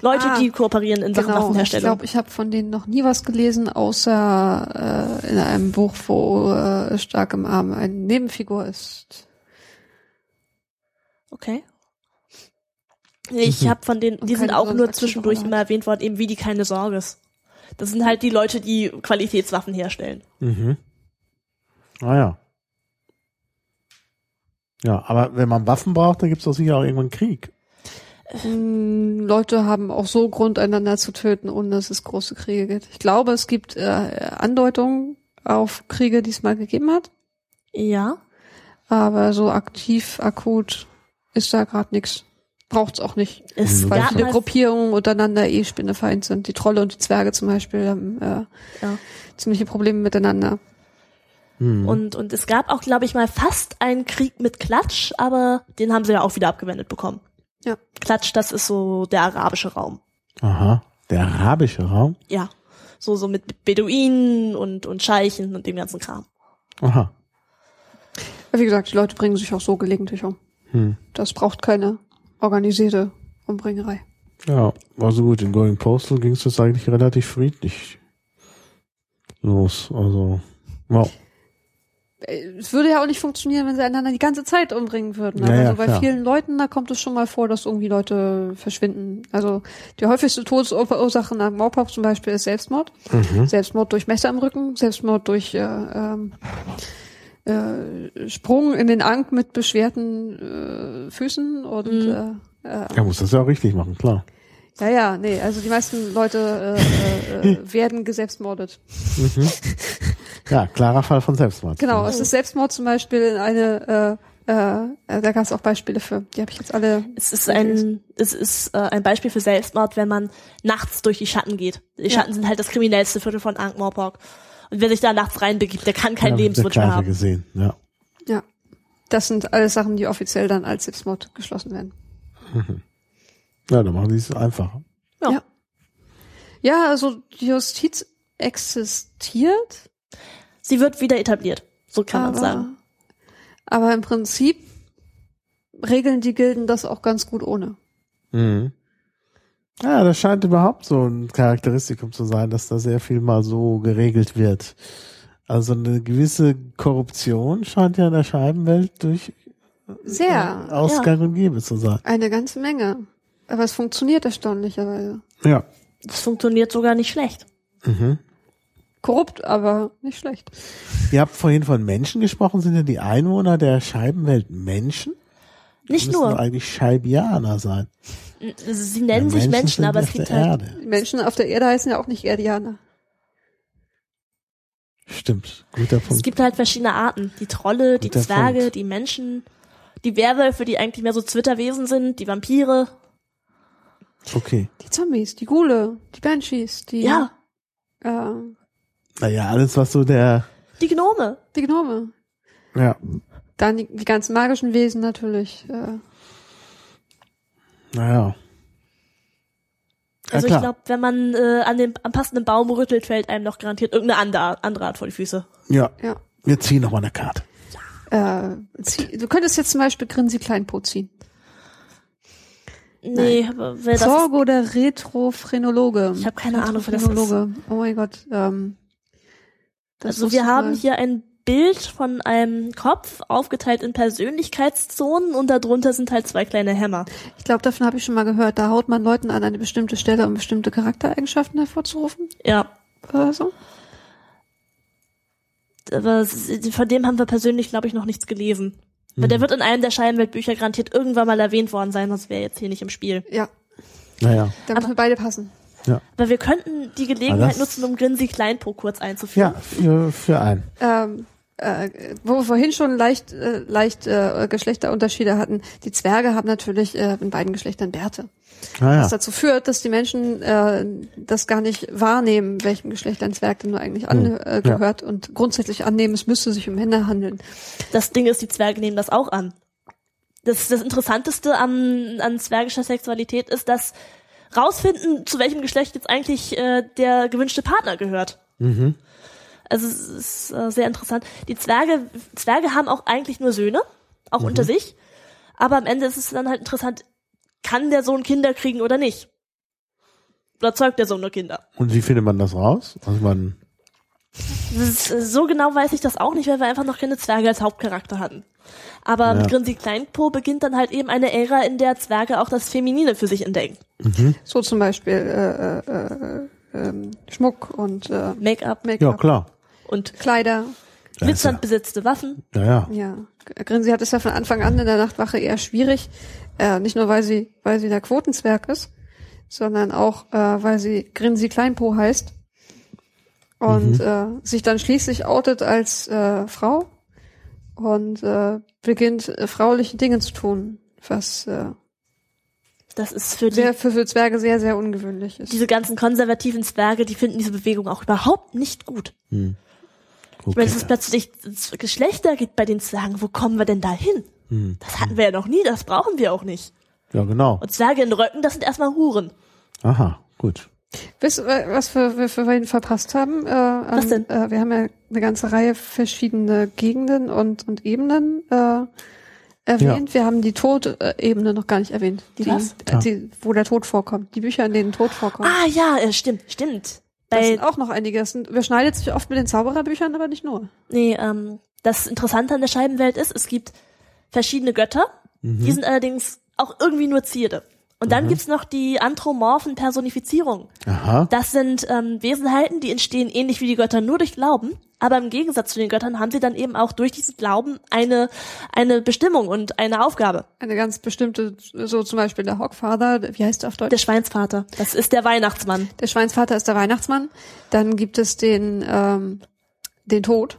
Leute, Ah, die kooperieren in Sachen Genau, ich Waffenherstellung. glaube, ich habe von denen noch nie was gelesen, außer äh, in einem Buch, wo äh, Stark im Arm eine Nebenfigur ist. Okay. Ich Mhm. habe von denen, die sind auch nur zwischendurch immer erwähnt worden, eben wie die keine Sorges. Das sind halt die Leute, die Qualitätswaffen herstellen. Mhm. Ah ja. Ja, aber wenn man Waffen braucht, dann gibt es doch sicher auch irgendwann Krieg. Ähm, Leute haben auch so Grund, einander zu töten, ohne dass es große Kriege gibt. Ich glaube, es gibt äh, Andeutungen auf Kriege, die es mal gegeben hat, Ja. aber so aktiv, akut ist da gerade nichts. Braucht's auch nicht. Es. Weil gab viele Gruppierungen untereinander eh Spinnefeind sind. Die Trolle und die Zwerge zum Beispiel haben äh, Ja. ziemliche Probleme miteinander. Hm. und, und es gab auch, glaube ich, mal fast einen Krieg mit Klatsch, aber den haben sie ja auch wieder abgewendet bekommen. Ja. Klatsch, das ist so der arabische Raum. Aha. Der arabische Raum? Ja. So, so mit Beduinen und, und Scheichen und dem ganzen Kram. Aha. Wie gesagt, die Leute bringen sich auch so gelegentlich um. Hm. Das braucht keine organisierte Umbringerei. Ja, also gut, in Going Postal ging es jetzt eigentlich relativ friedlich los. Also, wow. Äh, Es würde ja auch nicht funktionieren, wenn sie einander die ganze Zeit umbringen würden. Aber Ja, ja, so bei klar. vielen Leuten, da kommt es schon mal vor, dass irgendwie Leute verschwinden. Also die häufigste Todesursache nach Mordpop zum Beispiel ist Selbstmord. Mhm. Selbstmord durch Messer im Rücken, Selbstmord durch äh, ähm, äh, Sprung in den Ank mit beschwerten äh, Füßen und Mhm. äh, äh, Er muss das ja auch richtig machen, klar. Ja, ja, nee, also die meisten Leute äh, äh, äh, werden geselbstmordet. Mhm. Ja, klarer Fall von Selbstmord. Genau, es ist Selbstmord zum Beispiel in eine, äh, äh, da gab es auch Beispiele für. Die habe ich jetzt alle. Es ist ein, es ist äh, ein Beispiel für Selbstmord, wenn man nachts durch die Schatten geht. Die Ja. Schatten sind halt das kriminellste Viertel von Ankh-Morpork. Und wer sich da nachts reinbegibt, der kann keinen Ja, Lebenswunsch mehr haben. gesehen, ja. Ja, das sind alles Sachen, die offiziell dann als Selbstmord geschlossen werden. Ja, dann machen die es einfacher. Ja. Ja. Ja, also die Justiz existiert, Sie wird wieder etabliert. So kann man aber, sagen. aber im Prinzip regeln die Gilden das auch ganz gut ohne. Mhm. Ja, das scheint überhaupt so ein Charakteristikum zu sein, dass da sehr viel mal so geregelt wird. Also eine gewisse Korruption scheint ja in der Scheibenwelt durch Sehr. Ausgang und Gebe zu sein. Eine ganze Menge. Aber es funktioniert erstaunlicherweise. Ja. Das funktioniert sogar nicht schlecht. Mhm. Korrupt, aber nicht schlecht. Ihr habt vorhin von Menschen gesprochen. Sind ja die Einwohner der Scheibenwelt Menschen? Nicht Müssen nur. doch eigentlich Scheibianer sein. Sie nennen Ja, sich Menschen, sind aber es gibt der halt, Erde. Die Menschen auf der Erde heißen ja auch nicht Erdianer. Stimmt. Guter es Punkt. gibt halt verschiedene Arten. Die Trolle, die Guter Zwerge, Punkt. die Menschen, die Werwölfe, die eigentlich mehr so Zwitterwesen sind, die Vampire. Okay. Die Zombies, die Ghule, die Banshees, die, Ja, äh, Naja, alles was so der, die Gnome. die Gnome. ja, Dann die, die ganzen magischen Wesen natürlich. Äh, naja. Ja, Also ich klar. glaube, wenn man äh, an dem am passenden Baum rüttelt, fällt einem doch garantiert irgendeine andere, andere Art vor die Füße. Ja. ja. Wir ziehen noch mal eine Karte. Äh, zieh- du könntest jetzt zum Beispiel Grinsi Kleinpo ziehen. Nee, aber wer das ist, Sorgo der Retrophrenologe. Ich hab keine Ahnung, wer das Retrophrenologe. Oh mein Gott. Ähm, Also wir haben hier ein Bild von einem Kopf, aufgeteilt in Persönlichkeitszonen und darunter sind halt zwei kleine Hämmer. Ich glaube, davon habe ich schon mal gehört. Da haut man Leuten an eine bestimmte Stelle, um bestimmte Charaktereigenschaften hervorzurufen. Ja, Oder so. aber von dem haben wir persönlich, glaube ich, noch nichts gelesen. Weil der wird in einem der Scheibenweltbücher garantiert irgendwann mal erwähnt worden sein, sonst wäre jetzt hier nicht im Spiel. Ja, Naja. da müssen wir beide passen. Aber wir könnten die Gelegenheit nutzen, um Grinsi Kleinpo kurz einzuführen. Ja, für, für einen. Ähm, äh, wo wir vorhin schon leicht, äh, leicht äh, Geschlechterunterschiede hatten. Die Zwerge haben natürlich äh, in beiden Geschlechtern Bärte. Naja. Was dazu führt, dass die Menschen äh, das gar nicht wahrnehmen, welchem Geschlecht ein Zwerg denn nur eigentlich angehört und grundsätzlich annehmen, es müsste sich um Männer handeln. Das Ding ist, die Zwerge nehmen das auch an. Das, das Interessanteste an, an zwergischer Sexualität ist, dass rausfinden, zu welchem Geschlecht jetzt eigentlich äh, der gewünschte Partner gehört. Mhm. Also es ist äh, sehr interessant. Die Zwerge, Zwerge haben auch eigentlich nur Söhne, auch unter sich. Aber am Ende ist es dann halt interessant, kann der Sohn Kinder kriegen oder nicht? Oder zeugt der Sohn nur Kinder? Und wie findet man das raus? Also man, ist, äh, so genau weiß ich das auch nicht, weil wir einfach noch keine Zwerge als Hauptcharakter hatten. Aber mit Ja. Grinsi Kleinpo beginnt dann halt eben eine Ära, in der Zwerge auch das Feminine für sich entdecken. So zum Beispiel äh, äh, äh, ähm, Schmuck und äh, Make-up ja Make-up, klar. Und Kleider. Glitzernd besetzte Waffen. Ja, ja. Grinsi hat es ja von Anfang an in der Nachtwache eher schwierig. Äh, nicht nur, weil sie, weil sie der Quotenzwerg ist, sondern auch, äh, weil sie Grinsi Kleinpo heißt. Und äh, sich dann schließlich outet als äh, Frau und äh, beginnt äh, frauliche Dinge zu tun, was äh, Das ist für die, sehr für, für Zwerge sehr, sehr ungewöhnlich ist. diese ganzen konservativen Zwerge, die finden diese Bewegung auch überhaupt nicht gut. Hm. Ich meine, Okay. es ist plötzlich Geschlechter gibt bei den Zwergen. Wo kommen wir denn da hin? Hm. Das hatten wir ja noch nie, das brauchen wir auch nicht. Ja, genau. Und Zwerge in Röcken, das sind erstmal Huren. Aha, gut. Wisst ihr, was wir, wir, vorhin verpasst haben? Äh, an, Was denn? Äh, wir haben ja eine ganze Reihe verschiedene Gegenden und, und Ebenen äh, erwähnt. Wir haben die Todebene noch gar nicht erwähnt. Die die, was? äh, die, wo der Tod vorkommt. Die Bücher, in denen Tod vorkommt. Ah ja, äh, stimmt, stimmt. Das sind auch noch einige. Das sind, überschneidet sich oft mit den Zaubererbüchern, aber nicht nur. nee, ähm, das Interessante an der Scheibenwelt ist, es gibt verschiedene Götter, die sind allerdings auch irgendwie nur Zierde. Und dann gibt's noch die anthropomorphen Personifizierungen. Aha. Das sind ähm, Wesenheiten, die entstehen ähnlich wie die Götter nur durch Glauben, aber im Gegensatz zu den Göttern haben sie dann eben auch durch diesen Glauben eine, eine Bestimmung und eine Aufgabe. Eine ganz bestimmte, so zum Beispiel der Hogfather, wie heißt der auf Deutsch? Der Schweinsvater, das ist der Weihnachtsmann. Der Schweinsvater ist der Weihnachtsmann. Dann gibt es den, ähm, den Tod.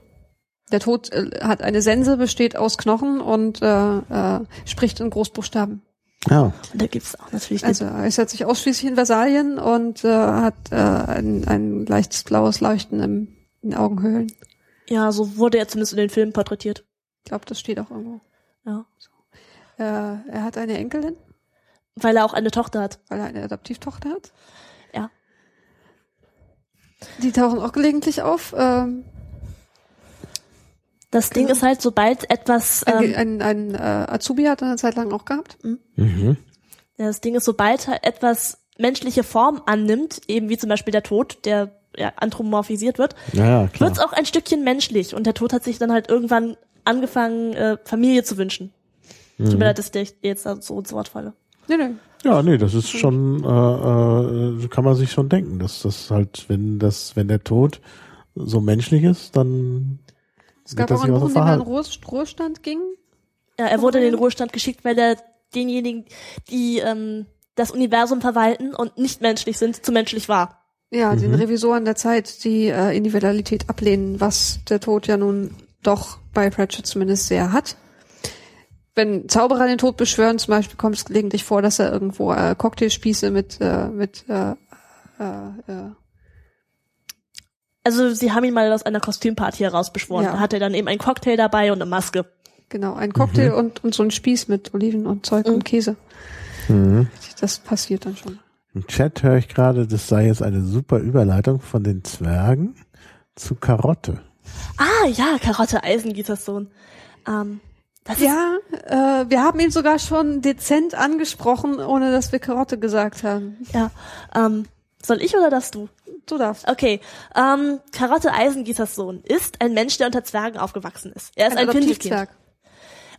Der Tod äh, hat eine Sense, besteht aus Knochen und äh, äh, spricht in Großbuchstaben. Ja. Und da gibt's auch natürlich Also er äußert sich ausschließlich in Versalien und äh, hat äh, ein, ein leichtes blaues Leuchten im, in den Augenhöhlen. ja, so wurde er zumindest in den Filmen porträtiert. Ich glaube, das steht auch irgendwo. Ja. Äh, er hat eine Enkelin, Weil er auch eine Tochter hat. weil er eine Adoptivtochter hat. Ja. Die tauchen auch gelegentlich auf. Ähm, Das Ding ist halt, sobald etwas, ein, ähm, ein, ein äh, Azubi hat er eine Zeit lang auch gehabt. Mhm. ja, das Ding ist, sobald halt etwas menschliche Form annimmt, eben wie zum Beispiel der Tod, der ja, anthropomorphisiert wird, Ja, ja, klar. wird's auch ein Stückchen menschlich. Und der Tod hat sich dann halt irgendwann angefangen, äh, Familie zu wünschen. Tut mir leid, dass ich dir jetzt so ins Wort falle. Nee, nee. Ja, nee, das ist schon, äh, äh, kann man sich schon denken, dass das halt, wenn das, wenn der Tod so menschlich ist, dann Es gab auch das ein sich auch Buch, in dem er in Ruhestand ging. Ja, er wurde in den Ruhestand geschickt, weil er denjenigen, die ähm, das Universum verwalten und nicht menschlich sind, zu menschlich war. Ja, den Mhm. Revisoren der Zeit, die äh, Individualität ablehnen, was der Tod ja nun doch bei Pratchett zumindest sehr hat. Wenn Zauberer den Tod beschwören, zum Beispiel kommt es gelegentlich vor, dass er irgendwo äh, Cocktailspieße mit äh, mit äh, äh, äh, Also sie haben ihn mal aus einer Kostümparty herausbeschworen. Ja. Da hatte er dann eben einen Cocktail dabei und eine Maske. genau ein Cocktail Mhm. und und so ein Spieß mit Oliven und Zeug Mhm. und Käse. Mhm. Das passiert dann schon. Im Chat höre ich gerade, das sei jetzt eine super Überleitung von den Zwergen zu Karotte. Ah ja, Karotte Eisengießers Sohn. Ähm, Ja, äh, wir haben ihn sogar schon dezent angesprochen, ohne dass wir Karotte gesagt haben. ja. Ähm, soll ich oder darfst du? Du darfst. Okay. Ähm, Karotte Eisengießers Sohn ist ein Mensch, der unter Zwergen aufgewachsen ist. Er ist ein, Findelkind. Adoptivzwerg.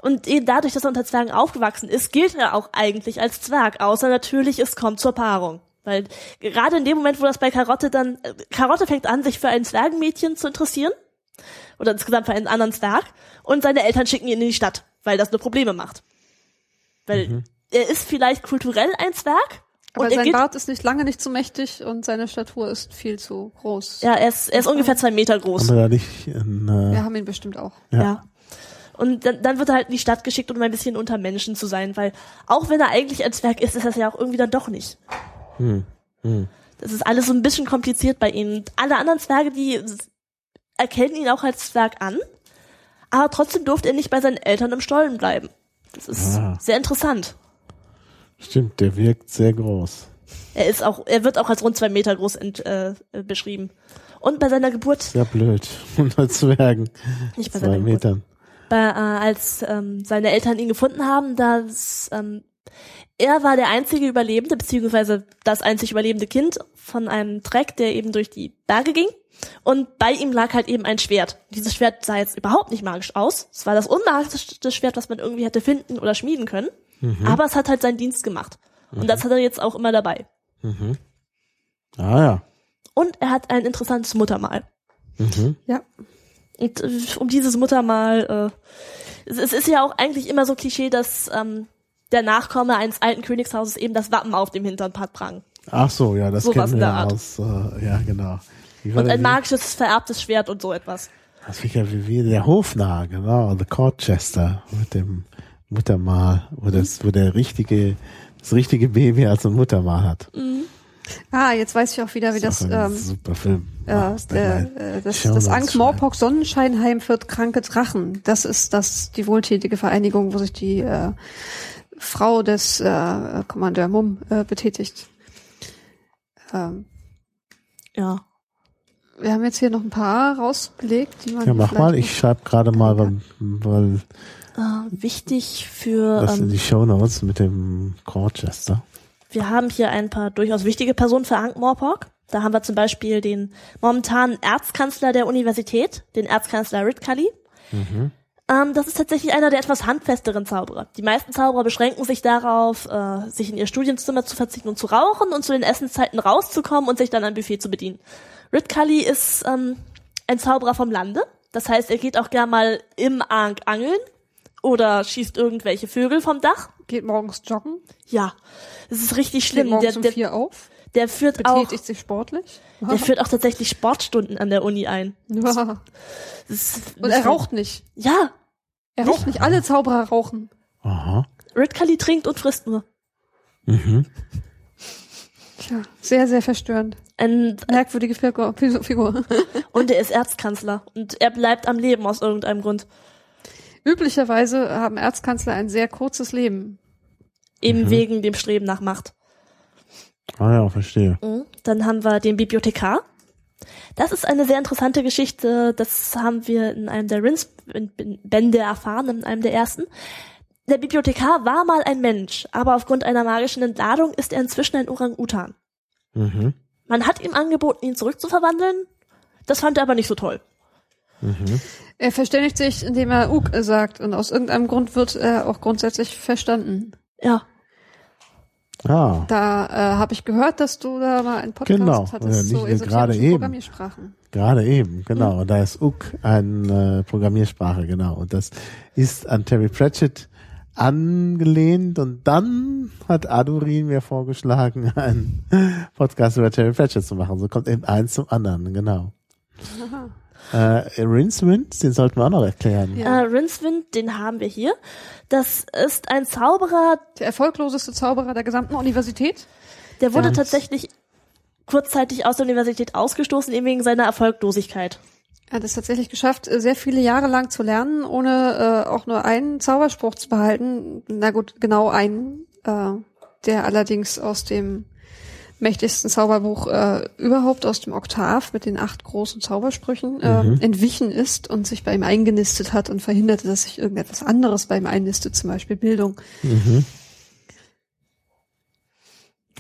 Und eben dadurch, dass er unter Zwergen aufgewachsen ist, gilt er auch eigentlich als Zwerg, außer natürlich, es kommt zur Paarung. Weil gerade in dem Moment, wo das bei Karotte dann, äh, Karotte fängt an, sich für ein Zwergenmädchen zu interessieren, oder insgesamt für einen anderen Zwerg, und seine Eltern schicken ihn in die Stadt, weil das nur Probleme macht. Weil er ist vielleicht kulturell ein Zwerg, Aber und sein Bart ist nicht lange nicht zu mächtig und seine Statur ist viel zu groß. ja, er ist, er ist ungefähr zwei Meter groß. Haben wir da nicht ein, äh, Wir haben ihn bestimmt auch. Ja. Ja. Und dann, dann wird er halt in die Stadt geschickt, um ein bisschen unter Menschen zu sein, weil auch wenn er eigentlich ein Zwerg ist, ist das ja auch irgendwie dann doch nicht. hm, hm. Das ist alles so ein bisschen kompliziert bei ihm. Und Alle anderen Zwerge, die erkennen ihn auch als Zwerg an, aber trotzdem durfte er nicht bei seinen Eltern im Stollen bleiben. Das ist Ah. sehr interessant. Stimmt, der wirkt sehr groß. Er ist auch, er wird auch als rund zwei Meter groß ent, äh, beschrieben. Und bei seiner Geburt, Sehr blöd. Unter Zwergen. nicht bei Zwei seiner Geburt, Metern. bei, äh, als ähm, seine Eltern ihn gefunden haben, dass ähm, er war der einzige Überlebende, beziehungsweise das einzig überlebende Kind von einem Treck, der eben durch die Berge ging. Und bei ihm lag halt eben ein Schwert. Dieses Schwert sah jetzt überhaupt nicht magisch aus. Es war das unmagischste Schwert, was man irgendwie hätte finden oder schmieden können. Aber es hat halt seinen Dienst gemacht. Und das hat er jetzt auch immer dabei. Mhm. Ah ja. Und er hat ein interessantes Muttermal. Mhm. Ja. Und äh, um dieses Muttermal, äh, es, es ist ja auch eigentlich immer so Klischee, dass ähm, der Nachkomme eines alten Königshauses eben das Wappen auf dem Hintern tragt. Ach so, ja, das Sowas kennen wir Art. aus, äh, ja, genau. Und ein magisches, vererbtes Schwert und so etwas. Das ist ja wie, wie der Hofnarr, genau, The Courtchester mit dem Muttermal, wo das, wo der richtige, das richtige Baby als ein Muttermal hat. Ah, jetzt weiß ich auch wieder, wie das, ein ähm, super Film. ja, Ah, ist der, äh, das, das Ankh Morpok Sonnenscheinheim für kranke Drachen. Das ist das die wohltätige Vereinigung, wo sich die äh, Frau des äh, Kommandeur Mumm äh, betätigt. Ähm, Ja. Wir haben jetzt hier noch ein paar rausgelegt, die man. Ja, mach mal. Ich schreibe gerade mal, weil, weil Äh, wichtig für, das in ähm, die Show Notes mit dem Corchester. wir haben hier ein paar durchaus wichtige Personen für Ankh-Morpork. Da haben wir zum Beispiel den momentanen Erzkanzler der Universität, den Erzkanzler Ritcully. Ähm, das ist tatsächlich einer der etwas handfesteren Zauberer. Die meisten Zauberer beschränken sich darauf, äh, sich in ihr Studienzimmer zu verzichten und zu rauchen und zu den Essenszeiten rauszukommen und sich dann am Buffet zu bedienen. Ritcully ist ähm, ein Zauberer vom Lande. Das heißt, er geht auch gern mal im Ankh angeln oder schießt irgendwelche Vögel vom Dach. Geht morgens joggen, Ja, es ist richtig schlimm. Der, morgens um der, vier auf, der führt auch, betätigt sich sportlich. der führt auch tatsächlich Sportstunden an der Uni ein. Ja. Das ist- Und er raucht nicht. Ja, Er raucht nicht. Alle Zauberer rauchen. Aha. Ritcully trinkt und frisst nur. Mhm. Tja, sehr, sehr verstörend. Ein, Merkwürdige Figur. Figur. und er ist Erzkanzler. Und er bleibt am Leben aus irgendeinem Grund. Üblicherweise haben Erzkanzler ein sehr kurzes Leben. Eben Mhm. wegen dem Streben nach Macht. Ah ja, verstehe. Mhm. Dann haben wir den Bibliothekar. Das ist eine sehr interessante Geschichte. Das haben wir in einem der Rins-Bände erfahren, in einem der ersten. Der Bibliothekar war mal ein Mensch, aber aufgrund einer magischen Entladung ist er inzwischen ein Orang-Utan. Mhm. Man hat ihm angeboten, ihn zurückzuverwandeln. Das fand er aber nicht so toll. Mhm. Er verständigt sich, indem er Uk sagt. Und aus irgendeinem Grund wird er auch grundsätzlich verstanden. Ja, Ah, Da äh, habe ich gehört, dass du da mal einen Podcast Genau. hattest zu esoterischen gerade eben. Programmiersprachen. gerade eben, genau. Da ist Uk eine äh, Programmiersprache, genau. Und das ist an Terry Pratchett angelehnt und dann hat Adurin mir vorgeschlagen, einen Podcast über Terry Pratchett zu machen. So kommt eben eins zum anderen, genau. Äh, Rincewind, den sollten wir auch noch erklären. Ja. äh, Rincewind, den haben wir hier. Das ist ein Zauberer, Der erfolgloseste Zauberer der gesamten Universität. der wurde Ganz- tatsächlich kurzzeitig aus der Universität ausgestoßen, eben wegen seiner Erfolglosigkeit. Er hat es tatsächlich geschafft, sehr viele Jahre lang zu lernen, ohne äh, auch nur einen Zauberspruch zu behalten. Na gut, genau einen, äh, der allerdings aus dem mächtigsten Zauberbuch äh, überhaupt aus dem Oktav mit den acht großen Zaubersprüchen äh, Mhm. entwichen ist und sich bei ihm eingenistet hat und verhinderte, dass sich irgendetwas anderes bei ihm einnistet, zum Beispiel Bildung. Mhm.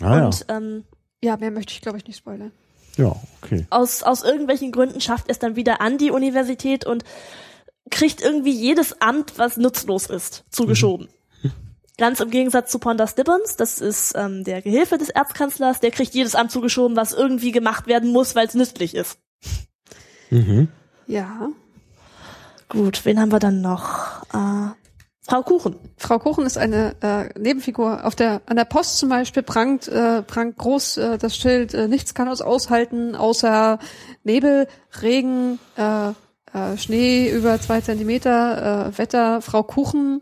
Ah ja. Und ähm, Ja, mehr möchte ich, glaube ich, nicht spoilern. Ja, okay. aus, aus irgendwelchen Gründen schafft er es dann wieder an die Universität und kriegt irgendwie jedes Amt, was nutzlos ist, zugeschoben. Ganz im Gegensatz zu Ponder Stibbons, das ist ähm, der Gehilfe des Erzkanzlers, der kriegt jedes Amt zugeschoben, was irgendwie gemacht werden muss, weil es nützlich ist. Mhm. Ja. Gut, wen haben wir dann noch? Äh, Frau Kuchen. Frau Kuchen ist eine äh, Nebenfigur. Auf der an der Post zum Beispiel prangt äh, prangt groß äh, das Schild: äh, Nichts kann uns aushalten außer Nebel, Regen, äh, äh, Schnee über zwei Zentimeter, äh, Wetter. Frau Kuchen,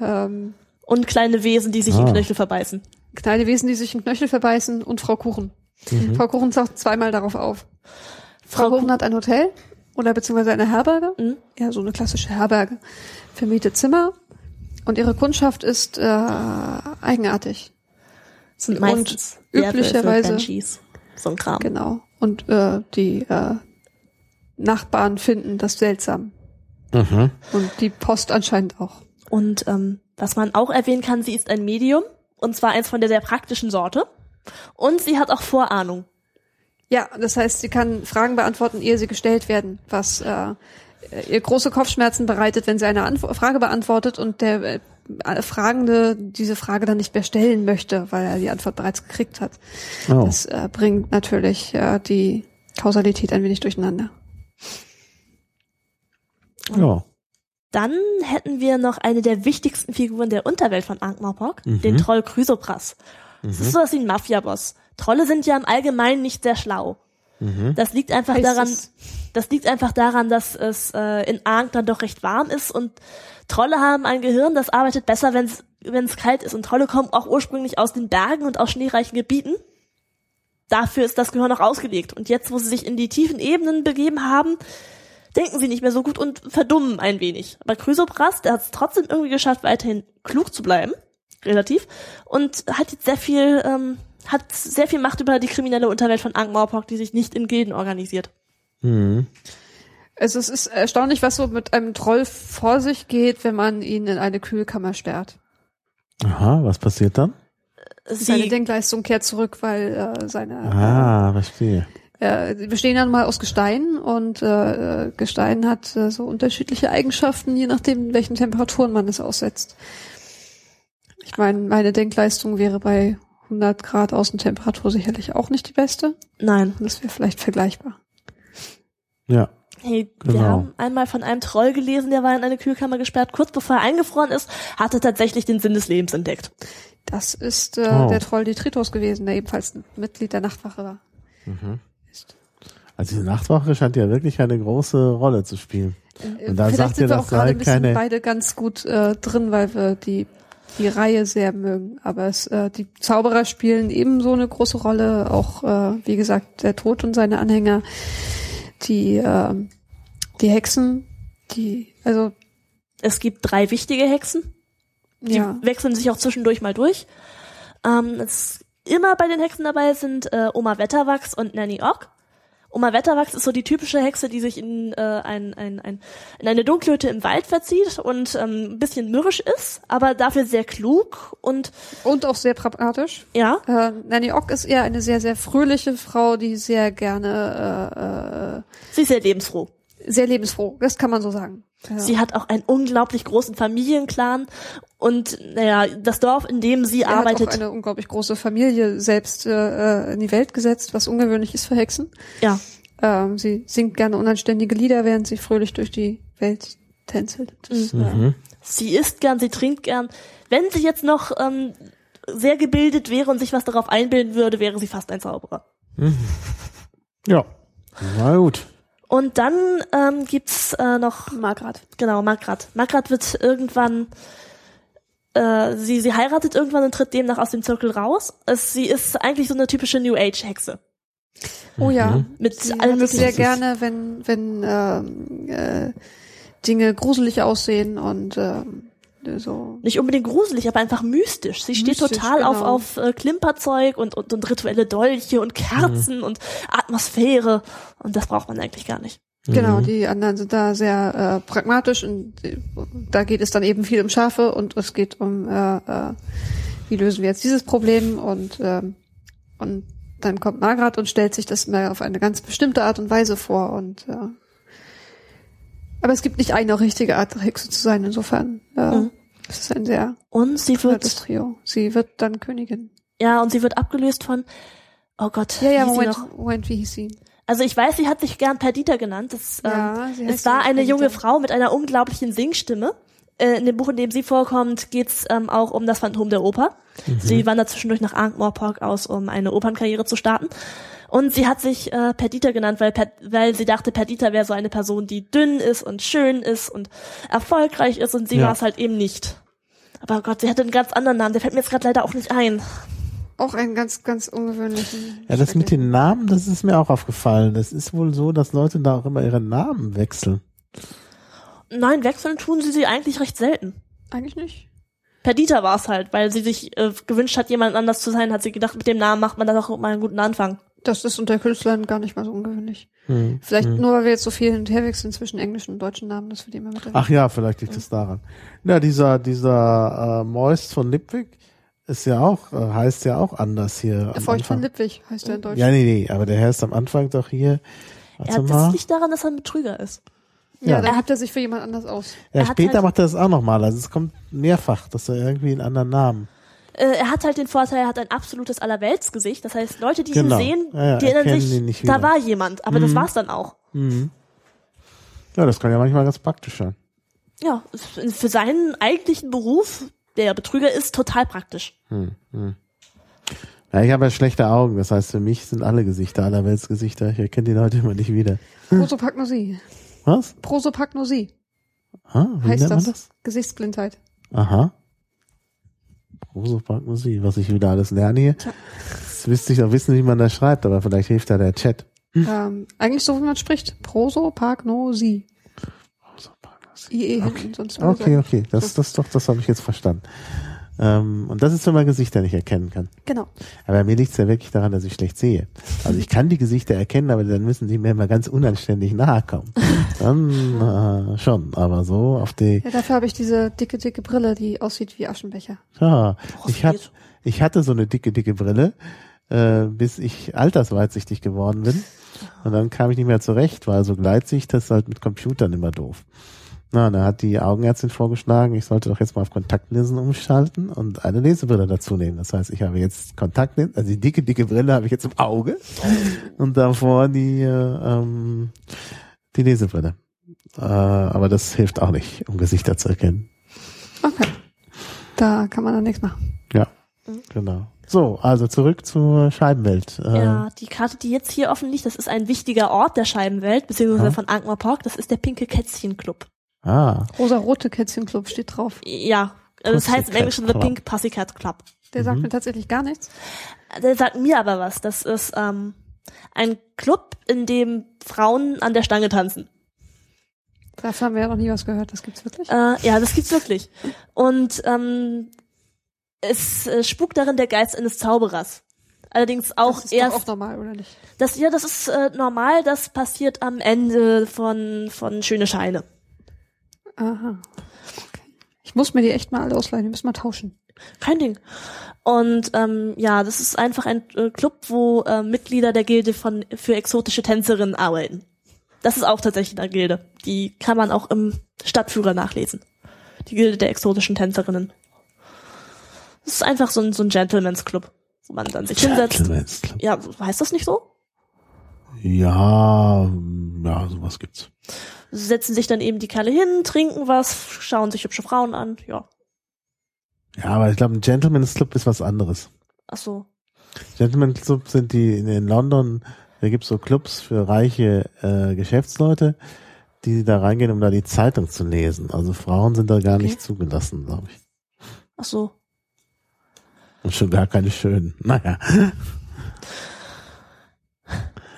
ähm, Und kleine Wesen, die sich Ah. in Knöchel verbeißen. kleine Wesen, die sich in Knöchel verbeißen und Frau Kuchen. Frau Kuchen taucht zweimal darauf auf. Frau, Frau Kuchen hat ein Hotel oder beziehungsweise eine Herberge. Mhm. Ja, so eine klassische Herberge. Vermietet Zimmer. Und ihre Kundschaft ist äh, eigenartig. sind Und meistens üblicherweise- Werwölfe, Banshees, so ein Kram. Genau. Und äh, die äh, Nachbarn finden das seltsam. Mhm. Und die Post anscheinend auch. Und ähm, was man auch erwähnen kann, sie ist ein Medium, und zwar eins von der sehr praktischen Sorte. Und sie hat auch Vorahnung. Ja, das heißt, sie kann Fragen beantworten, ehe sie gestellt werden, was äh, ihr große Kopfschmerzen bereitet, wenn sie eine Antwo Frage beantwortet und der äh, Fragende diese Frage dann nicht mehr stellen möchte, weil er die Antwort bereits gekriegt hat. Oh. Das äh, bringt natürlich äh, die Kausalität ein wenig durcheinander. Ja. Dann hätten wir noch eine der wichtigsten Figuren der Unterwelt von Ankh-Morpork, Mhm. den Troll Chrysopras. Das ist sowas wie ein Mafia-Boss. Trolle sind ja im Allgemeinen nicht sehr schlau. Mhm. Das liegt einfach Heißt daran, es- das liegt einfach daran, dass es äh, in Ankh dann doch recht warm ist und Trolle haben ein Gehirn, das arbeitet besser, wenn es wenn es kalt ist. Und Trolle kommen auch ursprünglich aus den Bergen und aus schneereichen Gebieten. Dafür ist das Gehirn auch ausgelegt. Und jetzt, wo sie sich in die tiefen Ebenen begeben haben, denken sie nicht mehr so gut und verdummen ein wenig. Aber Chrysopras, der hat es trotzdem irgendwie geschafft, weiterhin klug zu bleiben, relativ, und hat jetzt sehr viel ähm, hat sehr viel Macht über die kriminelle Unterwelt von Ankh-Morpork, die sich nicht in Gilden organisiert. Mhm. Also es ist erstaunlich, was so mit einem Troll vor sich geht, wenn man ihn in eine Kühlkammer sperrt. Aha, was passiert dann? Seine Sie, Denkleistung kehrt zurück, weil äh, seine Ah, verstehe. Äh, die bestehen dann mal aus Gestein und äh, Gestein hat äh, so unterschiedliche Eigenschaften, je nachdem, welchen Temperaturen man es aussetzt. Ich meine, meine Denkleistung wäre bei 100 Grad Außentemperatur sicherlich auch nicht die beste. nein. Das wäre vielleicht vergleichbar. Ja. Hey, wir Genau. haben einmal von einem Troll gelesen, der war in eine Kühlkammer gesperrt. Kurz bevor er eingefroren ist, hat er tatsächlich den Sinn des Lebens entdeckt. Das ist äh, Oh. der Troll Detritus gewesen, der ebenfalls ein Mitglied der Nachtwache war. Ist. Also diese Nachtwache scheint ja wirklich eine große Rolle zu spielen. Äh, Und da Vielleicht sagt sind ihr, auch gerade sei ein bisschen keine- beide ganz gut äh, drin, weil wir die die Reihe sehr mögen. Aber es, äh, die Zauberer spielen ebenso eine große Rolle. Auch äh, wie gesagt der Tod und seine Anhänger, die äh, die Hexen, die also Es gibt drei wichtige Hexen. Die ja wechseln sich auch zwischendurch mal durch. Ähm, es immer bei den Hexen dabei sind äh, Oma Wetterwachs und Nanny Ock. Oma Wetterwachs ist so die typische Hexe, die sich in, äh, ein, ein, ein, in eine Dunkelhütte im Wald verzieht und ähm, ein bisschen mürrisch ist, aber dafür sehr klug und und auch sehr pragmatisch. ja, Äh, Nanny Ock ist eher eine sehr sehr fröhliche Frau, die sehr gerne sie ist sehr lebensfroh. äh, äh, sehr lebensfroh. Das kann man so sagen. Ja. Sie hat auch einen unglaublich großen Familienclan und naja, das Dorf, in dem sie Er hat arbeitet, auch eine unglaublich große Familie selbst äh, in die Welt gesetzt, was ungewöhnlich ist für Hexen. ja, Ähm, sie singt gerne unanständige Lieder, während sie fröhlich durch die Welt tänzelt. Das, äh, Mhm. sie isst gern, sie trinkt gern. Wenn sie jetzt noch ähm, sehr gebildet wäre und sich was darauf einbilden würde, wäre sie fast ein Zauberer. Ja. Na gut. Und dann ähm, gibt's äh, noch, Margrat. genau, Margrat. Margrat wird irgendwann, äh, sie, sie heiratet irgendwann und tritt demnach aus dem Zirkel raus. Es, sie ist eigentlich so eine typische New Age Hexe. Oh ja. Mit Sie allem hat es möglichen. sehr gerne, wenn, wenn ähm, äh, Dinge gruselig aussehen und ähm, so. Nicht unbedingt gruselig, aber einfach mystisch. Sie steht Mystisch, total auf, genau. auf äh, Klimperzeug und, und, und rituelle Dolche und Kerzen und Atmosphäre. Und das braucht man eigentlich gar nicht. Genau, die anderen sind da sehr äh, pragmatisch und äh, da geht es dann eben viel um Schafe und es geht um, äh, äh, wie lösen wir jetzt dieses Problem und ähm, und dann kommt Margrat und stellt sich das mal auf eine ganz bestimmte Art und Weise vor und äh, aber es gibt nicht eine richtige Art Hexe zu sein, insofern äh, Mhm. es ist ein sehr Und sie wird, Trio. Sie wird dann Königin. ja, und sie wird abgelöst von, oh Gott, Ja, ja, wie hieß sie Moment, noch? Moment, wie hieß sie? Also ich weiß, sie hat sich gern Perdita genannt. Das, Ja, ähm, sie es war eine junge Perdita. Frau mit einer unglaublichen Singstimme. Äh, in dem Buch, in dem sie vorkommt, geht's ähm, auch um das Phantom der Oper. Sie wandert zwischendurch nach Ankh-Morpork aus, um eine Opernkarriere zu starten. Und sie hat sich äh, Perdita genannt, weil, per weil sie dachte, Perdita wäre so eine Person, die dünn ist und schön ist und erfolgreich ist und sie Ja. war es halt eben nicht. Aber Gott, sie hatte einen ganz anderen Namen, der fällt mir jetzt gerade leider auch nicht ein. Auch einen ganz, ganz ungewöhnlichen. Ja, das mit den Namen, das ist mir auch aufgefallen. Das ist wohl so, dass Leute da auch immer ihre Namen wechseln. Nein, wechseln tun sie sie eigentlich recht selten. Eigentlich nicht. Perdita war es halt, weil sie sich äh, gewünscht hat, jemand anders zu sein, hat sie gedacht, mit dem Namen macht man da doch mal einen guten Anfang. Das ist unter Künstlern gar nicht mal so ungewöhnlich. Hm. Vielleicht hm. nur, weil wir jetzt so viel hin und her wechseln zwischen englischen und deutschen Namen, dass wir die immer mit Ach ja, vielleicht liegt es daran. Ja, dieser, dieser äh, Moist von Lipwig ist ja auch, äh, heißt ja auch anders hier. am Feucht von. Lippwig heißt er in Deutsch. Ja, nee, nee, aber der heißt am Anfang doch hier. Ja, das liegt daran, dass er ein Betrüger ist. Ja, Ja. dann gibt er sich für jemand anders aus. Ja, er hat später halt- macht er das auch nochmal. Also es kommt mehrfach, dass er irgendwie einen anderen Namen. Äh, er hat halt den Vorteil, er hat ein absolutes Allerweltsgesicht. Das heißt, Leute, die Genau. ihn sehen, Ja, ja, die erinnern sich, da war jemand. Aber das war's dann auch. Mhm. Ja, das kann ja manchmal ganz praktisch sein. Ja, für seinen eigentlichen Beruf, der Betrüger ist, total praktisch. Hm, hm. Ja, ich habe ja schlechte Augen, das heißt für mich sind alle Gesichter aller Weltsgesichter. Ich erkenne die Leute immer nicht wieder. Prosopagnosie. Was? Prosopagnosie Ah, wie heißt nennt man das. das? Gesichtsblindheit. Aha. Prosopagnosie, was ich wieder alles lerne hier. Jetzt müsste ich auch wissen, wie man das schreibt, aber vielleicht hilft da der Chat. Ähm, eigentlich so, wie man spricht. Prosopagnosie. Prosopagnosie. IE Okay. hinten, sonst Okay, okay, das, das doch, das habe ich jetzt verstanden. Ähm, und das ist, wenn man Gesichter nicht erkennen kann. Genau. Aber mir liegt es ja wirklich daran, dass ich schlecht sehe. Also ich kann die Gesichter erkennen, aber dann müssen sie mir immer ganz unanständig nahe kommen. Dann äh, schon, aber so auf die. Ja, dafür habe ich diese dicke, dicke Brille, die aussieht wie Aschenbecher. Ja, ich, hat, ich hatte so eine dicke, dicke Brille, äh, bis ich altersweitsichtig geworden bin. Und dann kam ich nicht mehr zurecht, weil so Gleitsicht, das ist halt mit Computern immer doof. Na, da hat die Augenärztin vorgeschlagen, ich sollte doch jetzt mal auf Kontaktlinsen umschalten und eine Lesebrille dazu nehmen. Das heißt, ich habe jetzt Kontaktlinsen, also die dicke, dicke Brille habe ich jetzt im Auge und davor die, äh, ähm, die Lesebrille. Äh, aber das hilft auch nicht, um Gesichter zu erkennen. Okay. Da kann man dann nichts machen. Ja, genau. So, also zurück zur Scheibenwelt. Ja, die Karte, die jetzt hier offen liegt, das ist ein wichtiger Ort der Scheibenwelt, beziehungsweise Ja. von Ankmar Park, das ist der Pinke Kätzchen Club. Ah, Rosa-rote Kätzchenclub steht drauf. Ja, äh, das heißt im Englischen The Club. Pink Pussycat Club. Der Mhm. sagt mir tatsächlich gar nichts. Der sagt mir aber was. Das ist ähm, ein Club, in dem Frauen an der Stange tanzen. Dafür haben wir ja noch nie was gehört. Das gibt's wirklich. Äh, ja, das gibt's wirklich. Und ähm, es äh, spukt darin der Geist eines Zauberers. Allerdings auch das ist erst doch auch normal, oder nicht? Das, ja, das ist äh, normal, das passiert am Ende von, von Schöne Scheine. Aha. Okay. Ich muss mir die echt mal alle ausleihen. Die müssen wir tauschen. Kein Ding. Und ähm, ja, das ist einfach ein äh, Club, wo äh, Mitglieder der Gilde von für exotische Tänzerinnen arbeiten. Das ist auch tatsächlich eine Gilde. Die kann man auch im Stadtführer nachlesen. Die Gilde der exotischen Tänzerinnen. Das ist einfach so ein, so ein Gentleman's Club, wo man dann sich hinsetzt. Gentleman's Club. Ja, heißt das nicht so? Ja, ja, sowas gibt's. Setzen sich dann eben die Kerle hin, trinken was, schauen sich hübsche Frauen an. Ja, Ja, aber ich glaube, ein Gentleman's Club ist was anderes. ach so. Gentleman's Club sind die in, London, da gibt's so Clubs für reiche äh, Geschäftsleute, die da reingehen, um da die Zeitung zu lesen. Also Frauen sind da gar Okay. nicht zugelassen, glaube ich. Ach so. Und schon gar keine schönen. Naja.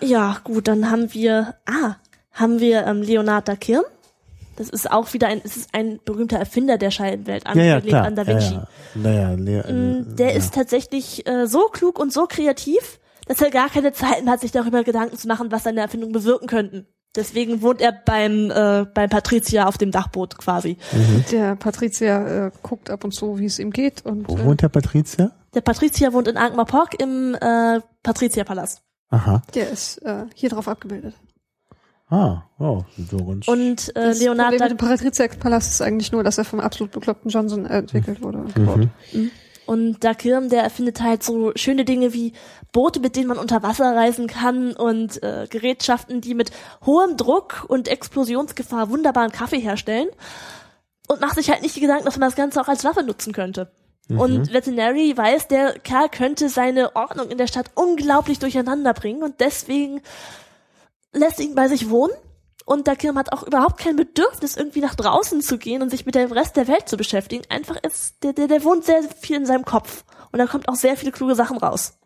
Ja, gut, dann haben wir, ah, haben wir ähm, Leonard da Kirn. Das ist auch wieder ein, es ist ein berühmter Erfinder der Scheibenwelt, Ja, ja, angelehnt klar. an Da Vinci. Ja, ja. Naja, Le Mm, Der ja. ist tatsächlich äh, so klug und so kreativ, dass er gar keine Zeit mehr hat, sich darüber Gedanken zu machen, was seine Erfindungen bewirken könnten. Deswegen wohnt er beim, äh, beim Patrizier auf dem Dachboot quasi. Der Patrizier äh, guckt ab und zu, wie es ihm geht. Und Wo äh, wohnt der Patrizier? Der Patrizier wohnt in Ankmar Park im äh, Patrizierpalast. Aha. der ist äh, hier drauf abgebildet. Ah, oh, so ganz. Und äh, Das Leonard Problem mit dem Patrizierpalast ist eigentlich nur, dass er vom absolut bekloppten Johnson entwickelt wurde. Und Mhm. gebaut. Und da Kirm, der erfindet halt so schöne Dinge wie Boote, mit denen man unter Wasser reisen kann und äh, Gerätschaften, die mit hohem Druck und Explosionsgefahr wunderbaren Kaffee herstellen. Und macht sich halt nicht die Gedanken, dass man das Ganze auch als Waffe nutzen könnte. Und Veterinary weiß, der Kerl könnte seine Ordnung in der Stadt unglaublich durcheinander bringen und deswegen lässt ihn bei sich wohnen. Und der Kirm hat auch überhaupt kein Bedürfnis, irgendwie nach draußen zu gehen und sich mit dem Rest der Welt zu beschäftigen. Einfach ist, der, der, der wohnt sehr viel in seinem Kopf. Und da kommt auch sehr viele kluge Sachen raus.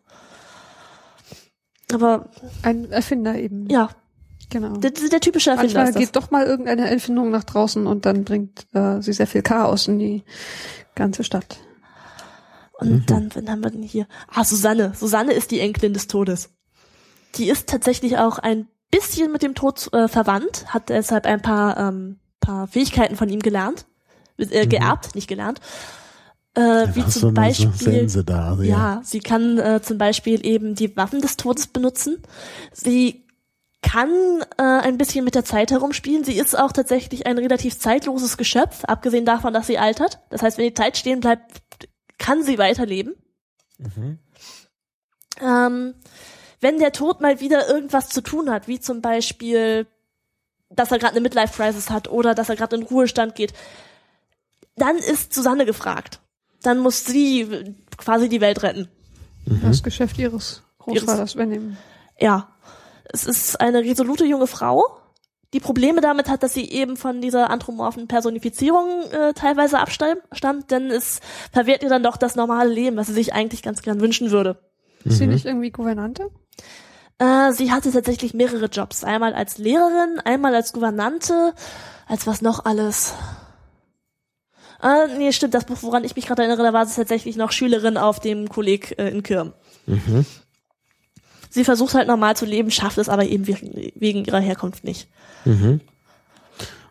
Aber Ein Erfinder eben. ja, genau. der, der typische Erfinder Manchmal ist das. geht doch mal irgendeine Erfindung nach draußen und dann bringt äh, sie sehr viel Chaos in die ganze Stadt. Und dann, wen haben wir denn hier? Ah, Susanne. Susanne ist die Enkelin des Todes. Die ist tatsächlich auch ein bisschen mit dem Tod äh, verwandt, hat deshalb ein paar, ähm, paar Fähigkeiten von ihm gelernt. Äh, geerbt, nicht gelernt. Äh, wie zum eine Beispiel. Sense da, also Ja, sie kann äh, zum Beispiel eben die Waffen des Todes benutzen. Sie kann äh, ein bisschen mit der Zeit herumspielen. Sie ist auch tatsächlich ein relativ zeitloses Geschöpf, abgesehen davon, dass sie altert. Das heißt, wenn die Zeit stehen bleibt, kann sie weiterleben. Ähm, wenn der Tod mal wieder irgendwas zu tun hat, wie zum Beispiel, dass er gerade eine Midlife-Crisis hat oder dass er gerade in Ruhestand geht, dann ist Susanne gefragt. Dann muss sie quasi die Welt retten. Das Geschäft ihres Großvaters übernehmen. Ja, es ist eine resolute junge Frau, die Probleme damit hat, dass sie eben von dieser anthropomorphen Personifizierung äh, teilweise abstammt, denn es verwehrt ihr dann doch das normale Leben, was sie sich eigentlich ganz gern wünschen würde. Ist sie nicht irgendwie Gouvernante? Äh, sie hatte tatsächlich mehrere Jobs. Einmal als Lehrerin, einmal als Gouvernante, als was noch alles. Ah, nee, stimmt, das Buch, woran ich mich gerade erinnere, da war sie tatsächlich noch Schülerin auf dem Kolleg äh, in Kirm. Mhm. Sie versucht halt normal zu leben, schafft es aber eben wegen, ihrer Herkunft nicht. Mhm.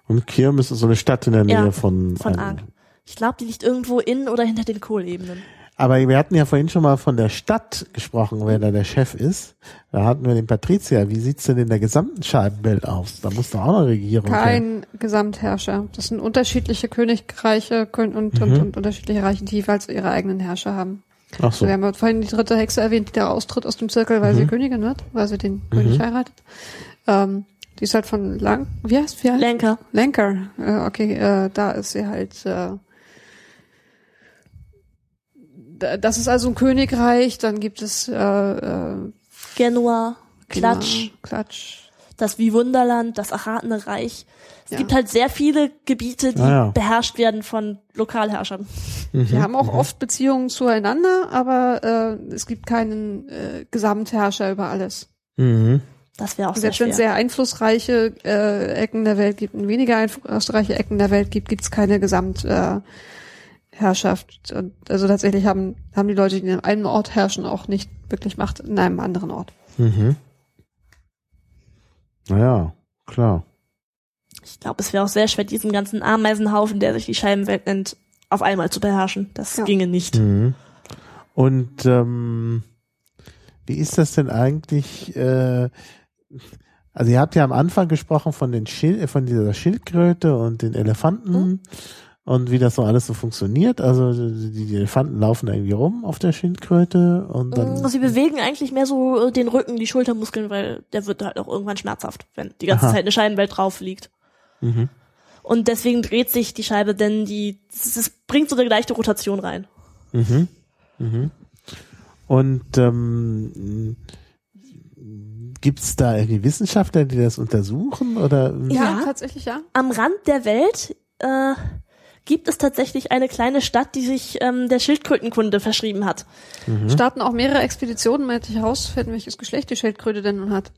Und Kirmes ist so eine Stadt in der Nähe Ja, von, Von Ark. Ich glaube, die liegt irgendwo in oder hinter den Kohlebenen. Aber wir hatten ja vorhin schon mal von der Stadt gesprochen, wer da der Chef ist. Da hatten wir den Patrizier. Wie sieht's denn in der gesamten Scheibenwelt aus? Da muss doch auch eine Regierung her. Kein Gesamtherrscher. Das sind unterschiedliche Königreiche Kön- und, und, und unterschiedliche Reiche, die jeweils ihre eigenen Herrscher haben. Ach so. Wir haben vorhin die dritte Hexe erwähnt, die da austritt aus dem Zirkel, weil sie Königin wird, weil sie den König heiratet. Ähm, die ist halt von Lang, wie heißt, wie heißt? Lenker. Lenker. Äh, okay, äh, da ist sie halt. Äh, das ist also ein Königreich. Dann gibt es äh, äh, Genua, Klatsch, Genau, Klatsch. das wie Wunderland, das Achatene Reich. Es Ja. gibt halt sehr viele Gebiete, die Ah, ja. beherrscht werden von Lokalherrschern. Die haben auch oft Beziehungen zueinander, aber äh, es gibt keinen äh, Gesamtherrscher über alles. Mhm. Das wäre auch sehr Selbst wenn es sehr einflussreiche äh, Ecken der Welt gibt und weniger einflussreiche Ecken der Welt gibt, gibt es keine Gesamtherrschaft. Äh, Herrschaft. Und also tatsächlich haben, haben die Leute, die in einem Ort herrschen, auch nicht wirklich Macht in einem anderen Ort. Mhm. Naja, klar. Ich glaube, es wäre auch sehr schwer, diesen ganzen Ameisenhaufen, der sich die Scheibenwelt nennt, auf einmal zu beherrschen. Das Ja. ginge nicht. Mhm. Und ähm, wie ist das denn eigentlich? Äh, also ihr habt ja am Anfang gesprochen von den Schil von dieser Schildkröte und den Elefanten Mhm. Und wie das so alles so funktioniert. Also die, die Elefanten laufen da irgendwie rum auf der Schildkröte und dann. Sie bewegen eigentlich mehr so äh, den Rücken, die Schultermuskeln, weil der wird halt auch irgendwann schmerzhaft, wenn die ganze Aha. Zeit eine Scheibenwelt drauf liegt. Mhm. Und deswegen dreht sich die Scheibe, denn die, es, es bringt so eine leichte Rotation rein. Mhm. Mhm. Und ähm, gibt's da irgendwie Wissenschaftler, die das untersuchen oder? Ja. tatsächlich ja. Am Rand der Welt äh, gibt es tatsächlich eine kleine Stadt, die sich ähm, der Schildkrötenkunde verschrieben hat. Starten auch mehrere Expeditionen, um herauszufinden, welches Geschlecht die Schildkröte denn nun hat.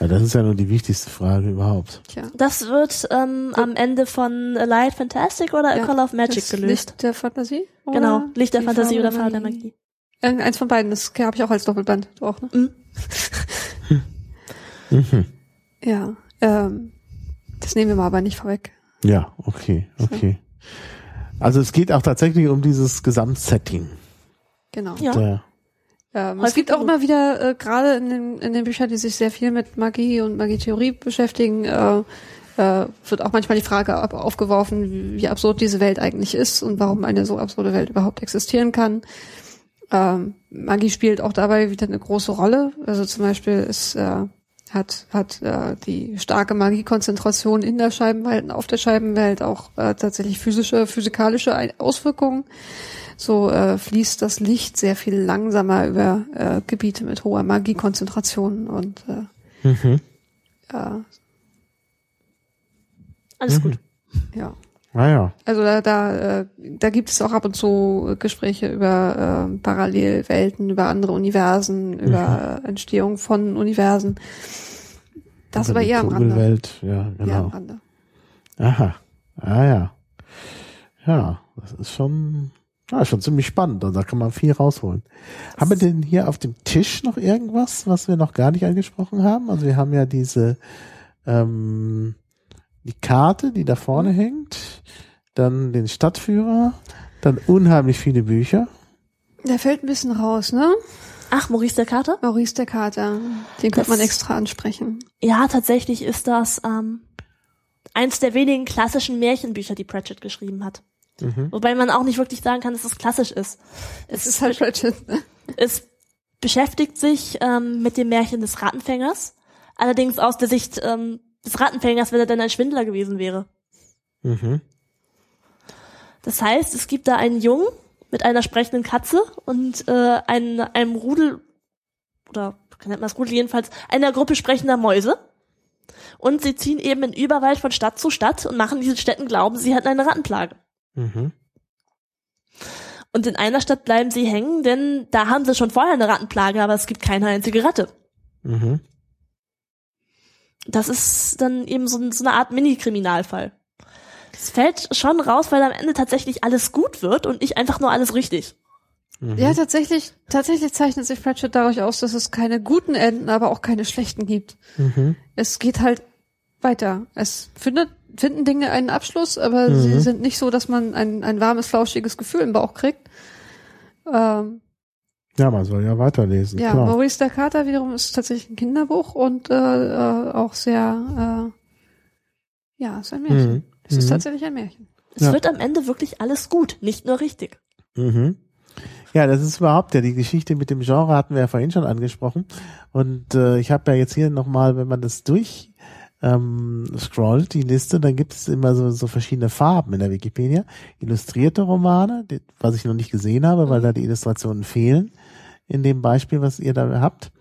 Ja, das ist ja nur die wichtigste Frage überhaupt. Tja. Das wird ähm, am Ende von A Light Fantastic oder A Ja, Call of Magic das gelöst. Licht der Fantasie? Oder Genau, Licht der Fantasie Farbe oder Farbe der Magie. Irgend- Eins von beiden, das habe ich auch als Doppelband. Du auch, ne? Mhm. Mhm. Ja. Ähm, das nehmen wir mal aber nicht vorweg. Ja, okay, okay. Also es geht auch tatsächlich um dieses Gesamtsetting. Genau. Ja. Der, Ähm, es gibt auch immer wieder, äh, gerade in den, in den Büchern, die sich sehr viel mit Magie und Magietheorie beschäftigen, äh, äh, wird auch manchmal die Frage ab- aufgeworfen, wie, wie absurd diese Welt eigentlich ist und warum eine so absurde Welt überhaupt existieren kann. Ähm, Magie spielt auch dabei wieder eine große Rolle. Also zum Beispiel ist, äh, hat, hat äh, die starke Magiekonzentration in der Scheibenwelt und auf der Scheibenwelt auch äh, tatsächlich physische, physikalische Auswirkungen. So äh, fließt das Licht sehr viel langsamer über äh, Gebiete mit hoher Magiekonzentration und äh, mhm. äh, Alles gut. ja. Naja. Also da, da, äh, da gibt es auch ab und zu Gespräche über äh, Parallelwelten, über andere Universen, über äh, Entstehung von Universen. Das aber eher am Rande. Vogelwelt, ja, Eher am genau. Rande. Aha. Ah ja. Ja, das ist schon, ja, schon ziemlich spannend. Und da kann man viel rausholen. Haben wir denn hier auf dem Tisch noch irgendwas, was wir noch gar nicht angesprochen haben? Also wir haben ja diese ähm, die Karte, die da vorne Mhm. hängt, dann den Stadtführer, dann unheimlich viele Bücher. Der fällt ein bisschen raus, ne? Ach, Maurice der Kater? Maurice der Kater. Den könnte man extra ansprechen. Ja, tatsächlich ist das ähm, eins der wenigen klassischen Märchenbücher, die Pratchett geschrieben hat. Mhm. Wobei man auch nicht wirklich sagen kann, dass es klassisch ist. Es ist halt Pratchett, ne? Es beschäftigt sich ähm, mit dem Märchen des Rattenfängers, allerdings aus der Sicht ähm, des Rattenfängers, wenn er dann ein Schwindler gewesen wäre. Mhm. Das heißt, es gibt da einen Jungen mit einer sprechenden Katze und äh, einen, einem Rudel, oder nennt man das Rudel jedenfalls, einer Gruppe sprechender Mäuse. Und sie ziehen eben in Überwald von Stadt zu Stadt und machen diesen Städten glauben, sie hätten eine Rattenplage. Mhm. Und in einer Stadt bleiben sie hängen, denn da haben sie schon vorher eine Rattenplage, aber es gibt keine einzige Ratte. Mhm. Das ist dann eben so, so eine Art Mini-Kriminalfall. Es fällt schon raus, weil am Ende tatsächlich alles gut wird und nicht einfach nur alles richtig. Mhm. Ja, tatsächlich, tatsächlich zeichnet sich Pratchett dadurch aus, dass es keine guten Enden, aber auch keine schlechten gibt. Mhm. Es geht halt weiter. Es findet, finden Dinge einen Abschluss, aber Mhm. sie sind nicht so, dass man ein, ein warmes, flauschiges Gefühl im Bauch kriegt. Ähm, Ja, man soll ja weiterlesen, ja, klar. Maurice der Kater wiederum ist tatsächlich ein Kinderbuch und äh, äh, auch sehr, äh, ja, ist ein Märchen. Mhm. Es ist Mhm. tatsächlich ein Märchen. Es Ja. wird am Ende wirklich alles gut, nicht nur richtig. Mhm. Ja, das ist überhaupt ja die Geschichte mit dem Genre hatten wir ja vorhin schon angesprochen und äh, ich habe ja jetzt hier nochmal, wenn man das durch ähm, scrollt, die Liste, dann gibt es immer so, so verschiedene Farben in der Wikipedia. Illustrierte Romane, die, was ich noch nicht gesehen habe, weil da die Illustrationen fehlen in dem Beispiel, was ihr da habt.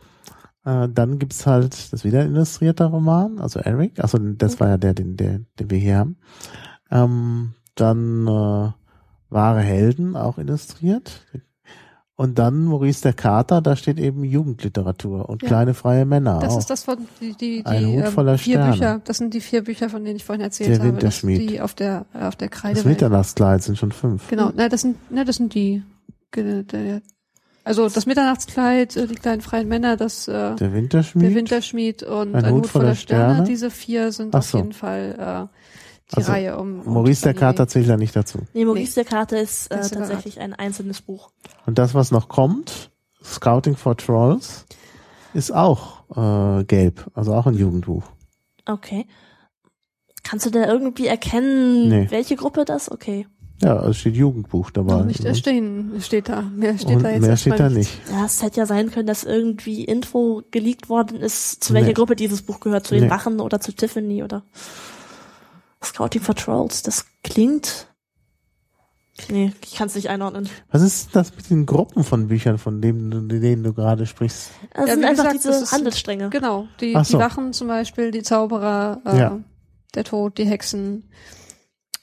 Äh, dann gibt's halt, das wieder illustrierter Roman, also Eric, also das war ja der, den, der, den wir hier haben. Ähm, dann äh, wahre Helden, auch illustriert. Und dann Maurice der Kater, da steht eben Jugendliteratur und Ja. kleine freie Männer Das auch. ist das von die, die, die Ein Hut ähm, voller vier Sterne. Bücher. Das sind die vier Bücher, von denen ich vorhin erzählt Der habe. Das, die auf der auf der Kreide. das Mitternachtskleid sind schon fünf. Genau, ne, das sind ne, das sind die. ge- der- Also das Mitternachtskleid, äh, die kleinen freien Männer, das äh, Der Winterschmied. der Winterschmied und ein, Hut voller Sterne. Sterne. Diese vier sind Ach auf so. jeden Fall äh, die Also, Reihe um. um Maurice der. Kater zählt da nicht dazu. Nee, Maurice der Kater ist äh, tatsächlich ein einzelnes Buch. Und das, was noch kommt, Scouting for Trolls, ist auch äh, gelb, also auch ein Jugendbuch. Okay. Kannst du da irgendwie erkennen, Nee. welche Gruppe das? Okay. Ja, es steht Jugendbuch dabei. Noch nicht Und- stehen, steht da. Mehr steht und da jetzt mehr steht da nicht. Ja, es hätte ja sein können, dass irgendwie Info geleakt worden ist, zu welcher Nee. Gruppe dieses Buch gehört, zu den Nee. Wachen oder zu Tiffany oder Scouting for Trolls. Das klingt. Nee, ich kann es nicht einordnen. Was ist das mit den Gruppen von Büchern, von denen du, denen du gerade sprichst? Das Ja, sind einfach gesagt, diese Handelsstränge. Genau, die, so. die Wachen zum Beispiel, die Zauberer, äh, Ja. der Tod, die Hexen.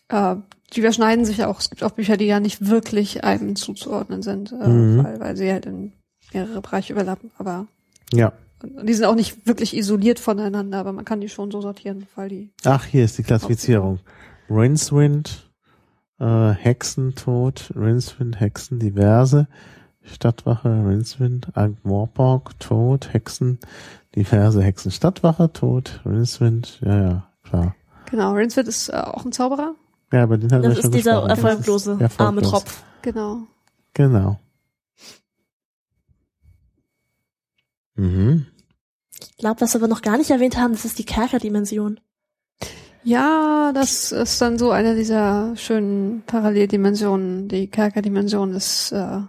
Äh, die überschneiden sich auch. Es gibt auch Bücher, die ja nicht wirklich einem zuzuordnen sind, äh, Mhm. weil, weil sie halt in mehrere Bereiche überlappen. Aber Ja. die sind auch nicht wirklich isoliert voneinander, aber man kann die schon so sortieren, weil die. Ach, hier ist die Klassifizierung. Rincewind, äh, Hexentod, Rincewind, Hexen, diverse, Stadtwache, Rincewind, Ankh-Morpork, Tod, Hexen, diverse Hexen, Stadtwache, Tod, Rincewind, ja, ja, klar. Genau, Rinsford ist äh, auch ein Zauberer. Ja, aber den wir Das schon ist dieser gesprochen. Das ist erfolglose, erfolglos. arme Tropf. Genau. Genau. Mhm. Ich glaube, was wir aber noch gar nicht erwähnt haben, das ist die Kerkerdimension. Ja, das ist dann so eine dieser schönen Paralleldimensionen. Die Kerkerdimension ist äh,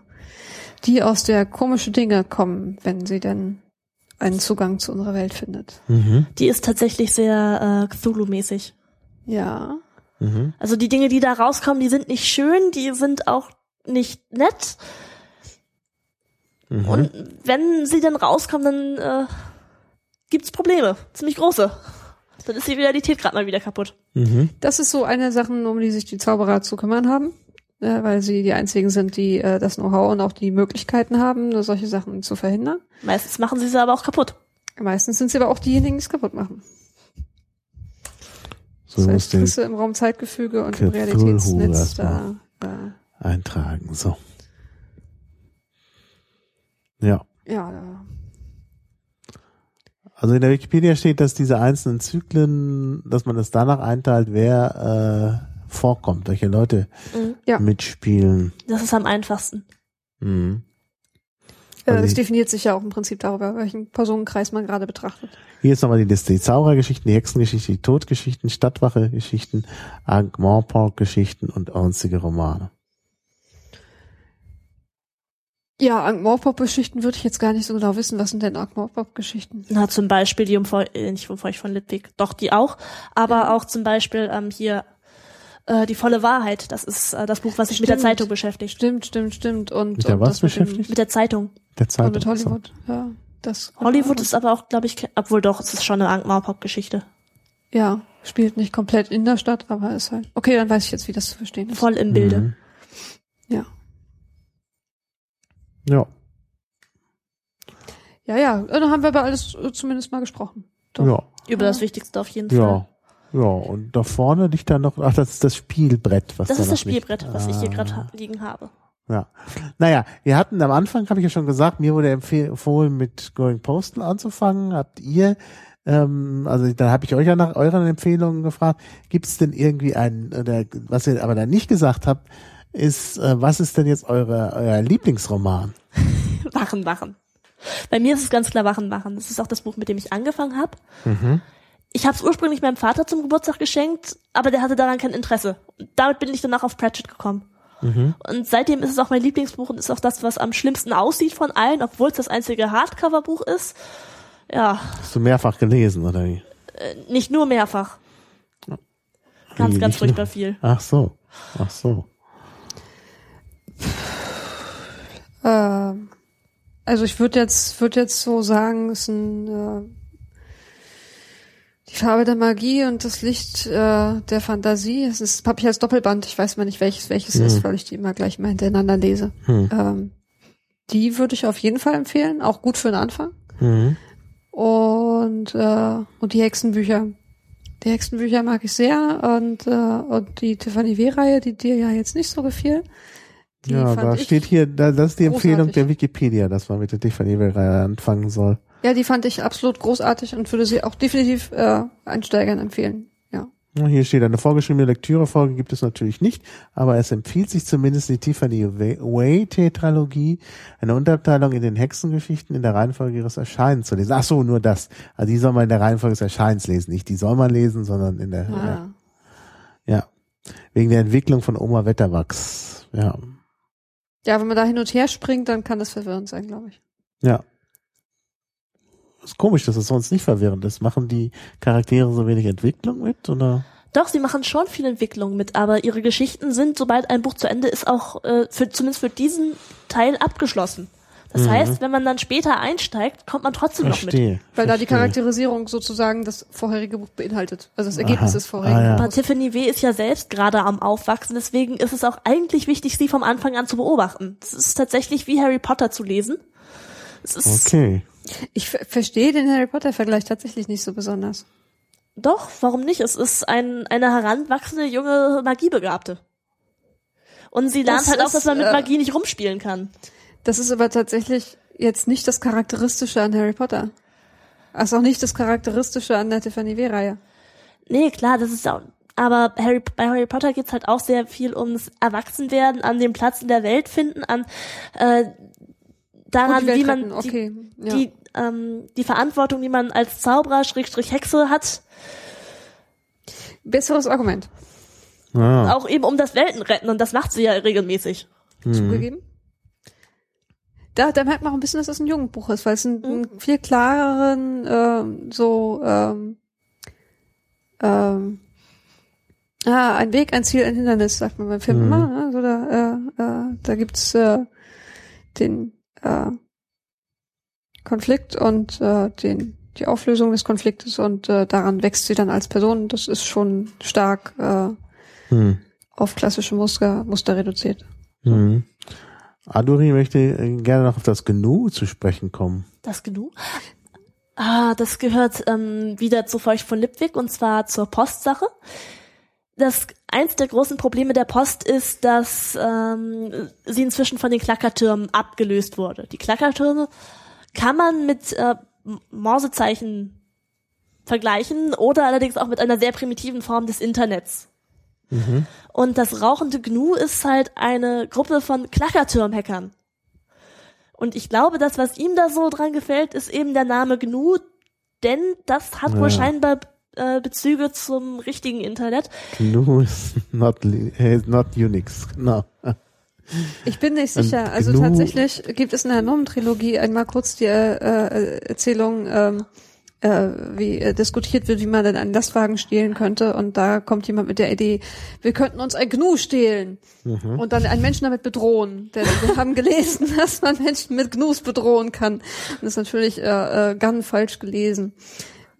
die, aus der komische Dinge kommen, wenn sie denn einen Zugang zu unserer Welt findet. Mhm. Die ist tatsächlich sehr äh, Cthulhu-mäßig. Ja. Mhm. Also die Dinge, die da rauskommen, die sind nicht schön, die sind auch nicht nett. Mhm. Und wenn sie dann rauskommen, dann äh, gibt's Probleme. Ziemlich große. Dann ist die Realität gerade mal wieder kaputt. Mhm. Das ist so eine Sache, um die sich die Zauberer zu kümmern haben, äh, weil sie die einzigen sind, die äh, das Know-how und auch die Möglichkeiten haben, solche Sachen zu verhindern. Meistens machen sie sie aber auch kaputt. Meistens sind sie aber auch diejenigen, die es kaputt machen. So das muss heißt, den Risse im Raumzeitgefüge und im Realitätsnetz da. da eintragen. So. Ja. ja, da Also in der Wikipedia steht, dass diese einzelnen Zyklen, dass man es danach einteilt, wer äh, vorkommt, welche Leute Mhm. Ja. mitspielen. Das ist am einfachsten. Mhm. Also es ich- definiert sich ja auch im Prinzip darüber, welchen Personenkreis man gerade betrachtet. Hier ist nochmal die Liste. Die Zauberergeschichten, die Hexengeschichte, die Todgeschichten, Stadtwache-Geschichten, Ankh-Morpork-Geschichten und einzige Romane. Ja, Ankh-Morpork-Geschichten würde ich jetzt gar nicht so genau wissen. Was sind denn Ankh-Morpork-Geschichten? Na, zum Beispiel die Umfeu äh, nicht Umfeucht von Litwig, doch die auch, aber auch zum Beispiel ähm, hier äh, die volle Wahrheit. Das ist äh, das Buch, was sich mit der Stimmt. Zeitung beschäftigt. Stimmt, stimmt, stimmt. Und, Mit der und was das mit dem- beschäftigt? Mit der Zeitung. Der Und Zeit. mit Hollywood, ja. Das Hollywood ist aber auch, glaube ich, obwohl doch, es ist schon eine Ankh-Morpork-Geschichte. Ja, spielt nicht komplett in der Stadt, aber ist halt. Okay, dann weiß ich jetzt, wie das zu verstehen ist. Voll im Bilde. Mhm. Ja. Ja. Ja, ja, dann haben wir über alles äh, zumindest mal gesprochen. Doch. Ja. Über das Wichtigste auf jeden Ja. Fall. Ja, und da vorne liegt dann noch, ach, das ist das Spielbrett, was Das da ist das Spielbrett, liegt. was ich hier Ah. gerade ha liegen habe. Ja. Naja, wir hatten am Anfang, habe ich ja schon gesagt, mir wurde empfohlen, mit Going Postal anzufangen. Habt ihr, ähm, also da habe ich euch ja nach euren Empfehlungen gefragt, gibt es denn irgendwie einen, oder was ihr aber da nicht gesagt habt, ist, äh, was ist denn jetzt eure, euer Lieblingsroman? Wachen, Wachen. Bei mir ist es ganz klar Wachen, Wachen. Das ist auch das Buch, mit dem ich angefangen habe. Mhm. Ich habe es ursprünglich meinem Vater zum Geburtstag geschenkt, aber der hatte daran kein Interesse. Und damit bin ich danach auf Pratchett gekommen. Mhm. Und seitdem ist es auch mein Lieblingsbuch und ist auch das, was am schlimmsten aussieht von allen, obwohl es das einzige Hardcover-Buch ist. Ja, Hast du mehrfach gelesen, oder wie? äh, nicht nur mehrfach. Ganz, Wie, ganz nicht furchtbar nur- viel. Ach so. Ach so. Äh, also ich würde jetzt, würde jetzt so sagen, es ist ein, äh, die Farbe der Magie und das Licht äh, der Fantasie. Es ist, habe ich als Doppelband. Ich weiß mal nicht welches welches Hm. ist, weil ich die immer gleich mal hintereinander lese. Hm. Ähm, die würde ich auf jeden Fall empfehlen, auch gut für den Anfang. Mhm. Und äh, und die Hexenbücher. Die Hexenbücher mag ich sehr und äh, und die Tiffany W-Reihe, die dir ja jetzt nicht so gefiel. Ja, da steht hier, da, das ist die Empfehlung großartig. der Wikipedia, dass man mit der Tiffany-Reihe anfangen soll. Ja, die fand ich absolut großartig und würde sie auch definitiv äh, Einsteigern empfehlen. Ja. Hier steht, eine vorgeschriebene Lektürefolge gibt es natürlich nicht, aber es empfiehlt sich zumindest die Tiffany Way-Tetralogie, eine Unterabteilung in den Hexengeschichten in der Reihenfolge ihres Erscheinens zu lesen. Ach so, nur das. Also die soll man in der Reihenfolge des Erscheinens lesen. Nicht die soll man lesen, sondern in der, Ah. ja. ja. Wegen der Entwicklung von Oma Wetterwachs. Ja. Ja, wenn man da hin und her springt, dann kann das verwirrend sein, glaube ich. Ja. Ist komisch, dass es sonst nicht verwirrend ist. Machen die Charaktere so wenig Entwicklung mit, oder? Doch, sie machen schon viel Entwicklung mit, aber ihre Geschichten sind, sobald ein Buch zu Ende ist, auch äh, für, zumindest für diesen Teil abgeschlossen. Das Mhm. heißt, wenn man dann später einsteigt, kommt man trotzdem noch mit. Verstehe. Weil da die verstehe. Charakterisierung sozusagen das vorherige Buch beinhaltet. Also das Ergebnis Aha. des vorherigen. Ah, ja. Aber Tiffany W. ist ja selbst gerade am Aufwachsen, deswegen ist es auch eigentlich wichtig, sie vom Anfang an zu beobachten. Es ist tatsächlich wie Harry Potter zu lesen. Es ist Okay. Ich ver verstehe den Harry Potter Vergleich tatsächlich nicht so besonders. doch, warum nicht? Es ist ein, eine heranwachsende junge Magiebegabte. Und sie lernt Das halt auch, ist, dass man mit äh, Magie nicht rumspielen kann. Das ist aber tatsächlich jetzt nicht das Charakteristische an Harry Potter. Ist auch nicht das Charakteristische an der Tiffany W-Reihe. Nee, klar, das ist auch. Aber Harry, bei Harry Potter geht's halt auch sehr viel ums Erwachsenwerden, an dem Platz in der Welt finden, an äh, daran, die wie man retten, okay. die, ja. die, ähm, die Verantwortung, die man als Zauberer, Schrägstrich Hexe hat, Besseres Argument. Ah. auch eben um das Weltenretten und das macht sie ja regelmäßig. Mhm. zugegeben. Da, da merkt man auch ein bisschen, dass es ein Jugendbuch ist, weil es einen, einen viel klareren, ähm, so, ähm, ähm, ah, ein Weg, ein Ziel, ein Hindernis, sagt man beim Film Mhm. immer. Ne? Also da, äh, äh, da gibt's äh, den äh, Konflikt und äh, den die Auflösung des Konfliktes und äh, daran wächst sie dann als Person. Das ist schon stark äh, Hm. auf klassische Muster, Muster reduziert. Mhm. Aduri möchte äh, gerne noch auf das Gnu zu sprechen kommen. Das genug? Ah, das gehört ähm, wieder zu Feucht von Lipwig und zwar zur Postsache. Das eins der großen Probleme der Post ist, dass ähm, sie inzwischen von den Klackertürmen abgelöst wurde. Die Klackertürme kann man mit äh, Morsezeichen vergleichen oder allerdings auch mit einer sehr primitiven Form des Internets. Mhm. Und das rauchende Gnu ist halt eine Gruppe von Klackerturm-Hackern. Und ich glaube, das, was ihm da so dran gefällt, ist eben der Name GNU, denn das hat Ja. wohl scheinbar äh, Bezüge zum richtigen Internet. Gnu ist not, li- äh, not Unix. No. Ich bin nicht Und sicher. Also GNU tatsächlich gibt es in der Nomen-Trilogie einmal kurz die äh, äh, Erzählung, ähm, äh, wie äh, diskutiert wird, wie man denn einen Lastwagen stehlen könnte. Und da kommt jemand mit der Idee, wir könnten uns ein Gnu stehlen Mhm. und dann einen Menschen damit bedrohen. Denn wir haben gelesen, dass man Menschen mit Gnus bedrohen kann. Und das ist natürlich äh, äh, ganz falsch gelesen.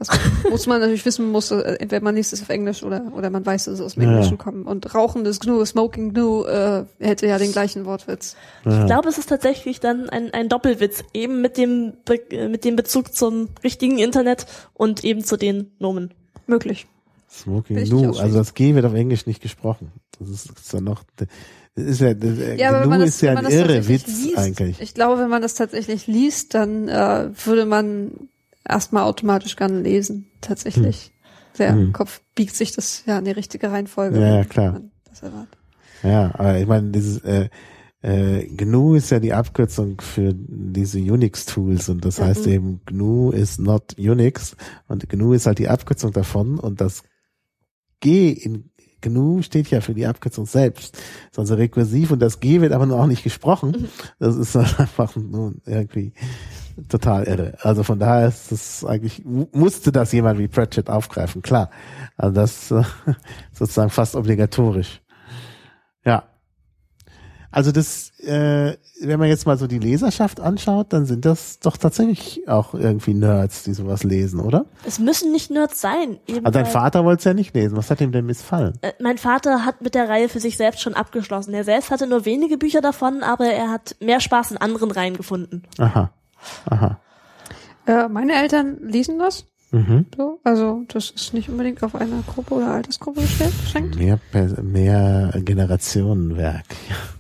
Das muss man natürlich wissen, muss, äh, entweder man liest es auf Englisch oder, oder man weiß, dass es aus dem Ja. Englischen kommt. Und rauchendes Gnu, Smoking Gnu, äh, hätte ja den gleichen Wortwitz. Ja. Ich glaube, es ist tatsächlich dann ein, ein Doppelwitz, eben mit dem, Be äh, mit dem Bezug zum richtigen Internet und eben zu den Nomen. Möglich. Smoking Gnu, also das G wird auf Englisch nicht gesprochen. Das ist, ist dann noch, das ist ja, das, Ja, aber wenn Gnu man das, ist ja wenn ein man das irre Witz liest, eigentlich. ich glaube, wenn man das tatsächlich liest, dann äh, würde man erstmal automatisch gerne lesen. Tatsächlich. Der Hm. Kopf biegt sich das ja in die richtige Reihenfolge. Ja, ja, klar. man Das erwartet. Ja, aber ich meine, dieses äh, äh, GNU ist ja die Abkürzung für diese Unix-Tools und das heißt Mhm. eben GNU is not Unix und GNU ist halt die Abkürzung davon und das G in GNU steht ja für die Abkürzung selbst. Das ist also rekursiv und das G wird aber nur auch nicht gesprochen. Das ist halt einfach nur irgendwie total irre. Also von daher ist das eigentlich, mu- musste das jemand wie Pratchett aufgreifen, klar. Also das äh, sozusagen fast obligatorisch. Ja. Also das, äh, wenn man jetzt mal so die Leserschaft anschaut, dann sind das doch tatsächlich auch irgendwie Nerds, die sowas lesen, oder? Es müssen nicht Nerds sein. Eben Also dein Vater wollte es ja nicht lesen. Was hat ihm denn missfallen? Äh, Mein Vater hat mit der Reihe für sich selbst schon abgeschlossen. Er selbst hatte nur wenige Bücher davon, aber er hat mehr Spaß in anderen Reihen gefunden. Aha. Aha. Äh, meine Eltern lesen das. Mhm. So. Also das ist nicht unbedingt auf eine Gruppe oder Altersgruppe beschränkt. Mehr, mehr Generationenwerk.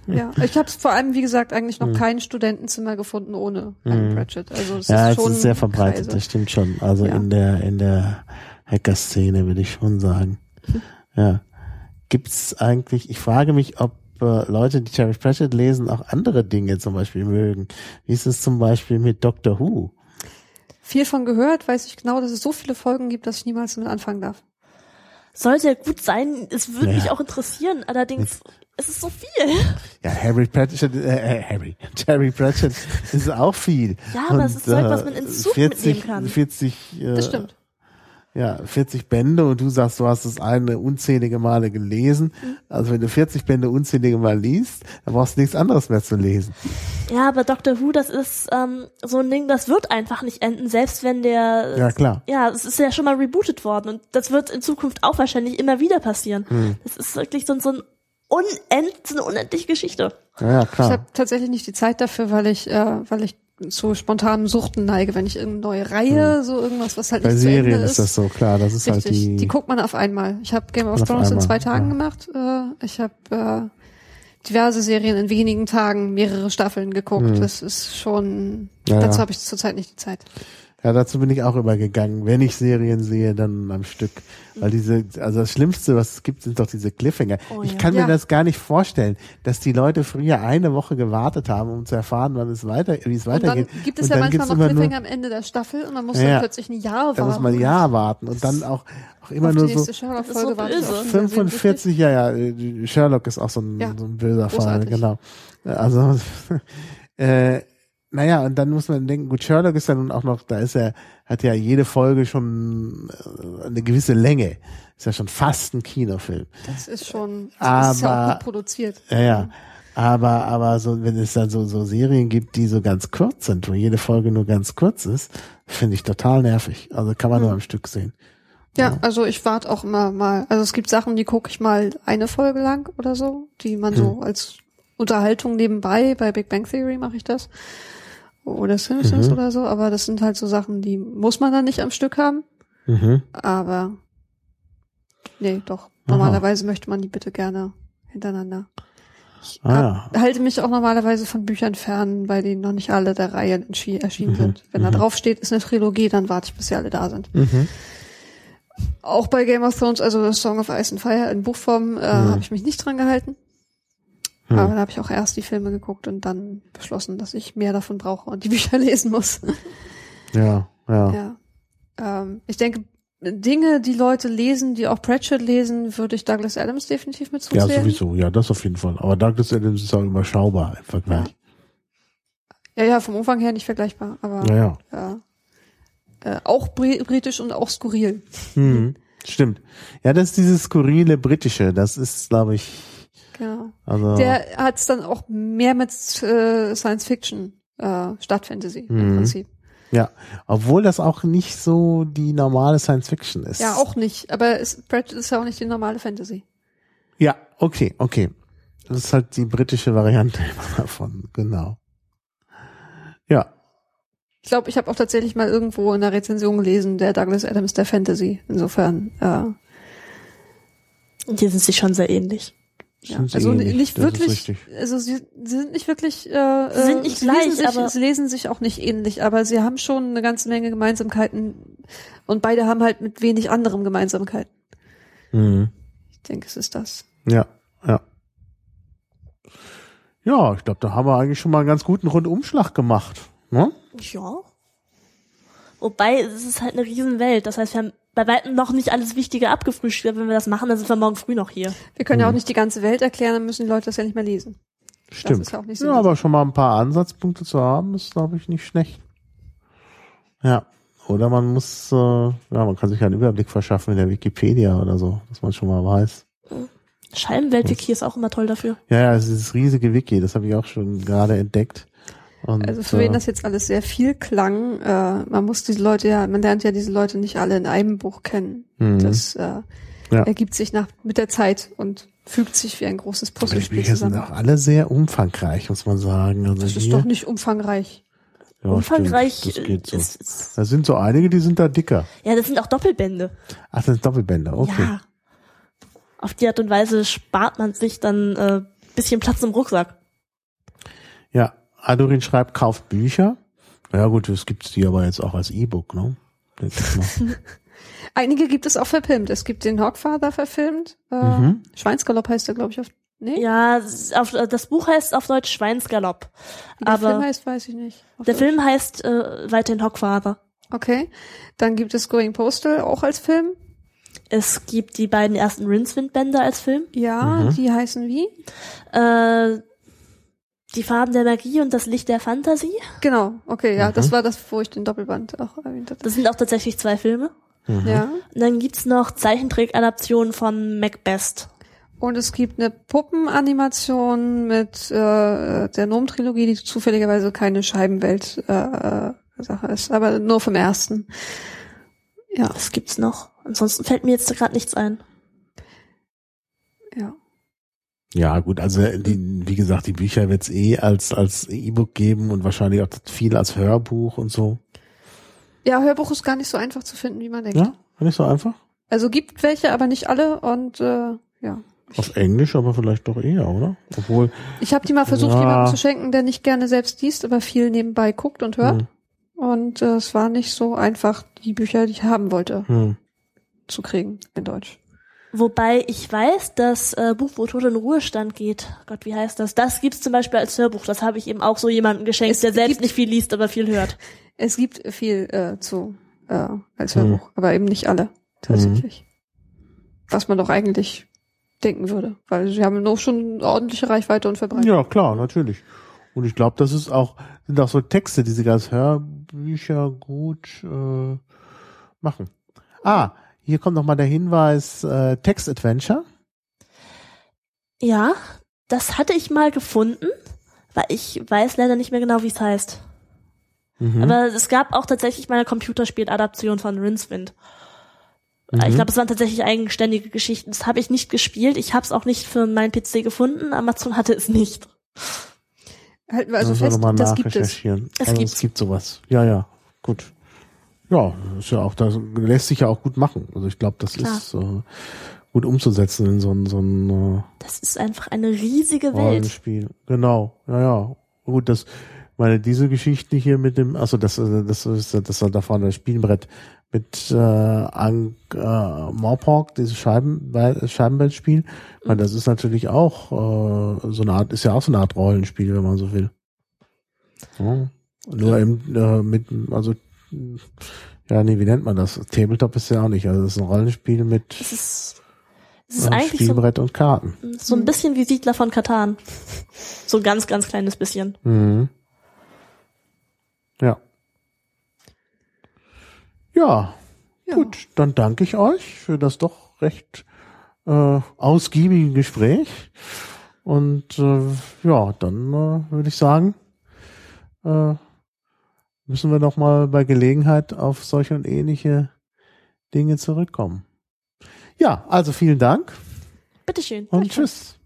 Ja, ich habe vor allem, wie gesagt, eigentlich noch kein Studentenzimmer gefunden ohne einen Pratchett. Also es Hm. Ja, ist es schon ist sehr verbreitet, Kreise. das stimmt schon. Also Ja. in der in der Hacker-Szene würde ich schon sagen. Ja. Gibt's eigentlich, ich frage mich, ob Leute, die Terry Pratchett lesen, auch andere Dinge zum Beispiel mögen. Wie ist es zum Beispiel mit Doctor Who? Viel von gehört, weiß ich genau, dass es so viele Folgen gibt, dass ich niemals damit anfangen darf. Sollte ja gut sein, es würde Ja. mich auch interessieren, allerdings es ist so viel. Ja, Harry Pratchett, äh, äh, Harry, Terry Pratchett ist auch viel. Ja, aber es Und, ist Zeug, äh, was man ins Zug mitnehmen kann. 40, äh, Das stimmt. Ja, 40 Bände und du sagst, du hast es eine unzählige Male gelesen. Mhm. Also wenn du 40 Bände unzählige Mal liest, dann brauchst du nichts anderes mehr zu lesen. Ja, aber Doctor Who, das ist ähm, so ein Ding, das wird einfach nicht enden, selbst wenn der Ja, klar. ja, es ist ja schon mal rebootet worden und das wird in Zukunft auch wahrscheinlich immer wieder passieren. Hm. Das ist wirklich so, so ein unend, so eine unendliche Geschichte. Ja, ja Ich klar. habe tatsächlich nicht die Zeit dafür, weil ich, äh, weil ich zu spontanen Suchten neige, wenn ich irgendeine neue Reihe, so irgendwas, was halt Hm. Bei nicht zu Ende Serien ist ist. das so, klar. Das ist Richtig, halt die, die guckt man auf einmal. Ich habe Game of Thrones in zwei Tagen ja. gemacht. Äh, ich habe äh, diverse Serien in wenigen Tagen, mehrere Staffeln geguckt. Das ist schon, Hm. Ja, dazu ja. habe ich zurzeit nicht die Zeit. Ja, dazu bin ich auch übergegangen. Wenn ich Serien sehe, dann am Stück. Weil diese, also das Schlimmste, was es gibt, sind doch diese Cliffhanger. Oh ich ja. kann Ja. mir das gar nicht vorstellen, dass die Leute früher eine Woche gewartet haben, um zu erfahren, wann es weiter, wie es Und dann weitergeht. gibt es Und ja manchmal noch immer nur- Cliffhanger am Ende der Staffel und man muss Ja, dann ja. plötzlich ein Jahr warten. Da muss man ein Jahr warten und dann auch, auch immer nur die so ist so warten. böse. Auch schon 45, ja, ja, Sherlock ist auch so ein, Ja, so ein böser Fall, genau. Also, äh, naja, und dann muss man denken, gut, Sherlock ist ja nun auch noch, da ist er, hat ja jede Folge schon äh, eine gewisse Länge. Ist ja schon fast ein Kinofilm. Das ist schon, das ist ja auch Aber- gut produziert. Ja, ja. Aber, aber so, wenn es dann so, so Serien gibt, die so ganz kurz sind, wo jede Folge nur ganz kurz ist, finde ich total nervig. Also kann man nur am Stück sehen. Ja, also ich warte auch immer mal. Also es gibt Sachen, die gucke ich mal eine Folge lang oder so, die man so Hm. als Unterhaltung nebenbei, bei Big Bang Theory mache ich das. Oder Simpsons Mhm. oder so, aber das sind halt so Sachen, die muss man dann nicht am Stück haben. Mhm. Aber nee, doch. Normalerweise möchte man die bitte gerne hintereinander. Ich Ah, hab, halte mich auch normalerweise von Büchern fern, bei denen noch nicht alle der Reihe erschienen Mhm. sind. Wenn da Mhm. drauf steht, ist eine Trilogie, dann warte ich, bis sie alle da sind. Mhm. Auch bei Game of Thrones, also Song of Ice and Fire in Buchform, äh, habe ich mich nicht dran gehalten. Mhm. Aber da habe ich auch erst die Filme geguckt und dann beschlossen, dass ich mehr davon brauche und die Bücher lesen muss. Ja, ja. ja. Ähm, ich denke, Dinge, die Leute lesen, die auch Pratchett lesen, würde ich Douglas Adams definitiv mit Ja, zuzählen. sowieso. Ja, das auf jeden Fall. Aber Douglas Adams ist auch überschaubar im Vergleich. Ja, ja, vom Umfang her nicht vergleichbar, aber Ja, ja. ja. Äh, auch bri britisch und auch skurril. Mhm. Stimmt. Ja, das ist dieses skurrile Britische. Das ist, glaube ich. Also. Der hat es dann auch mehr mit äh, Science Fiction, äh, Stadtfantasy im Mhm. Prinzip. ja. Obwohl das auch nicht so die normale Science Fiction ist. Ja, auch nicht. Aber es, Pratchett ist ja auch nicht die normale Fantasy. Ja, okay, okay. Das ist halt die britische Variante davon, genau. Ja. Ich glaube, ich habe auch tatsächlich mal irgendwo in einer Rezension gelesen, der Douglas Adams der Fantasy. Insofern, äh, hier sind sie schon sehr ähnlich. Ja, also ähnlich, nicht das wirklich, also sie, sie sind nicht wirklich, äh, Sie sind nicht sie gleich, lesen sich, aber- sie lesen sich auch nicht ähnlich, aber sie haben schon eine ganze Menge Gemeinsamkeiten und beide haben halt mit wenig anderem Gemeinsamkeiten. Mhm. Ich denke, es ist das. Ja, ja. Ja, ich glaube, da haben wir eigentlich schon mal einen ganz guten Rundumschlag gemacht. Ne? Ja. Wobei, es ist halt eine Riesenwelt. Das heißt, wir haben bei weitem noch nicht alles Wichtige abgefrühstückt. Wenn wir das machen, dann sind wir morgen früh noch hier. Wir können ja Mhm. auch nicht die ganze Welt erklären, dann müssen die Leute das ja nicht mehr lesen. Stimmt. ist ja auch nicht so ja, aber schon mal ein paar Ansatzpunkte zu haben, ist, glaube ich, nicht schlecht. Ja. Oder man muss, äh, ja, man kann sich ja einen Überblick verschaffen in der Wikipedia oder so, dass man schon mal weiß. Scheibenwelt-Wiki ist auch immer toll dafür. Ja, ja, es ist dieses riesige Wiki, das habe ich auch schon gerade entdeckt. Und, Also für wen äh, das jetzt alles sehr viel klang, äh, man muss diese Leute ja, man lernt ja diese Leute nicht alle in einem Buch kennen. Mhm. Das äh, Ja. ergibt sich nach mit der Zeit und fügt sich wie ein großes die Puzzlespiel Bücher sind zusammen. auch alle sehr umfangreich, muss man sagen. Also Das ist hier, doch nicht umfangreich. ja, Umfangreich Stimmt, das geht so. ist, ist, Da sind so einige, die sind da dicker. ja, das sind auch Doppelbände. Ach, das sind Doppelbänder, okay. Ja. Auf die Art und Weise spart man sich dann äh, bisschen Platz im Rucksack. Ja, Adorin schreibt, kauft Bücher. Ja gut, es gibt die aber jetzt auch als E-Book, ne? Einige gibt es auch verfilmt. Es gibt den Hawkfather verfilmt. Äh, Mhm. Schweinsgalopp heißt er, glaube ich, auf. Nee? Ja, auf, das Buch heißt auf Deutsch Schweinsgalopp. Der aber- Film heißt, weiß ich nicht. Der Deutsch. Film heißt äh, weiterhin Hockfather. Okay. Dann gibt es Going Postal auch als Film. Es gibt die beiden ersten Rincewind-Bände als Film. Ja, Mhm. die heißen wie? Äh, die Farben der Magie und das Licht der Fantasie. Genau, okay, ja, Mhm. das war das, wo ich den Doppelband auch erwähnt hatte. Das sind auch tatsächlich zwei Filme. Mhm. Ja. Und dann gibt's noch Zeichentrick-Adaptionen von Macbeth. Und es gibt eine Puppenanimation mit äh, der Gnome-Trilogie, die zufälligerweise keine Scheibenwelt-Sache äh, Sache ist, aber nur vom ersten. Ja, Was gibt's noch? Ansonsten fällt mir jetzt gerade nichts ein. ja. Ja, gut, also die, wie gesagt, die Bücher wird's eh als als E-Book geben und wahrscheinlich auch viel als Hörbuch und so. Ja, Hörbuch ist gar nicht so einfach zu finden, wie man denkt. Ja, nicht so einfach. Also gibt welche, aber nicht alle und äh, ja. Auf Englisch, aber vielleicht doch eher, oder? Obwohl, Ich habe die mal versucht, Ja. jemandem zu schenken, der nicht gerne selbst liest, aber viel nebenbei guckt und hört. hm, Und äh, es war nicht so einfach, die Bücher, die ich haben wollte, hm. zu kriegen in Deutsch. Wobei ich weiß, das äh, Buch, wo Tod in Ruhestand geht, Gott, wie heißt das? Das gibt's zum Beispiel als Hörbuch. Das habe ich eben auch so jemandem geschenkt, Es der selbst gibt- nicht viel liest, aber viel hört. Es gibt viel äh, zu äh, als. Hörbuch, aber eben nicht alle tatsächlich. Was man doch eigentlich denken würde, weil sie haben noch schon ordentliche Reichweite und Verbreitung. Ja, klar, natürlich. Und ich glaube, das ist auch, sind auch so Texte, die sie als Hörbücher gut äh, machen. Ah, hier kommt noch mal der Hinweis, äh, Text Adventure. Ja, das hatte ich mal gefunden, weil ich weiß leider nicht mehr genau, wie es heißt. Mhm. Aber es gab auch tatsächlich mal eine Computerspieladaption von Rincewind. Mhm. Ich glaube, es waren tatsächlich eigenständige Geschichten. Das habe ich nicht gespielt. Ich habe es auch nicht für meinen PC gefunden. Amazon hatte es nicht. Halten wir also fest, das gibt es. nachrecherchieren. Es also gibt's. es gibt sowas. Ja, ja, gut. Ja, ist ja auch, das lässt sich ja auch gut machen. Also ich glaube, das Klar. ist äh, gut umzusetzen in so ein, so ein äh, Das ist einfach eine riesige Welt. Rollenspiel. Genau, ja, ja. Gut, das, meine, diese Geschichte hier mit dem, also das, äh, das ist, das war da vorne das Spielbrett mit äh, Ank äh, Morpork, dieses Scheiben, Scheibenbrettspiel. Meine, das ist natürlich auch äh, so eine Art, ist ja auch so eine Art Rollenspiel, wenn man so will. Ja. Nur eben äh, mit, also ja, nee, wie nennt man das? Tabletop ist ja auch nicht. Also das ist ein Rollenspiel mit Es ist, es ist äh, eigentlich so, Spielbrett und Karten. so ein bisschen wie Siedler von Katan. So ein ganz, ganz kleines bisschen. Mhm. Ja. Ja, Ja. gut, dann danke ich euch für das doch recht äh, ausgiebige Gespräch. Und äh, ja, dann äh, würde ich sagen, äh, müssen wir noch mal bei Gelegenheit auf solche und ähnliche Dinge zurückkommen. Ja, also vielen Dank Bitteschön. und tschüss.